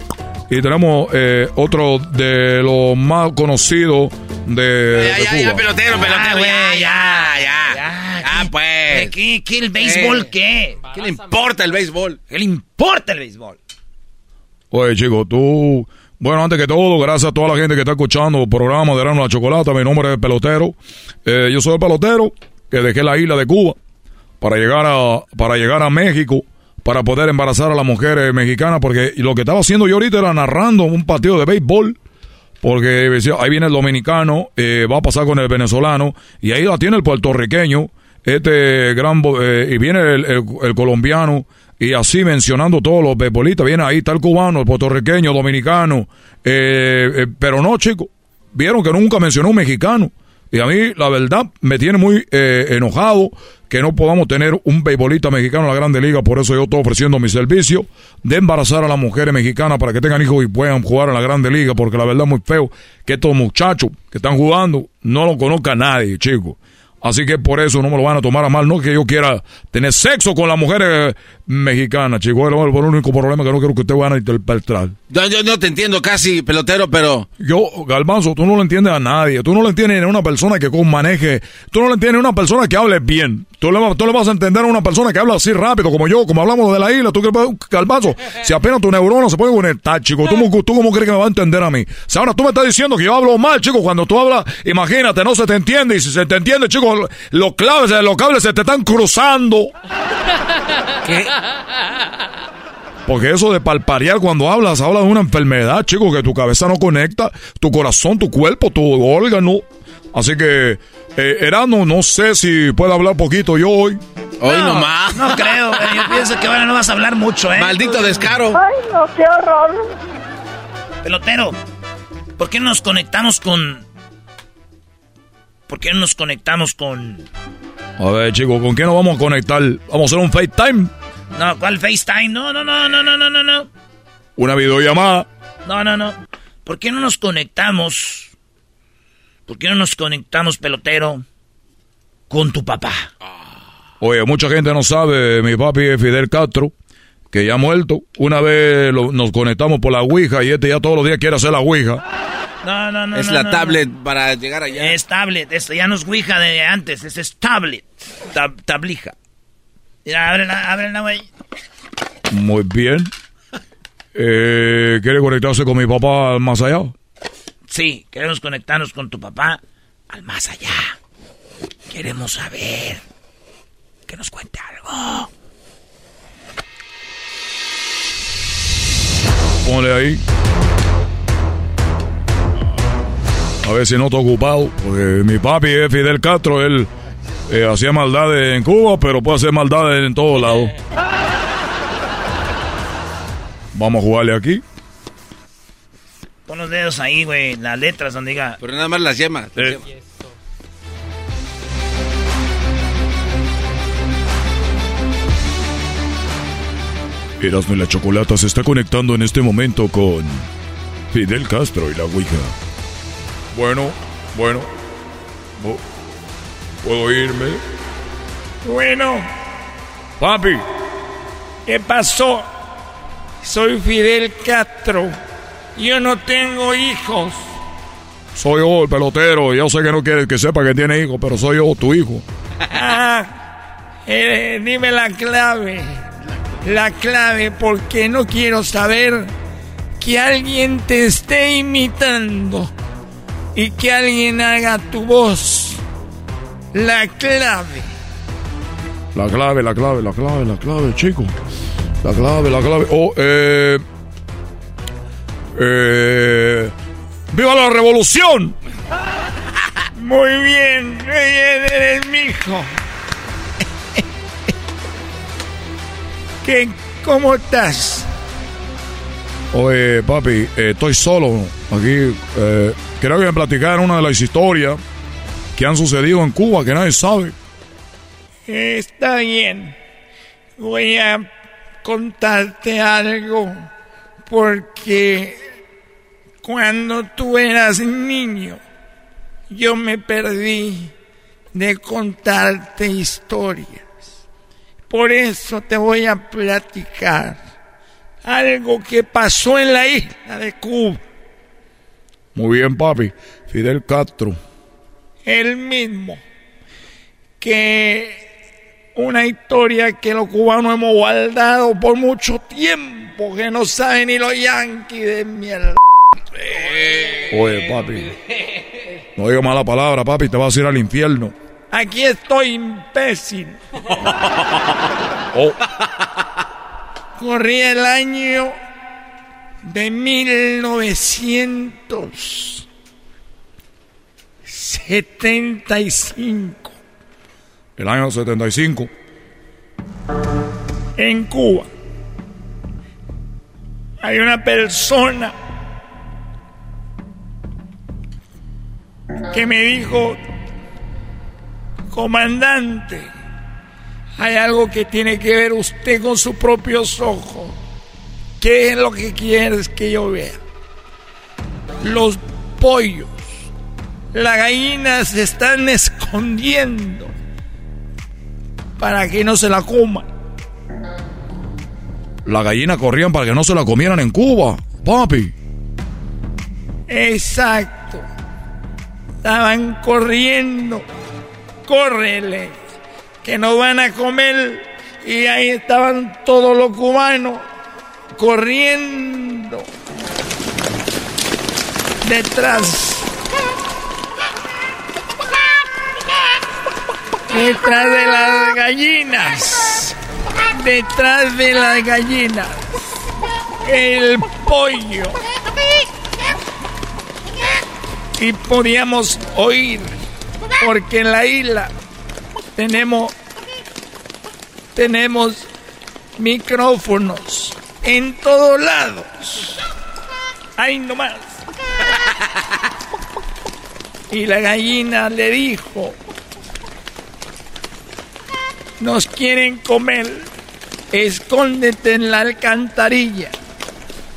Y tenemos eh, otro de los más conocidos de, de Ya, ya, ya, Cuba. pelotero, pelotero, ya, ya, ya. Ya, pues. ¿Qué, qué el béisbol Eh, qué? ¿Qué le importa el béisbol? ¿Qué le importa el béisbol? Oye, chicos, tú. Bueno, antes que todo, gracias a toda la gente que está escuchando el programa de Rano la Chocolata. Mi nombre es Pelotero. Eh, yo soy el pelotero que dejé la isla de Cuba para llegar a, para llegar a México para poder embarazar a las mujeres mexicanas. Porque lo que estaba haciendo yo ahorita era narrando un partido de béisbol. Porque decía, ahí viene el dominicano, eh, va a pasar con el venezolano, y ahí la tiene el puertorriqueño, este gran, eh, y viene el, el- colombiano, y así mencionando todos los beisbolistas, viene ahí está el cubano, el puertorriqueño, dominicano, eh, eh, pero no, chicos, vieron que nunca mencionó un mexicano. Y a mí, la verdad, me tiene muy eh, enojado que no podamos tener un beisbolista mexicano en la Grande Liga. Por eso yo estoy ofreciendo mi servicio de embarazar a las mujeres mexicanas para que tengan hijos y puedan jugar en la Grande Liga. Porque la verdad es muy feo que estos muchachos que están jugando no lo conozca nadie, chicos. Así que por eso no me lo van a tomar a mal. No que yo quiera tener sexo con las mujeres mexicanas, chicos. Es el único problema que no quiero que ustedes vayan a interpretar. Yo, yo no te entiendo casi, pelotero, pero... Yo, Galbanzo, tú no lo entiendes a nadie. Tú no lo entiendes a una persona que maneje. Tú no lo entiendes a una persona que hable bien. Tú le, tú le vas a entender a una persona que habla así rápido, como yo, como hablamos de la isla, tú que calvazo. Si apenas tu neurona se puede conectar, chico, ¿tú, cómo- ¿tú cómo crees que me va a entender a mí? O sea, ahora tú me estás diciendo que yo hablo mal, chico, cuando tú hablas, imagínate, no se te entiende, y si se te entiende, chico, los claves, los cables se te están cruzando. Porque eso de palparear cuando hablas, habla de una enfermedad, chico, que tu cabeza no conecta, tu corazón, tu cuerpo, tu órgano. Así que, eh, Erasmo, no sé si puedo hablar poquito yo hoy. Hoy nomás. No creo, güey. Yo pienso que ahora no vas a hablar mucho, ¿eh? Maldito descaro. Ay, no, qué horror. Pelotero, ¿por qué no nos conectamos con. ¿Por qué no nos conectamos con. A ver, chico, ¿con quién nos vamos a conectar? ¿Vamos a hacer un FaceTime? No, ¿cuál FaceTime? No, no, no, no, no, no, no, no. ¿Una videollamada? No, no, no. ¿Por qué no nos conectamos? ¿Por qué no nos conectamos, pelotero, con tu papá? Oye, mucha gente no sabe, mi papi es Fidel Castro, que ya ha muerto. Una vez lo- nos conectamos por la Ouija y este ya todos los días quiere hacer la Ouija. No, no, no. Es no, la no, tablet para llegar allá. Es tablet. Esto ya no es Ouija de antes. Es tablet. Tab- tablija. Mira, ábrela, ábrela, güey. Muy bien. Eh, ¿Quiere conectarse con mi papá más allá? Sí, queremos conectarnos con tu papá al más allá. Queremos saber. Que nos cuente algo. Ponle ahí. A ver si no está ocupado. Porque mi papi es Fidel Castro. Él eh, hacía maldades en Cuba, pero puede hacer maldades en todos lados. Vamos a jugarle aquí. Pon los dedos ahí, güey. Las letras donde diga. Pero nada más las yemas. Eh. Erasmo y la Chocolata se está conectando en este momento con Fidel Castro y la Ouija. Bueno, bueno. ¿Puedo irme? Bueno, Papi, ¿qué pasó? Soy Fidel Castro. Yo no tengo hijos. soy yo el pelotero. Yo sé que no quieres que sepa que tiene hijo, pero soy yo tu hijo. Ah, eh, dime la clave. La clave porque no quiero saber que alguien te esté imitando y que alguien haga tu voz. La clave. La clave, la clave, la clave, la clave, chico. La clave, la clave. Oh, eh. Eh. ¡Viva la revolución! Muy bien, eres mi hijo. ¿Qué, ¿Cómo estás? Oye, papi, eh, estoy solo aquí. Eh, creo que platicar una de las historias que han sucedido en Cuba que nadie sabe. Está bien. Voy a contarte algo porque cuando tú eras niño yo me perdí de contarte historias. Por eso te voy a platicar algo que pasó en la isla de Cuba. Muy bien, papi. Fidel Castro. El mismo. Que una historia que los cubanos hemos guardado por mucho tiempo, que no saben ni los yanquis de mierda. Oye, papi. No diga mala palabra, papi. Te vas a ir al infierno. Aquí estoy, imbécil. Oh, Corría el año de 1975 el año 75. en Cuba. Hay una persona que me dijo, comandante, hay algo que tiene que ver usted con sus propios ojos. ¿Qué es lo que quieres que yo vea? Los pollos, las gallinas se están escondiendo para que no se la coman. La gallina corrían para que no se la comieran en Cuba, papi. Exacto. Estaban corriendo. Córrele. que nos van a comer. Y ahí estaban todos los cubanos corriendo detrás. Detrás de las gallinas. Detrás de las gallinas. El pollo. Y podíamos oír, porque en la isla tenemos, tenemos micrófonos en todos lados. Ahí nomás. Y la gallina le dijo, nos quieren comer, escóndete en la alcantarilla.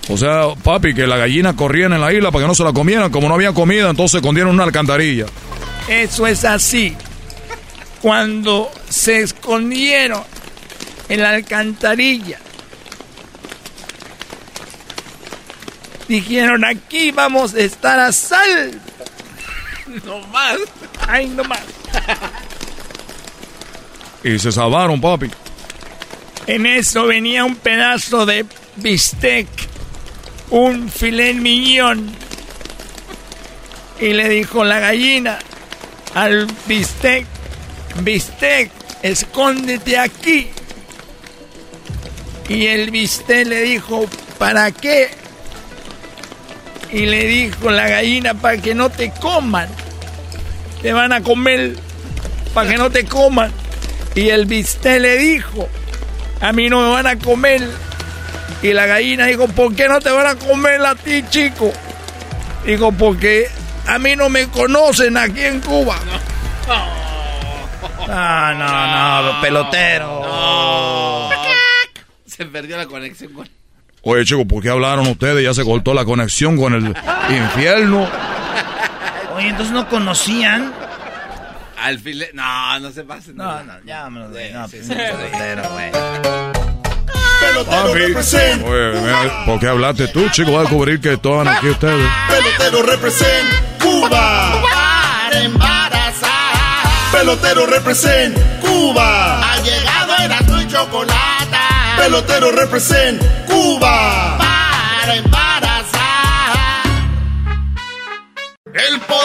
O sea, papi, que la gallina corrían en la isla para que no se la comieran. Como no había comida, entonces se escondieron en una alcantarilla. Eso es así. Cuando se escondieron en la alcantarilla, dijeron, aquí vamos a estar a salvo. No más. Ay, no más. Y se salvaron, papi. En eso venía un pedazo de bistec, un filet miñón. Y le dijo la gallina al bistec, bistec, escóndete aquí. Y el bistec le dijo, ¿para qué? Y le dijo la gallina, para que no te coman. Te van a comer para que no te coman. Y el bistec le dijo, a mí no me van a comer. Y la gallina dijo, ¿por qué no te van a comer a ti, chico? Dijo, porque a mí no me conocen aquí en Cuba. No, no, no, pelotero. Se perdió la conexión con... Oye, chicos, ¿por qué hablaron ustedes? Ya se cortó la conexión con el infierno. Oye, entonces no conocían. Al. No, no se pasen. No, no, ya vámonos, güey. No, pues, sí. pelotero, güey. Pelotero represent. Oye, mira, ¿por qué hablaste tú, chico? Va a descubrir que estaban aquí ustedes. Pelotero represent Cuba. Para embarazar. Pelotero represent Cuba. Ha llegado el y chocolate. Pelotero represent Cuba. Para embarazar. El podcast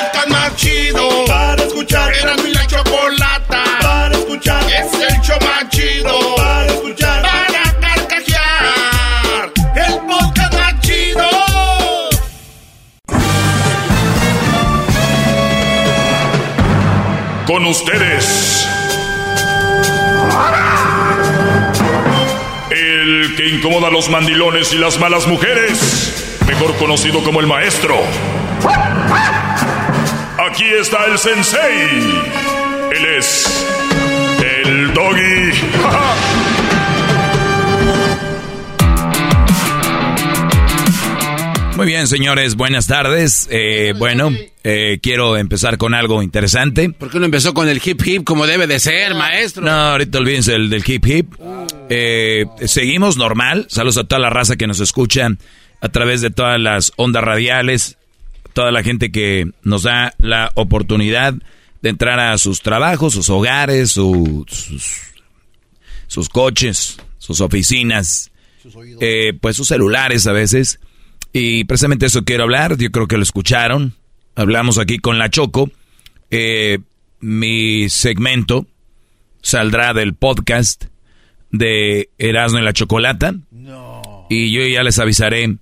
chido. Para escuchar. Era mi la chocolata. Para escuchar. Es el show. Para escuchar. Para carcajear. El podcast chido. Con ustedes. El que incomoda a los mandilones y las malas mujeres. Mejor conocido como el maestro. Aquí está el sensei. Él es el doggy. Muy bien, señores, buenas tardes. Eh, bueno, eh, quiero empezar con algo interesante. ¿Por qué no empezó con el hip hip como debe de ser, maestro? No, ahorita olvídense del, del hip hip. Eh, seguimos normal. Saludos a toda la raza que nos escucha a través de todas las ondas radiales. Toda la gente que nos da la oportunidad de entrar a sus trabajos, sus hogares, su- sus, sus coches, sus oficinas, eh, pues sus celulares a veces. Y precisamente eso quiero hablar. Yo creo que lo escucharon. Hablamos aquí con la Choco. Eh, mi segmento saldrá del podcast de Erasmo y la Chocolata. Y yo ya les avisaré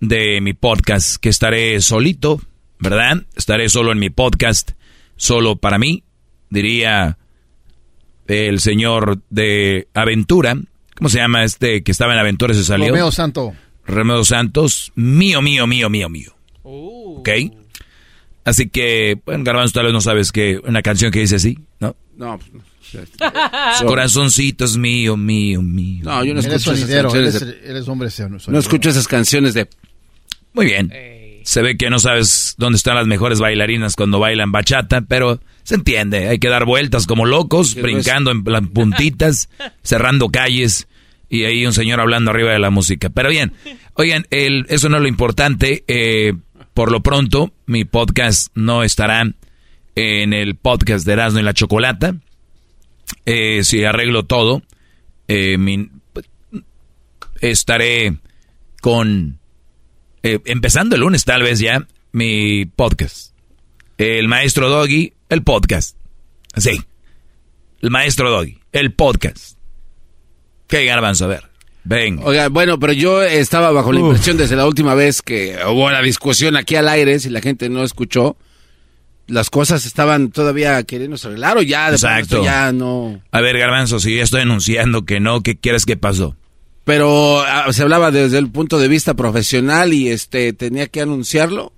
de mi podcast que estaré solito, ¿verdad? Estaré solo en mi podcast, solo para mí, diría el señor de Aventura. ¿Cómo se llama este que estaba en Aventura y se salió? Romeo Santo. Romeo Santos, mío, mío, mío, mío, mío. ¿Ok? Así que, bueno, Garbanzo, tal vez no sabes que una canción que dice así, ¿no? No, pues, Corazoncitos mío, mío, mío. No, yo no escucho esas canciones. eres, de- eres hombre. No escucho esas canciones de... Muy bien. Se ve que no sabes dónde están las mejores bailarinas cuando bailan bachata, pero se entiende. Hay que dar vueltas como locos, brincando en plan puntitas, cerrando calles y ahí un señor hablando arriba de la música. Pero bien, oigan, el, eso no es lo importante. eh, por lo pronto, mi podcast no estará en el podcast de Erasmo y la Chocolata. eh, si arreglo todo, eh, mi- estaré con, eh, empezando el lunes tal vez ya, mi podcast. El maestro Doggy, el podcast. Sí. El maestro Doggy, el podcast. ¿Qué garbanzo? A ver. Venga. Oiga, bueno, pero yo estaba bajo la Uf. impresión desde la última vez que hubo la discusión aquí al aire, si la gente no escuchó, las cosas estaban todavía queriéndose arreglar o ya de Exacto. ya no. A ver, garbanzo, si yo estoy anunciando que no, ¿qué quieres que pasó? Pero ah, se hablaba desde el punto de vista profesional y este tenía que anunciarlo.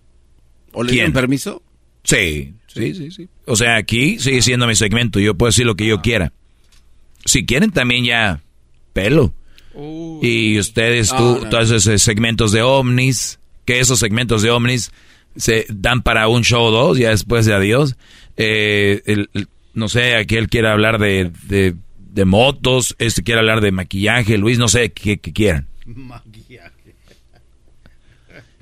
¿O le dieron permiso? Sí, sí, sí, sí. O sea, aquí sigue siendo mi segmento. Yo puedo decir lo que yo quiera. Si quieren también ya pelo. Y ustedes, No, tú, no. todos esos segmentos de ovnis, que esos segmentos de ovnis se dan para un show o dos, ya después de adiós. Eh, el- el- no sé, aquel quiere hablar de, de, de motos, este quiere hablar de maquillaje, Luis, no sé qué, qué quieran.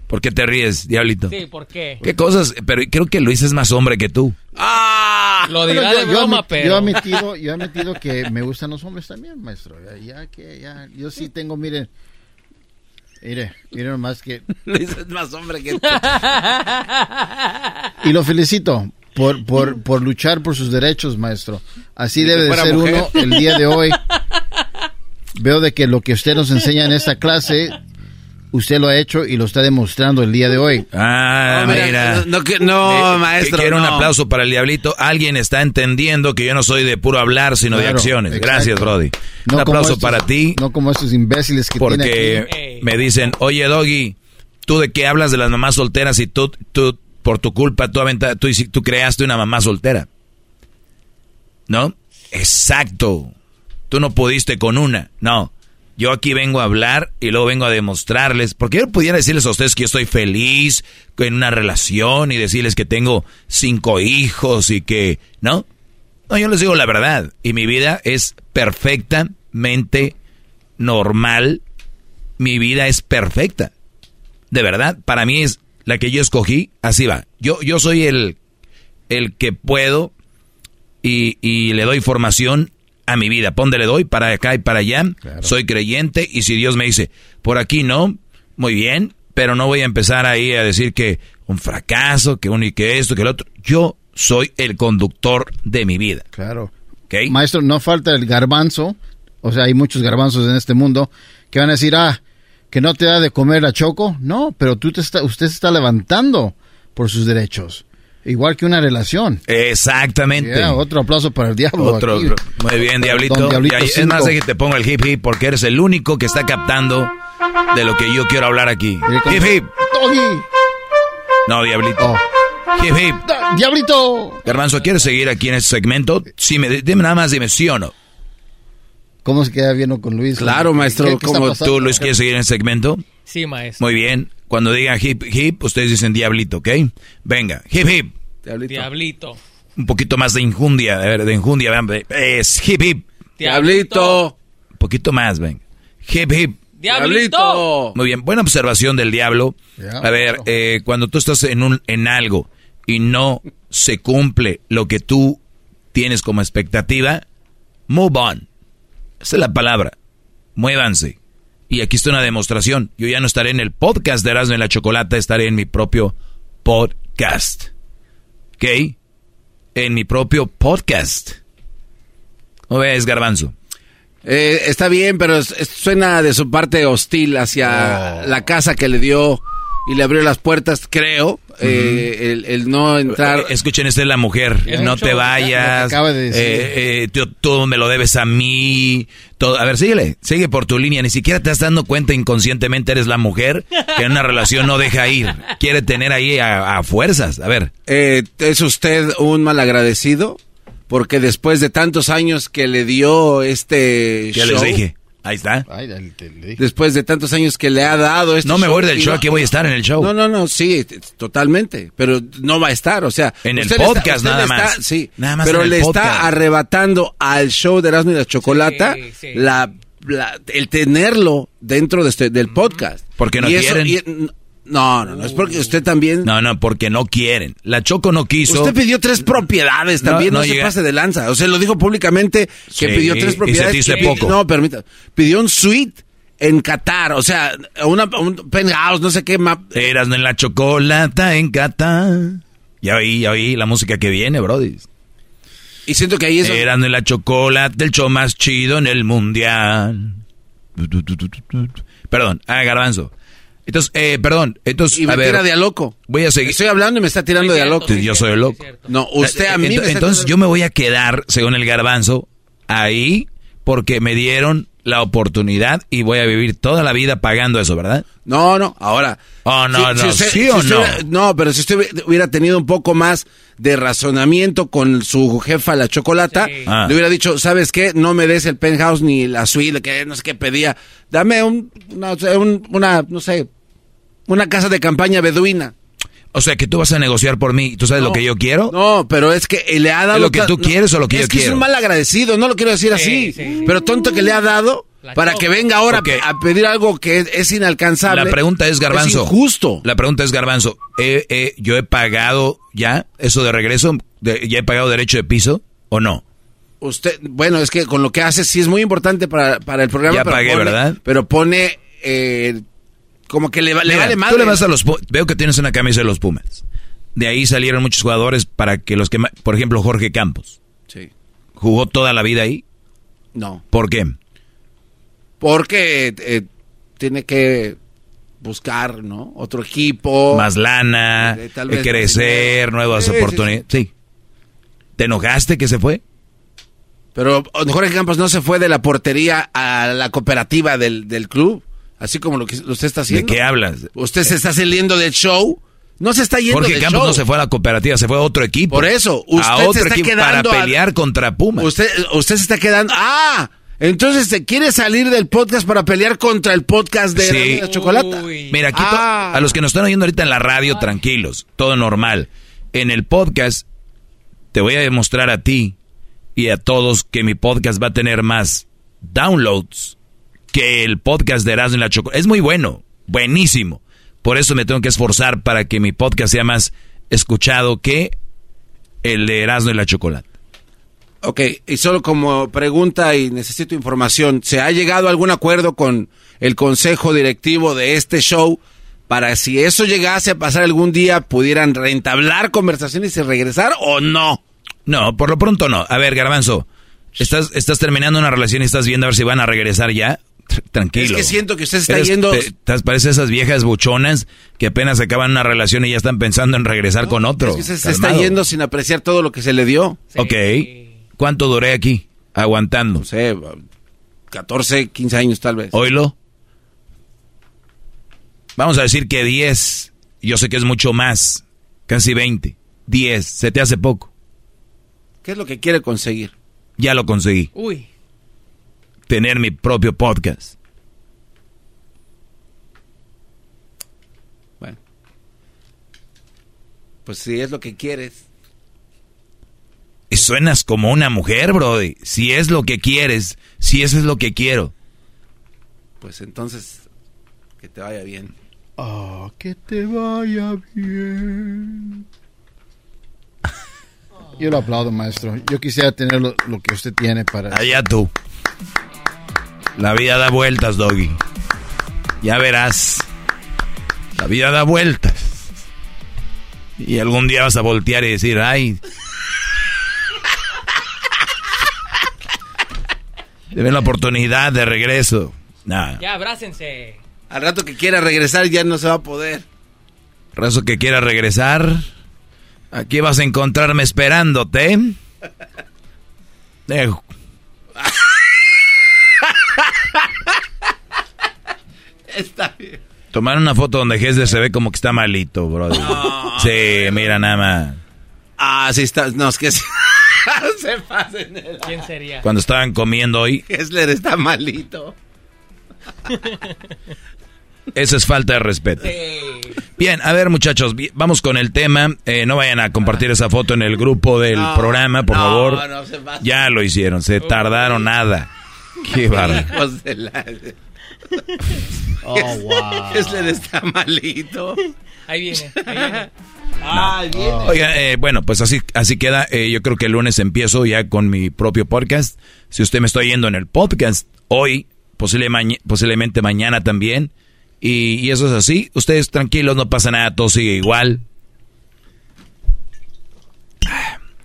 ¿Por qué te ríes, diablito? Sí, ¿por qué? ¿Qué cosas? Pero creo que Luis es más hombre que tú. Lo Bueno, dirá yo, de yo broma, pero... yo he admitido, yo he admitido que me gustan los hombres también, maestro. Ya, ya que ya, yo sí tengo, miren, mire, miren nomás que Luis es más hombre que tú. y lo felicito por, por, por luchar por sus derechos, maestro. Así debe de ser mujer. uno el día de hoy. Veo de que lo que usted nos enseña en esta clase, usted lo ha hecho y lo está demostrando el día de hoy. Ah, No, mira, no, no que- no, maestro, Quiero un aplauso para el diablito. Alguien está entendiendo que yo no soy de puro hablar, sino de acciones. exacto. Gracias, Brody. No un aplauso estos- para ti. No como estos imbéciles que tiene Porque aquí. me dicen, oye, Doggy, ¿tú de qué hablas de las mamás solteras y tú, tú por tu culpa, tú, tú, tú creaste una mamá soltera? ¿No? Exacto. Tú no pudiste con una. No. Yo aquí vengo a hablar y luego vengo a demostrarles, porque yo pudiera decirles a ustedes que yo estoy feliz en una relación y decirles que tengo cinco hijos y que, ¿no? No, yo les digo la verdad. Y mi vida es perfectamente normal. Mi vida es perfecta. De verdad, para mí es la que yo escogí, así va. Yo, yo soy el, el que puedo y, y le doy formación a mi vida. ¿Pónde le doy? Para acá y para allá. Soy creyente y si Dios me dice, por aquí no, muy bien, pero no voy a empezar ahí a decir que un fracaso, que un y que esto, que el otro. Yo soy el conductor de mi vida. Claro. ¿Ok? Maestro, no falta el garbanzo. O sea, hay muchos garbanzos en este mundo que van a decir, ah, que no te da de comer la choco. No, pero tú te está, usted se está levantando por sus derechos. Igual que una relación. Exactamente. Yeah, otro aplauso para el diablo. Otro, aquí. muy bien, Diablito. Diablito ahí- es más, de que te pongo el hip hip porque eres el único que está captando de lo que yo quiero hablar aquí. Hip hip. No, Diablito. Oh. Hip hip. Da- Diablito. Garbanzo, ¿quieres seguir aquí en este segmento? Sí, me, dime nada más, dime sí o no. ¿Cómo se queda viendo con Luis? Claro, maestro, ¿Qué- qué ¿Cómo tú, Luis, quieres seguir en el segmento? Sí, maestro. Muy bien. Cuando digan hip hip, ustedes dicen diablito, ¿ok? Venga, hip hip. Diablito. Un poquito más de injundia, a ver, de injundia, vean, es hip hip. Diablito. Un poquito más, venga. Hip hip. Diablito. Muy bien, buena observación del diablo. A ver, eh, cuando tú estás en, un, en algo y no se cumple lo que tú tienes como expectativa, move on. Esa es la palabra. Muévanse. Y aquí está una demostración. Yo ya no estaré en el podcast de Erasmo y la Chocolata, estaré en mi propio podcast. ¿Ok? En mi propio podcast. ¿No ves, Garbanzo? Eh, está bien, pero suena de su parte hostil hacia Oh. la casa que le dio y le abrió las puertas, creo. eh, el, el no entrar. Eh, Escuchen, esta es la mujer. Es no te vayas. acaba de decir. eh, eh, tú, tú me lo debes a mí. Todo. A ver, síguele. Sigue por tu línea. Ni siquiera te estás dando cuenta inconscientemente eres la mujer que en una relación no deja ir. Quiere tener ahí a, a fuerzas. A ver. Eh, ¿Es usted un malagradecido? Porque después de tantos años que le dio este Ya show, les dije. Ahí está. Ay, después de tantos años que le ha dado este No me voy del show. Aquí voy a estar en el show. No, no, no, sí, totalmente, pero no va a estar, o sea, En el está- podcast nada está- más. sí, Nada más pero en el le podcast. está arrebatando al show de Erasmo y la Chocolata Sí, sí. La, la- el tenerlo dentro de este, del podcast. Porque no Y eso- quieren. y- No, no, no, es porque usted también... No, no, porque no quieren. La Choco no quiso. Usted pidió tres propiedades también, no, no se pase de lanza. O sea, lo dijo públicamente que Sí, pidió tres y propiedades. se te hizo que- poco. No, permita. Pidió un suite en Qatar, o sea, una, un penthouse, no sé qué. ma- Eras en la chocolata en Qatar. Ya oí, ya oí la música que viene, brody. Y siento que ahí es... Eran en la chocolate, el show más chido en el mundial. Perdón, ah, garbanzo. Entonces, eh, perdón, entonces, Y me a ver, tira de a loco. voy a seguir. Estoy hablando y me está tirando de a loco. Sí, yo soy el loco. No, usted a mí Ent- me Entonces yo me voy a quedar, según el garbanzo, ahí porque me dieron la oportunidad y voy a vivir toda la vida pagando eso, ¿verdad? No, no, ahora. Oh, no, no, usted- ¿sí si o usted no? hubiera- no, pero si usted hubiera- hubiera tenido un poco más de razonamiento con su jefa, la chocolata, Ah. le hubiera dicho, ¿sabes qué? No me des el penthouse ni la suite, que no sé qué pedía. Dame un, una, un- una, no sé, una casa de campaña beduina. O sea, que tú vas a negociar por mí. ¿Tú sabes lo que yo quiero? No, pero es que le ha dado... ¿Es lo que tú no, quieres o lo que es yo que quiero? es un mal agradecido, no lo quiero decir así. Pero tonto que le ha dado para que venga ahora a pedir algo que es, es inalcanzable. La pregunta es, Garbanzo. Es injusto. La pregunta es, Garbanzo, eh, eh, ¿yo he pagado ya eso de regreso? De- ¿Ya he pagado derecho de piso o no? Usted, bueno, es que con lo que hace sí es muy importante para, para el programa. Ya pero pagué, pone- ¿verdad? Pero pone eh, como que le, le Mira, vale más. Tú le vas a los Veo que tienes una camisa de los Pumas. De ahí salieron muchos jugadores para que los que... Por ejemplo, Jorge Campos. Sí. ¿Jugó toda la vida ahí? No. ¿Por qué? Porque eh, tiene que buscar, ¿no? Otro equipo. Más lana, Eh, tal eh, vez crecer, nuevas Sí, sí, oportunidades. Sí, ¿Te enojaste que se fue? Pero Jorge Campos no se fue de la portería a la cooperativa del, del club. Así como lo que usted está haciendo. ¿De qué hablas? Usted se está saliendo del show. No se está yendo Jorge del Campos show. no se fue a la cooperativa, se fue a otro equipo. Por eso, usted a se otro está equipo quedando para a- pelear contra Pumas. Usted, usted se está quedando. ¡Ah! Entonces se quiere salir del podcast para pelear contra el podcast de Sí. la chocolata. Mira, aquí Ah. a los que nos están oyendo ahorita en la radio, tranquilos, todo normal. En el podcast te voy a demostrar a ti y a todos que mi podcast va a tener más downloads que el podcast de Erasmo y la Chocolate. Es muy bueno, buenísimo. Por eso me tengo que esforzar para que mi podcast sea más escuchado que el de Erasmo y la Chocolate. Ok, y solo como pregunta y necesito información, ¿se ha llegado a algún acuerdo con el consejo directivo de este show para si eso llegase a pasar algún día pudieran reentablar conversaciones y regresar o no? No, por lo pronto no. A ver, Garbanzo, estás, estás terminando una relación y estás viendo a ver si van a regresar ya. Tr- Tranquilo. Es que siento que usted está Eres- yendo... te- te parece esas viejas buchonas que apenas acaban una relación y ya están pensando en regresar con otro. Es que se, se está yendo sin apreciar todo lo que se le dio. Ok. ¿Cuánto duré aquí? Aguantando. No sé, 14, 15 años tal vez. Oilo. Vamos a decir que 10. Yo sé que es mucho más. Casi 20. 10. Se te hace poco. ¿Qué es lo que quiere conseguir? Ya lo conseguí. Uy. Tener mi propio podcast. Pues si es lo que quieres. Y suenas como una mujer, Brody. Si es lo que quieres, si eso es lo que quiero. Pues entonces, que te vaya bien. Ah, que te vaya bien. Yo lo aplaudo, maestro. Yo quisiera tener lo, lo que usted tiene para... Allá tú. La vida da vueltas, Doggy. Ya verás. La vida da vueltas. Y algún día vas a voltear y decir, ay. Deben la oportunidad de regreso. Nah. Ya, abrácense. Al rato que quiera regresar ya no se va a poder. Razo que quiera regresar. Aquí vas a encontrarme esperándote. Dejo. Está bien. Tomar una foto donde Gesde se ve como que está malito, bro. Sí, mira nada más. Ah, sí está. No, es que sí. se pasen ¿Quién sería? Cuando estaban comiendo hoy, Kessler está malito. eso es falta de respeto. Bien, a ver muchachos, vamos con el tema. Eh, no vayan a compartir esa foto en el grupo del No, programa, por no, favor. no se pasen. ya lo hicieron, se tardaron nada. Qué. Oh, wow. Kessler está malito. Ahí viene, ahí viene. Ah, viene. Oiga, eh, bueno, pues así, así queda. Eh, yo creo que el lunes empiezo ya con mi propio podcast. Si usted me está yendo en el podcast hoy, posible posiblemente mañana también. Y, y eso es así. Ustedes tranquilos, no pasa nada, todo sigue igual.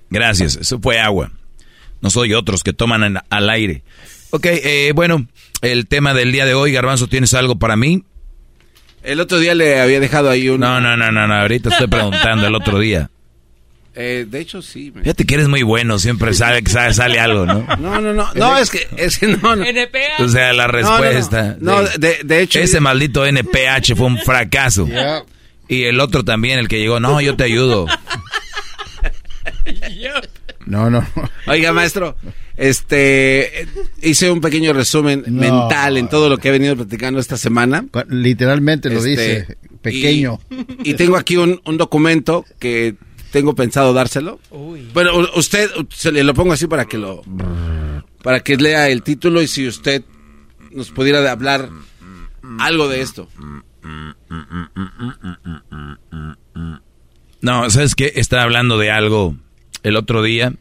Gracias, eso fue agua. No soy otros que toman en- al aire. Ok, eh, bueno, el tema del día de hoy, Garbanzo, ¿tienes algo para mí? El otro día le había dejado ahí un... No, no, no, no, no, ahorita estoy preguntando el otro día. Eh, de hecho, sí. me- Fíjate que eres muy bueno, siempre sabe que sale, sale algo, ¿no? No, no, no. No, es que, es que no, no. O sea, la respuesta. No, no, no. No, de- de hecho- Ese maldito NPH fue un fracaso. Y el otro también, el que llegó, no, yo te ayudo. No, no. Oiga, maestro, este, hice un pequeño resumen No. mental en todo lo que he venido platicando esta semana. Literalmente lo Este, dice, pequeño. Y, y tengo aquí un, un documento que tengo pensado dárselo. Bueno, u- usted, se le lo pongo así para que lo, para que lea el título y si usted nos pudiera hablar algo de esto. No, ¿sabes qué? Estaba hablando de algo el otro día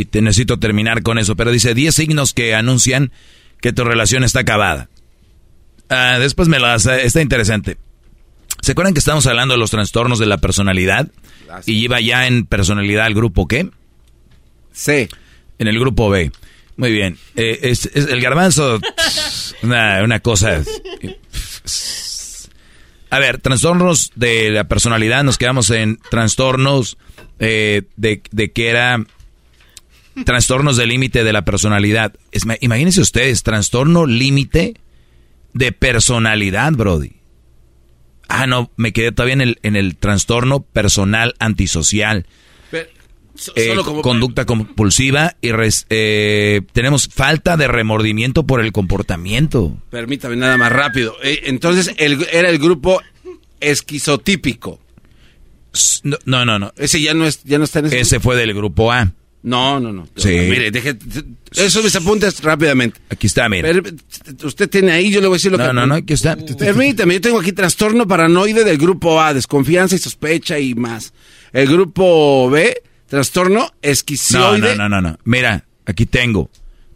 y te necesito terminar con eso, pero dice 10 signos que anuncian que tu relación está acabada. Ah, después me las... Está interesante. ¿Se acuerdan que estamos hablando de los trastornos de la personalidad? Y iba ya en personalidad al grupo qué? C. En el grupo B. Muy bien. Eh, es, es el garbanzo... Una, una cosa... A ver, trastornos de la personalidad, nos quedamos en trastornos eh, de, de que era trastornos de límite de la personalidad. Es- imagínense ustedes, trastorno límite de personalidad, Brody. Ah, no, me quedé todavía en el, en el trastorno personal antisocial. Pero, so- Eh, solo como- conducta compulsiva y res- eh, tenemos falta de remordimiento por el comportamiento. Permítame nada más rápido. Eh, entonces, el- era el grupo esquizotípico. No, no, no. no. Ese ya no, es, ya no está en ese. Ese fue del grupo A. No, no, no. Sí. Mire, deje. Eso mis apuntes rápidamente. Aquí está, mire. Pero, usted tiene ahí, yo le voy a decir lo No, que. no, no, aquí está. Permítame, yo tengo aquí trastorno paranoide del grupo A, desconfianza y sospecha y más. El grupo B, trastorno No, esquizoide. no, no, no, no. Mira, aquí tengo.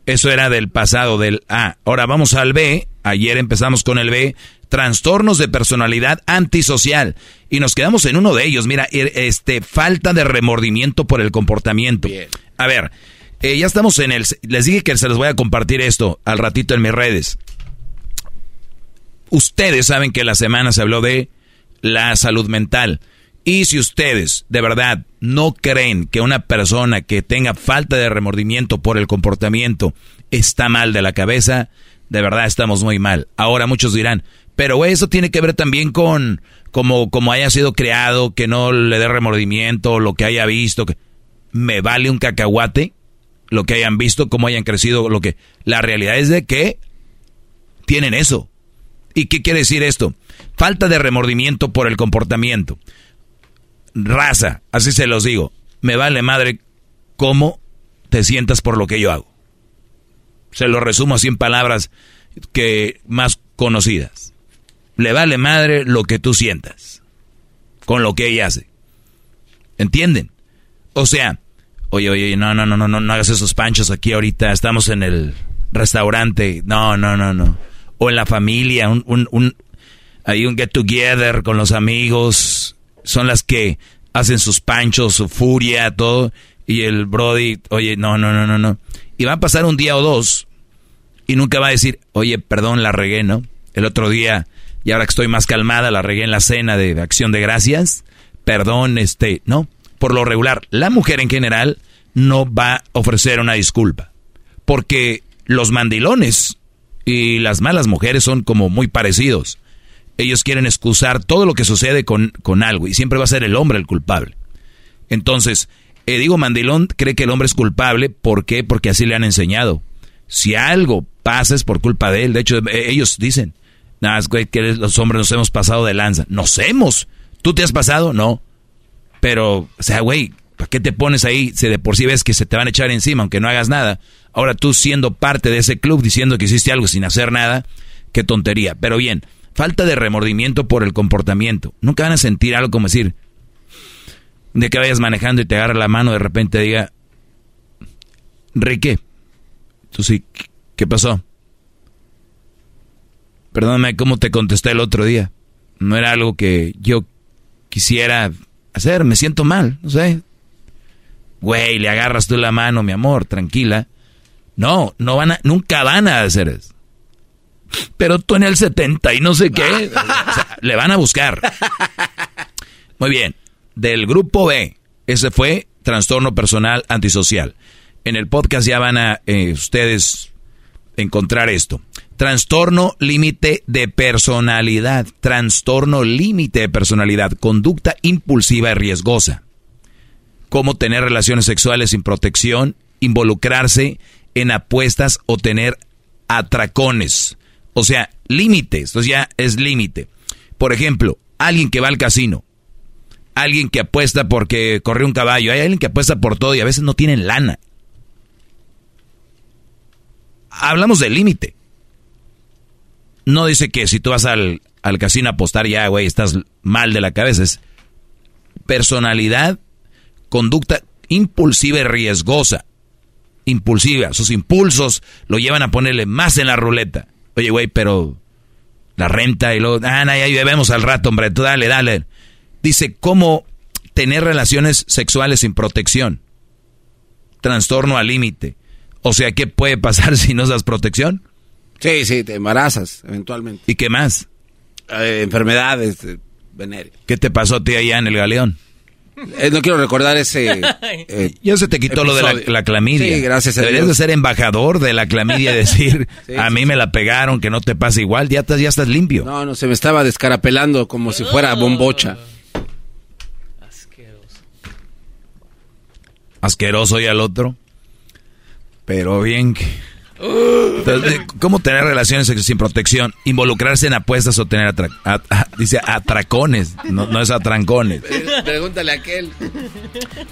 Eso era del pasado, del A. Ahora vamos al B. Ayer empezamos con el B. Trastornos de personalidad antisocial. Y nos quedamos en uno de ellos. Mira, er- este, falta de remordimiento por el comportamiento. A ver, eh, ya estamos en el... Les dije que se los voy a compartir esto al ratito en mis redes. Ustedes saben que la semana se habló de la salud mental. Y si ustedes de verdad no creen que una persona que tenga falta de remordimiento por el comportamiento está mal de la cabeza, de verdad estamos muy mal. Ahora muchos dirán, pero eso tiene que ver también con como, como haya sido creado, que no le dé remordimiento, lo que haya visto. Que... Me vale un cacahuate lo que hayan visto, cómo hayan crecido, lo que... La realidad es de que tienen eso. ¿Y qué quiere decir esto? Falta de remordimiento por el comportamiento. Raza, así se los digo. Me vale madre cómo te sientas por lo que yo hago. Se lo resumo así en palabras que más conocidas. Le vale madre lo que tú sientas con lo que ella hace. ¿Entienden? O sea, oye, oye, no, no, no, no, no, no hagas esos panchos aquí ahorita. Estamos en el restaurante. No, no, no, no. O en la familia, un, un, un, hay un get together con los amigos. Son las que hacen sus panchos, su furia, todo. Y el Brody, oye, no, no, no, no, no. Y va a pasar un día o dos y nunca va a decir, oye, perdón, la regué, ¿no? El otro día, y ahora que estoy más calmada, la regué en la cena de acción de gracias. Perdón, este, no. Por lo regular, la mujer en general no va a ofrecer una disculpa. Porque los mandilones y las malas mujeres son como muy parecidos. Ellos quieren excusar todo lo que sucede con, con algo y siempre va a ser el hombre el culpable. Entonces, eh, digo, mandilón cree que el hombre es culpable. ¿Por qué? Porque así le han enseñado. Si algo pasa es por culpa de él. De hecho, eh, ellos dicen, nada, es que los hombres nos hemos pasado de lanza. Nos hemos. ¿Tú te has pasado? No. Pero, o sea, güey, ¿para qué te pones ahí si de por sí ves que se te van a echar encima aunque no hagas nada? Ahora tú siendo parte de ese club diciendo que hiciste algo sin hacer nada, qué tontería. Pero bien, falta de remordimiento por el comportamiento. Nunca van a sentir algo como decir, de que vayas manejando y te agarra la mano, de repente diga, Rique, tú sí, ¿qué pasó? Perdóname, ¿cómo te contesté el otro día? No era algo que yo quisiera hacer, me siento mal, no sé. Güey, le agarras tú la mano, mi amor, tranquila. No, no van a, nunca van a hacer eso. Pero tú en el 70 y no sé qué, le van a buscar. Muy bien, del grupo B, ese fue trastorno personal antisocial. En el podcast ya van a eh, ustedes encontrar esto. Trastorno límite de personalidad. Trastorno límite de personalidad. Conducta impulsiva y riesgosa. Cómo tener relaciones sexuales sin protección, involucrarse en apuestas o tener atracones. O sea, límites. Entonces ya es límite. Por ejemplo, alguien que va al casino. Alguien que apuesta porque corrió un caballo. Hay alguien que apuesta por todo y a veces no tienen lana. Hablamos de límite no dice que si tú vas al, casino a apostar ya, güey, estás mal de la cabeza. Es personalidad, conducta impulsiva y riesgosa. Impulsiva. Sus impulsos lo llevan a ponerle más en la ruleta. Oye, güey, pero la renta y luego, ah, no, ya vemos al rato, hombre, tú dale, dale. Dice, ¿cómo tener relaciones sexuales sin protección? Trastorno al límite. O sea, ¿qué puede pasar si no das protección? Sí, sí, te embarazas eventualmente. ¿Y qué más? Eh, enfermedades eh, ¿Qué te pasó a ti allá en el galeón? Eh, no quiero recordar ese... ya se te quitó lo de la, clamidia. Sí, gracias a Deberías de ser embajador de la clamidia y decir, a mí me la pegaron, que no te pasa igual, ya estás, ya estás limpio. No, no, se me estaba descarapelando como si fuera bombocha. Asqueroso. Asqueroso y al otro. Pero bien que... ¿Cómo tener relaciones sin protección? Involucrarse en apuestas o tener dice atracones, no, es atrancones. Pregúntale a aquel.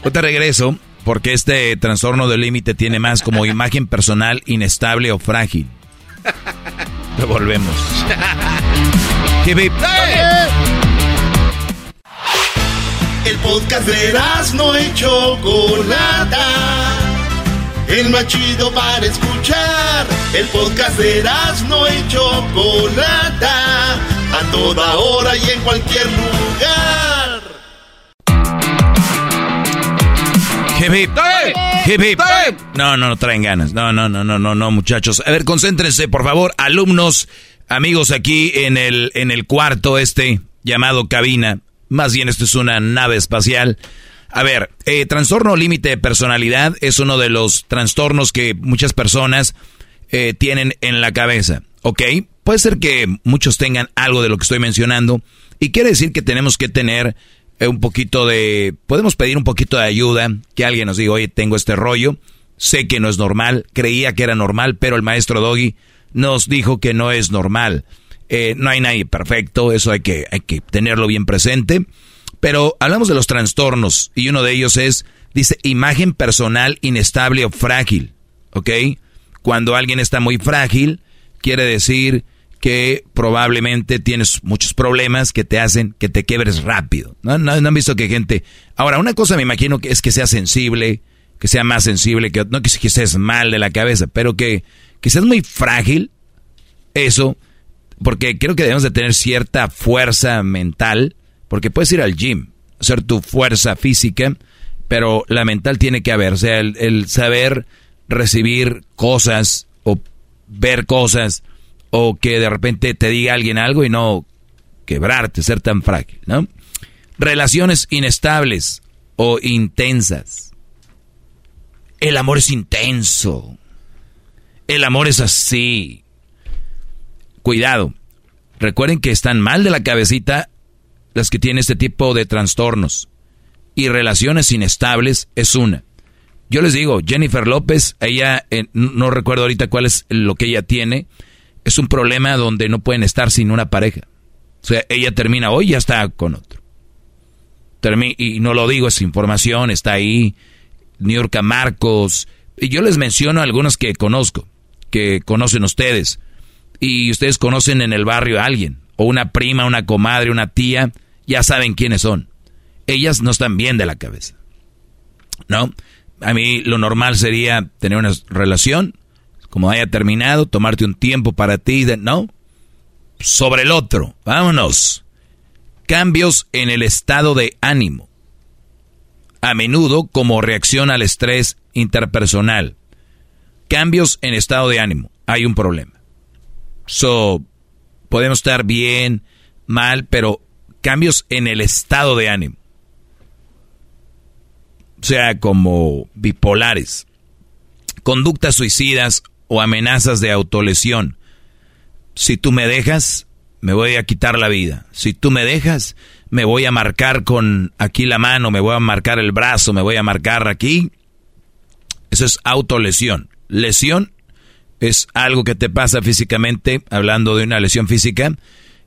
Yo te regreso porque este trastorno del límite tiene más como imagen personal inestable o frágil. Devolvemos. El podcast de no hecho Chocolata el más chido para escuchar. El podcast de no y Chocolata, a toda hora y en cualquier lugar. Hip hip. No, no, no traen ganas. No, no, no, no, no, no, muchachos. A ver, concéntrense, por favor, alumnos, amigos aquí en el, en el cuarto este llamado cabina. Más bien, esto es una nave espacial. A ver, eh, trastorno límite de personalidad es uno de los trastornos que muchas personas eh, tienen en la cabeza, ¿ok? Puede ser que muchos tengan algo de lo que estoy mencionando y quiere decir que tenemos que tener eh, un poquito de, podemos pedir un poquito de ayuda, que alguien nos diga, oye, tengo este rollo, sé que no es normal, creía que era normal, pero el maestro Doggy nos dijo que no es normal. no hay nadie perfecto, eso hay que, hay que tenerlo bien presente. Pero hablamos de los trastornos y uno de ellos es, dice, imagen personal inestable o frágil. ¿Ok? Cuando alguien está muy frágil, quiere decir que probablemente tienes muchos problemas que te hacen que te quiebres rápido. ¿No, no, han visto que gente... Ahora, una cosa me imagino que es que sea sensible, que sea más sensible, que no que, que seas mal de la cabeza, pero que, que seas muy frágil, eso, porque creo que debemos de tener cierta fuerza mental porque puedes ir al gym, hacer tu fuerza física, pero la mental tiene que haber. O sea, el, saber recibir cosas o ver cosas o que de repente te diga alguien algo y no quebrarte, ser tan frágil, ¿no? Relaciones inestables o intensas. El amor es intenso. El amor es así. Cuidado. Recuerden que están mal de la cabecita las que tienen este tipo de trastornos. Y relaciones inestables es una. Yo les digo, Jennifer López, ella, eh, no recuerdo ahorita cuál es lo que ella tiene, es un problema donde no pueden estar sin una pareja. O sea, ella termina hoy y ya está con otro. y no lo digo, es información, está ahí. New York Marcos. Y yo les menciono algunos que conozco, que conocen ustedes. y ustedes conocen en el barrio a alguien, o una prima, una comadre, una tía, ya saben quiénes son. Ellas no están bien de la cabeza. ¿No? A mí lo normal sería tener una relación, como haya terminado, tomarte un tiempo para ti, ¿no? Sobre el otro, vámonos. Cambios en el estado de ánimo. A menudo como reacción al estrés interpersonal. Cambios en estado de ánimo. Hay un problema. So, podemos estar bien, mal, pero cambios en el estado de ánimo. O sea, como bipolares. Conductas suicidas o amenazas de autolesión. Si tú me dejas, me voy a quitar la vida. Si tú me dejas, me voy a marcar con aquí la mano, me voy a marcar el brazo, me voy a marcar aquí. Eso es autolesión. Lesión es algo que te pasa físicamente, hablando de una lesión física,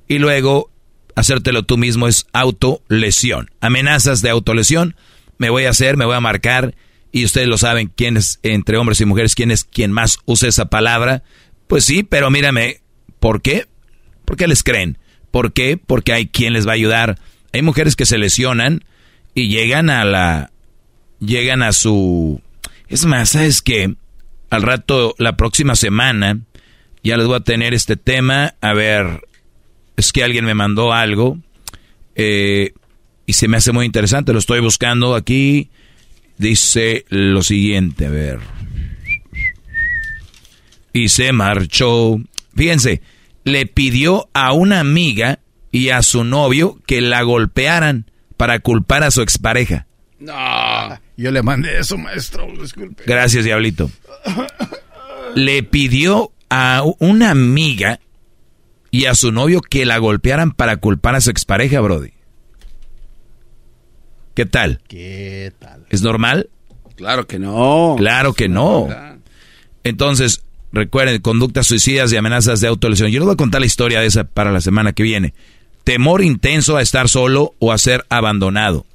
y luego hacértelo tú mismo es autolesión. Amenazas de autolesión, me voy a hacer, me voy a marcar, y ustedes lo saben, quién es, entre hombres y mujeres, quién es quien más usa esa palabra. Pues sí, pero mírame, ¿por qué? ¿Por qué les creen? ¿Por qué? Porque hay quien les va a ayudar. Hay mujeres que se lesionan y llegan a la... llegan a su... Es más, ¿sabes qué? Al rato, la próxima semana, ya les voy a tener este tema. A ver, es que alguien me mandó algo eh, y se me hace muy interesante. Lo estoy buscando aquí dice lo siguiente, a ver. Y se marchó. Fíjense, le pidió a una amiga y a su novio que la golpearan para culpar a su expareja. No, yo le mandé eso, maestro, disculpe. Gracias, diablito. Le pidió a una amiga y a su novio que la golpearan para culpar a su expareja, Brody. ¿Qué tal? ¿Qué tal? ¿Es normal? Claro que no. Claro que no. Entonces, recuerden, conductas suicidas y amenazas de autolesión. Yo les voy a contar la historia de esa para la semana que viene. Temor intenso a estar solo o a ser abandonado.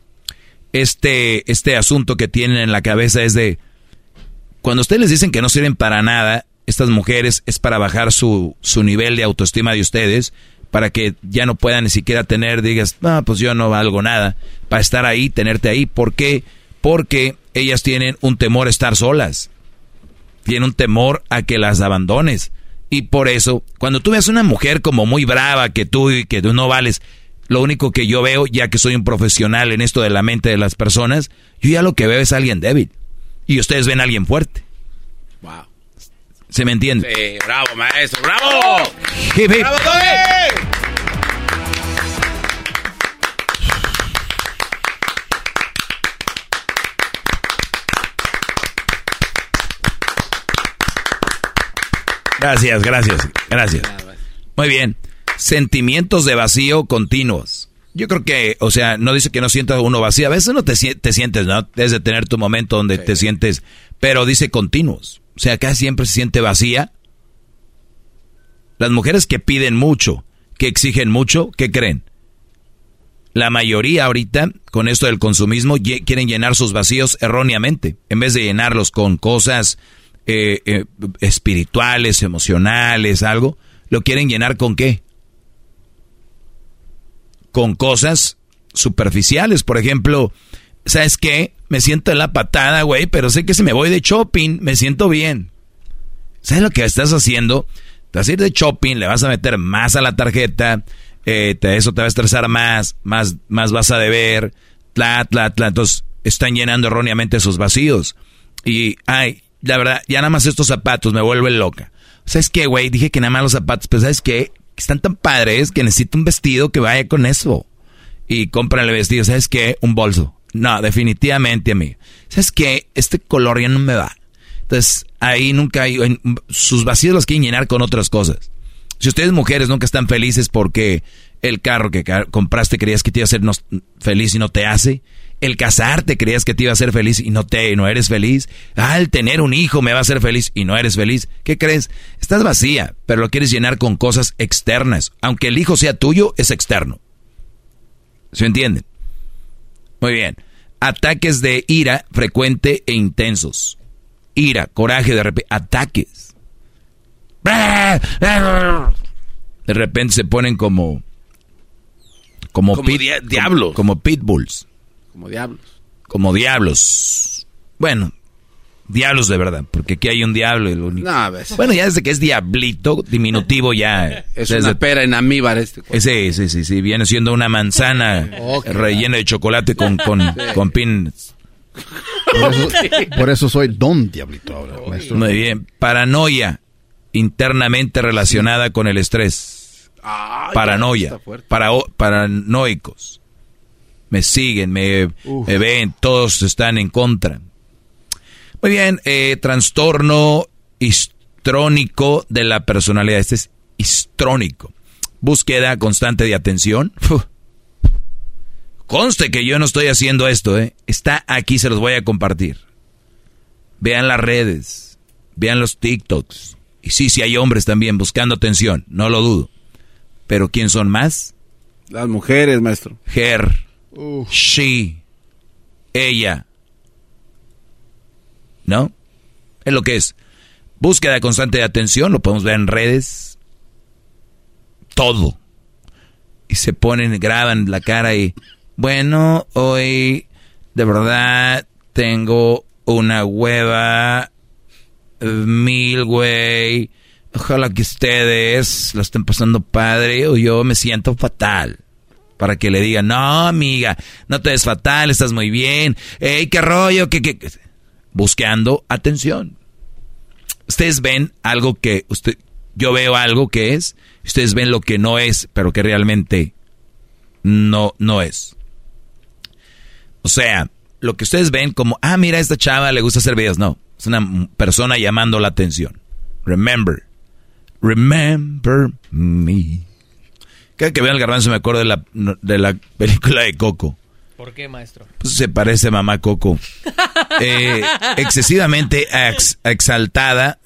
Este, este asunto que tienen en la cabeza es de, cuando ustedes les dicen que no sirven para nada, estas mujeres es para bajar su, su nivel de autoestima de ustedes, para que ya no puedan ni siquiera tener, digas, no, pues yo no valgo nada, para estar ahí, tenerte ahí. ¿Por qué? Porque ellas tienen un temor a estar solas. Tienen un temor a que las abandones. Y por eso, cuando tú ves una mujer como muy brava, que tú y que tú no vales, lo único que yo veo, ya que soy un profesional en esto de la mente de las personas, yo ya lo que veo es alguien débil. Y ustedes ven a alguien fuerte. Wow. ¿Se me entiende? Sí, bravo, maestro, bravo. Hip, hip. ¡Bravo, Gracias, gracias, gracias. Muy bien. Sentimientos de vacío continuos. Yo creo que, o sea, no dice que no sientas uno vacío. A veces no te, te sientes, ¿no? Debes de tener tu momento donde te sientes, pero dice continuos. O sea, acá siempre se siente vacía. Las mujeres que piden mucho, que exigen mucho, ¿qué creen? La mayoría ahorita, con esto del consumismo, quieren llenar sus vacíos erróneamente, en vez de llenarlos con cosas eh, eh, espirituales, emocionales, algo, lo quieren llenar con qué? Con cosas superficiales. Por ejemplo, ¿sabes qué? Me siento en la patada, güey, pero sé que si me voy de shopping, me siento bien. ¿Sabes lo que estás haciendo? Te vas a ir de shopping, le vas a meter más a la tarjeta, eh, eso te va a estresar más, más, más vas a deber, tla, tla, tla. Entonces, están llenando erróneamente sus vacíos. Y, ay, la verdad, ya nada más estos zapatos me vuelven loca. ¿Sabes qué, güey? Dije que nada más los zapatos, pero ¿sabes qué? Están tan padres que necesito un vestido que vaya con eso. Y cómprale vestido, ¿sabes qué? Un bolso. No, definitivamente, amigo. ¿Sabes qué? Este color ya no me va. Entonces, ahí nunca hay... Sus vacíos los quieren llenar con otras cosas. Si ustedes mujeres nunca están felices porque el carro que compraste creías que te iba a hacer feliz y no te hace, el casarte creías que te iba a hacer feliz y no te no eres feliz. Al tener un hijo me va a hacer feliz y no eres feliz. ¿Qué crees? Estás vacía, pero lo quieres llenar con cosas externas. Aunque el hijo sea tuyo, es externo. ¿Se entienden? Muy bien. Ataques de ira frecuente e intensos. Ira, coraje de repente. Ataques. De repente se ponen como... Como, Como pit- dia- diablos. Como, como pitbulls. Como diablos. Como diablos. Bueno, diablos de verdad, porque aquí hay un diablo. y lo único- No, a ver. Bueno, ya desde que es diablito, diminutivo ya. Es desde- una pera en amíbar este. Ese, sí, sí, sí, viene siendo una manzana rellena de chocolate con, con, con pin. Por eso, por eso soy don diablito ahora, maestro. Muy bien. Paranoia internamente relacionada con el estrés. Paranoia. Parao- paranoicos. Me siguen, me, me ven, todos están en contra. Muy bien, eh, trastorno histrónico de la personalidad. Este es histrónico. Búsqueda constante de atención. Uf. Conste que yo no estoy haciendo esto, ¿eh? Está aquí, se los voy a compartir. Vean las redes, vean los TikToks. Y sí, sí hay hombres también buscando atención, no lo dudo. Pero ¿quién son más? Las mujeres, maestro. Her, she, ella. ¿No? Es lo que es. Búsqueda constante de atención, lo podemos ver en redes. Todo. Y se ponen, graban la cara y, bueno, hoy de verdad tengo una hueva mil, güey. Ojalá que ustedes lo estén pasando padre o yo me siento fatal. Para que le digan, no, amiga, no te ves fatal, estás muy bien. Ey, qué rollo, qué, qué. Buscando atención. Ustedes ven algo que usted, yo veo algo que es, ustedes ven lo que no es, pero que realmente no, no es. O sea, lo que ustedes ven como, ah, mira, esta chava le gusta hacer videos. No, es una persona llamando la atención. Remember. Remember me. Que veo al garbanzo me acuerdo de la, de la película de Coco. ¿Por qué, maestro? Pues se parece a mamá Coco. Eh, excesivamente ex- exaltada,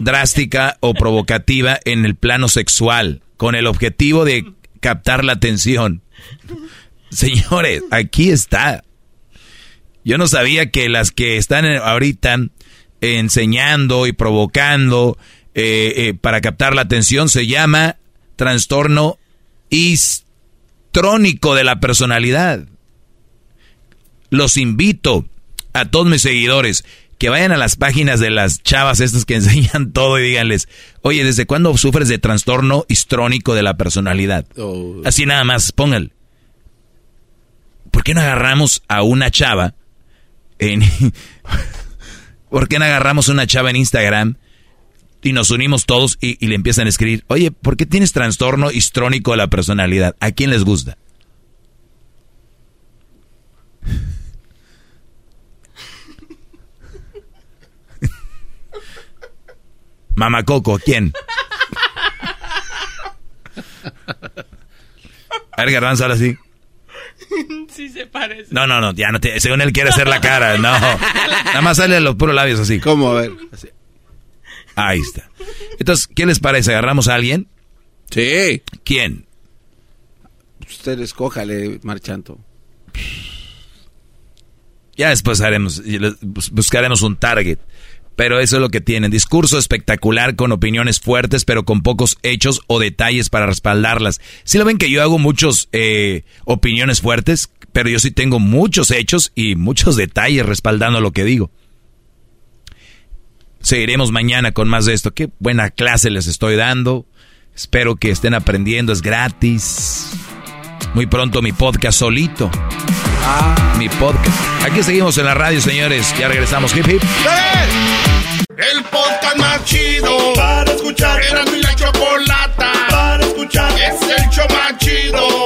drástica o provocativa en el plano sexual, con el objetivo de captar la atención. Señores, aquí está. Yo no sabía que las que están ahorita enseñando y provocando eh, eh, para captar la atención se llama trastorno histrónico de la personalidad. Los invito a todos mis seguidores que vayan a las páginas de las chavas estas que enseñan todo y díganles, oye, ¿desde cuándo sufres de trastorno histrónico de la personalidad? Así nada más, pónganle. ¿Por qué no agarramos a una chava en... ¿Por qué no agarramos a una chava en Instagram y nos unimos todos y, y le empiezan a escribir, oye, ¿por qué tienes trastorno histrónico de la personalidad? ¿A quién les gusta? Mamacoco, ¿quién? A ver, Garbanzo, ahora sí. Sí se parece. No, no, no, ya no te, según él quiere hacer la cara, no. Nada más sale los puros labios así. ¿Cómo? A ver. Así. Ahí está. Entonces, ¿qué les parece? ¿Agarramos a alguien? Sí. ¿Quién? Usted escójale, Marchanto. Ya después haremos, bus- buscaremos un target. Pero eso es lo que tienen. Discurso espectacular con opiniones fuertes, pero con pocos hechos o detalles para respaldarlas. Si lo ven que yo hago muchos eh, opiniones fuertes, pero yo sí tengo muchos hechos y muchos detalles respaldando lo que digo. Seguiremos mañana con más de esto. Qué buena clase les estoy dando. Espero que estén aprendiendo. Es gratis. Muy pronto mi podcast solito. Mi podcast. Aquí seguimos en la radio, señores. Ya regresamos. Hip hip. El podcast más chido para escuchar. Era mi la chocolata para escuchar. Es el show más chido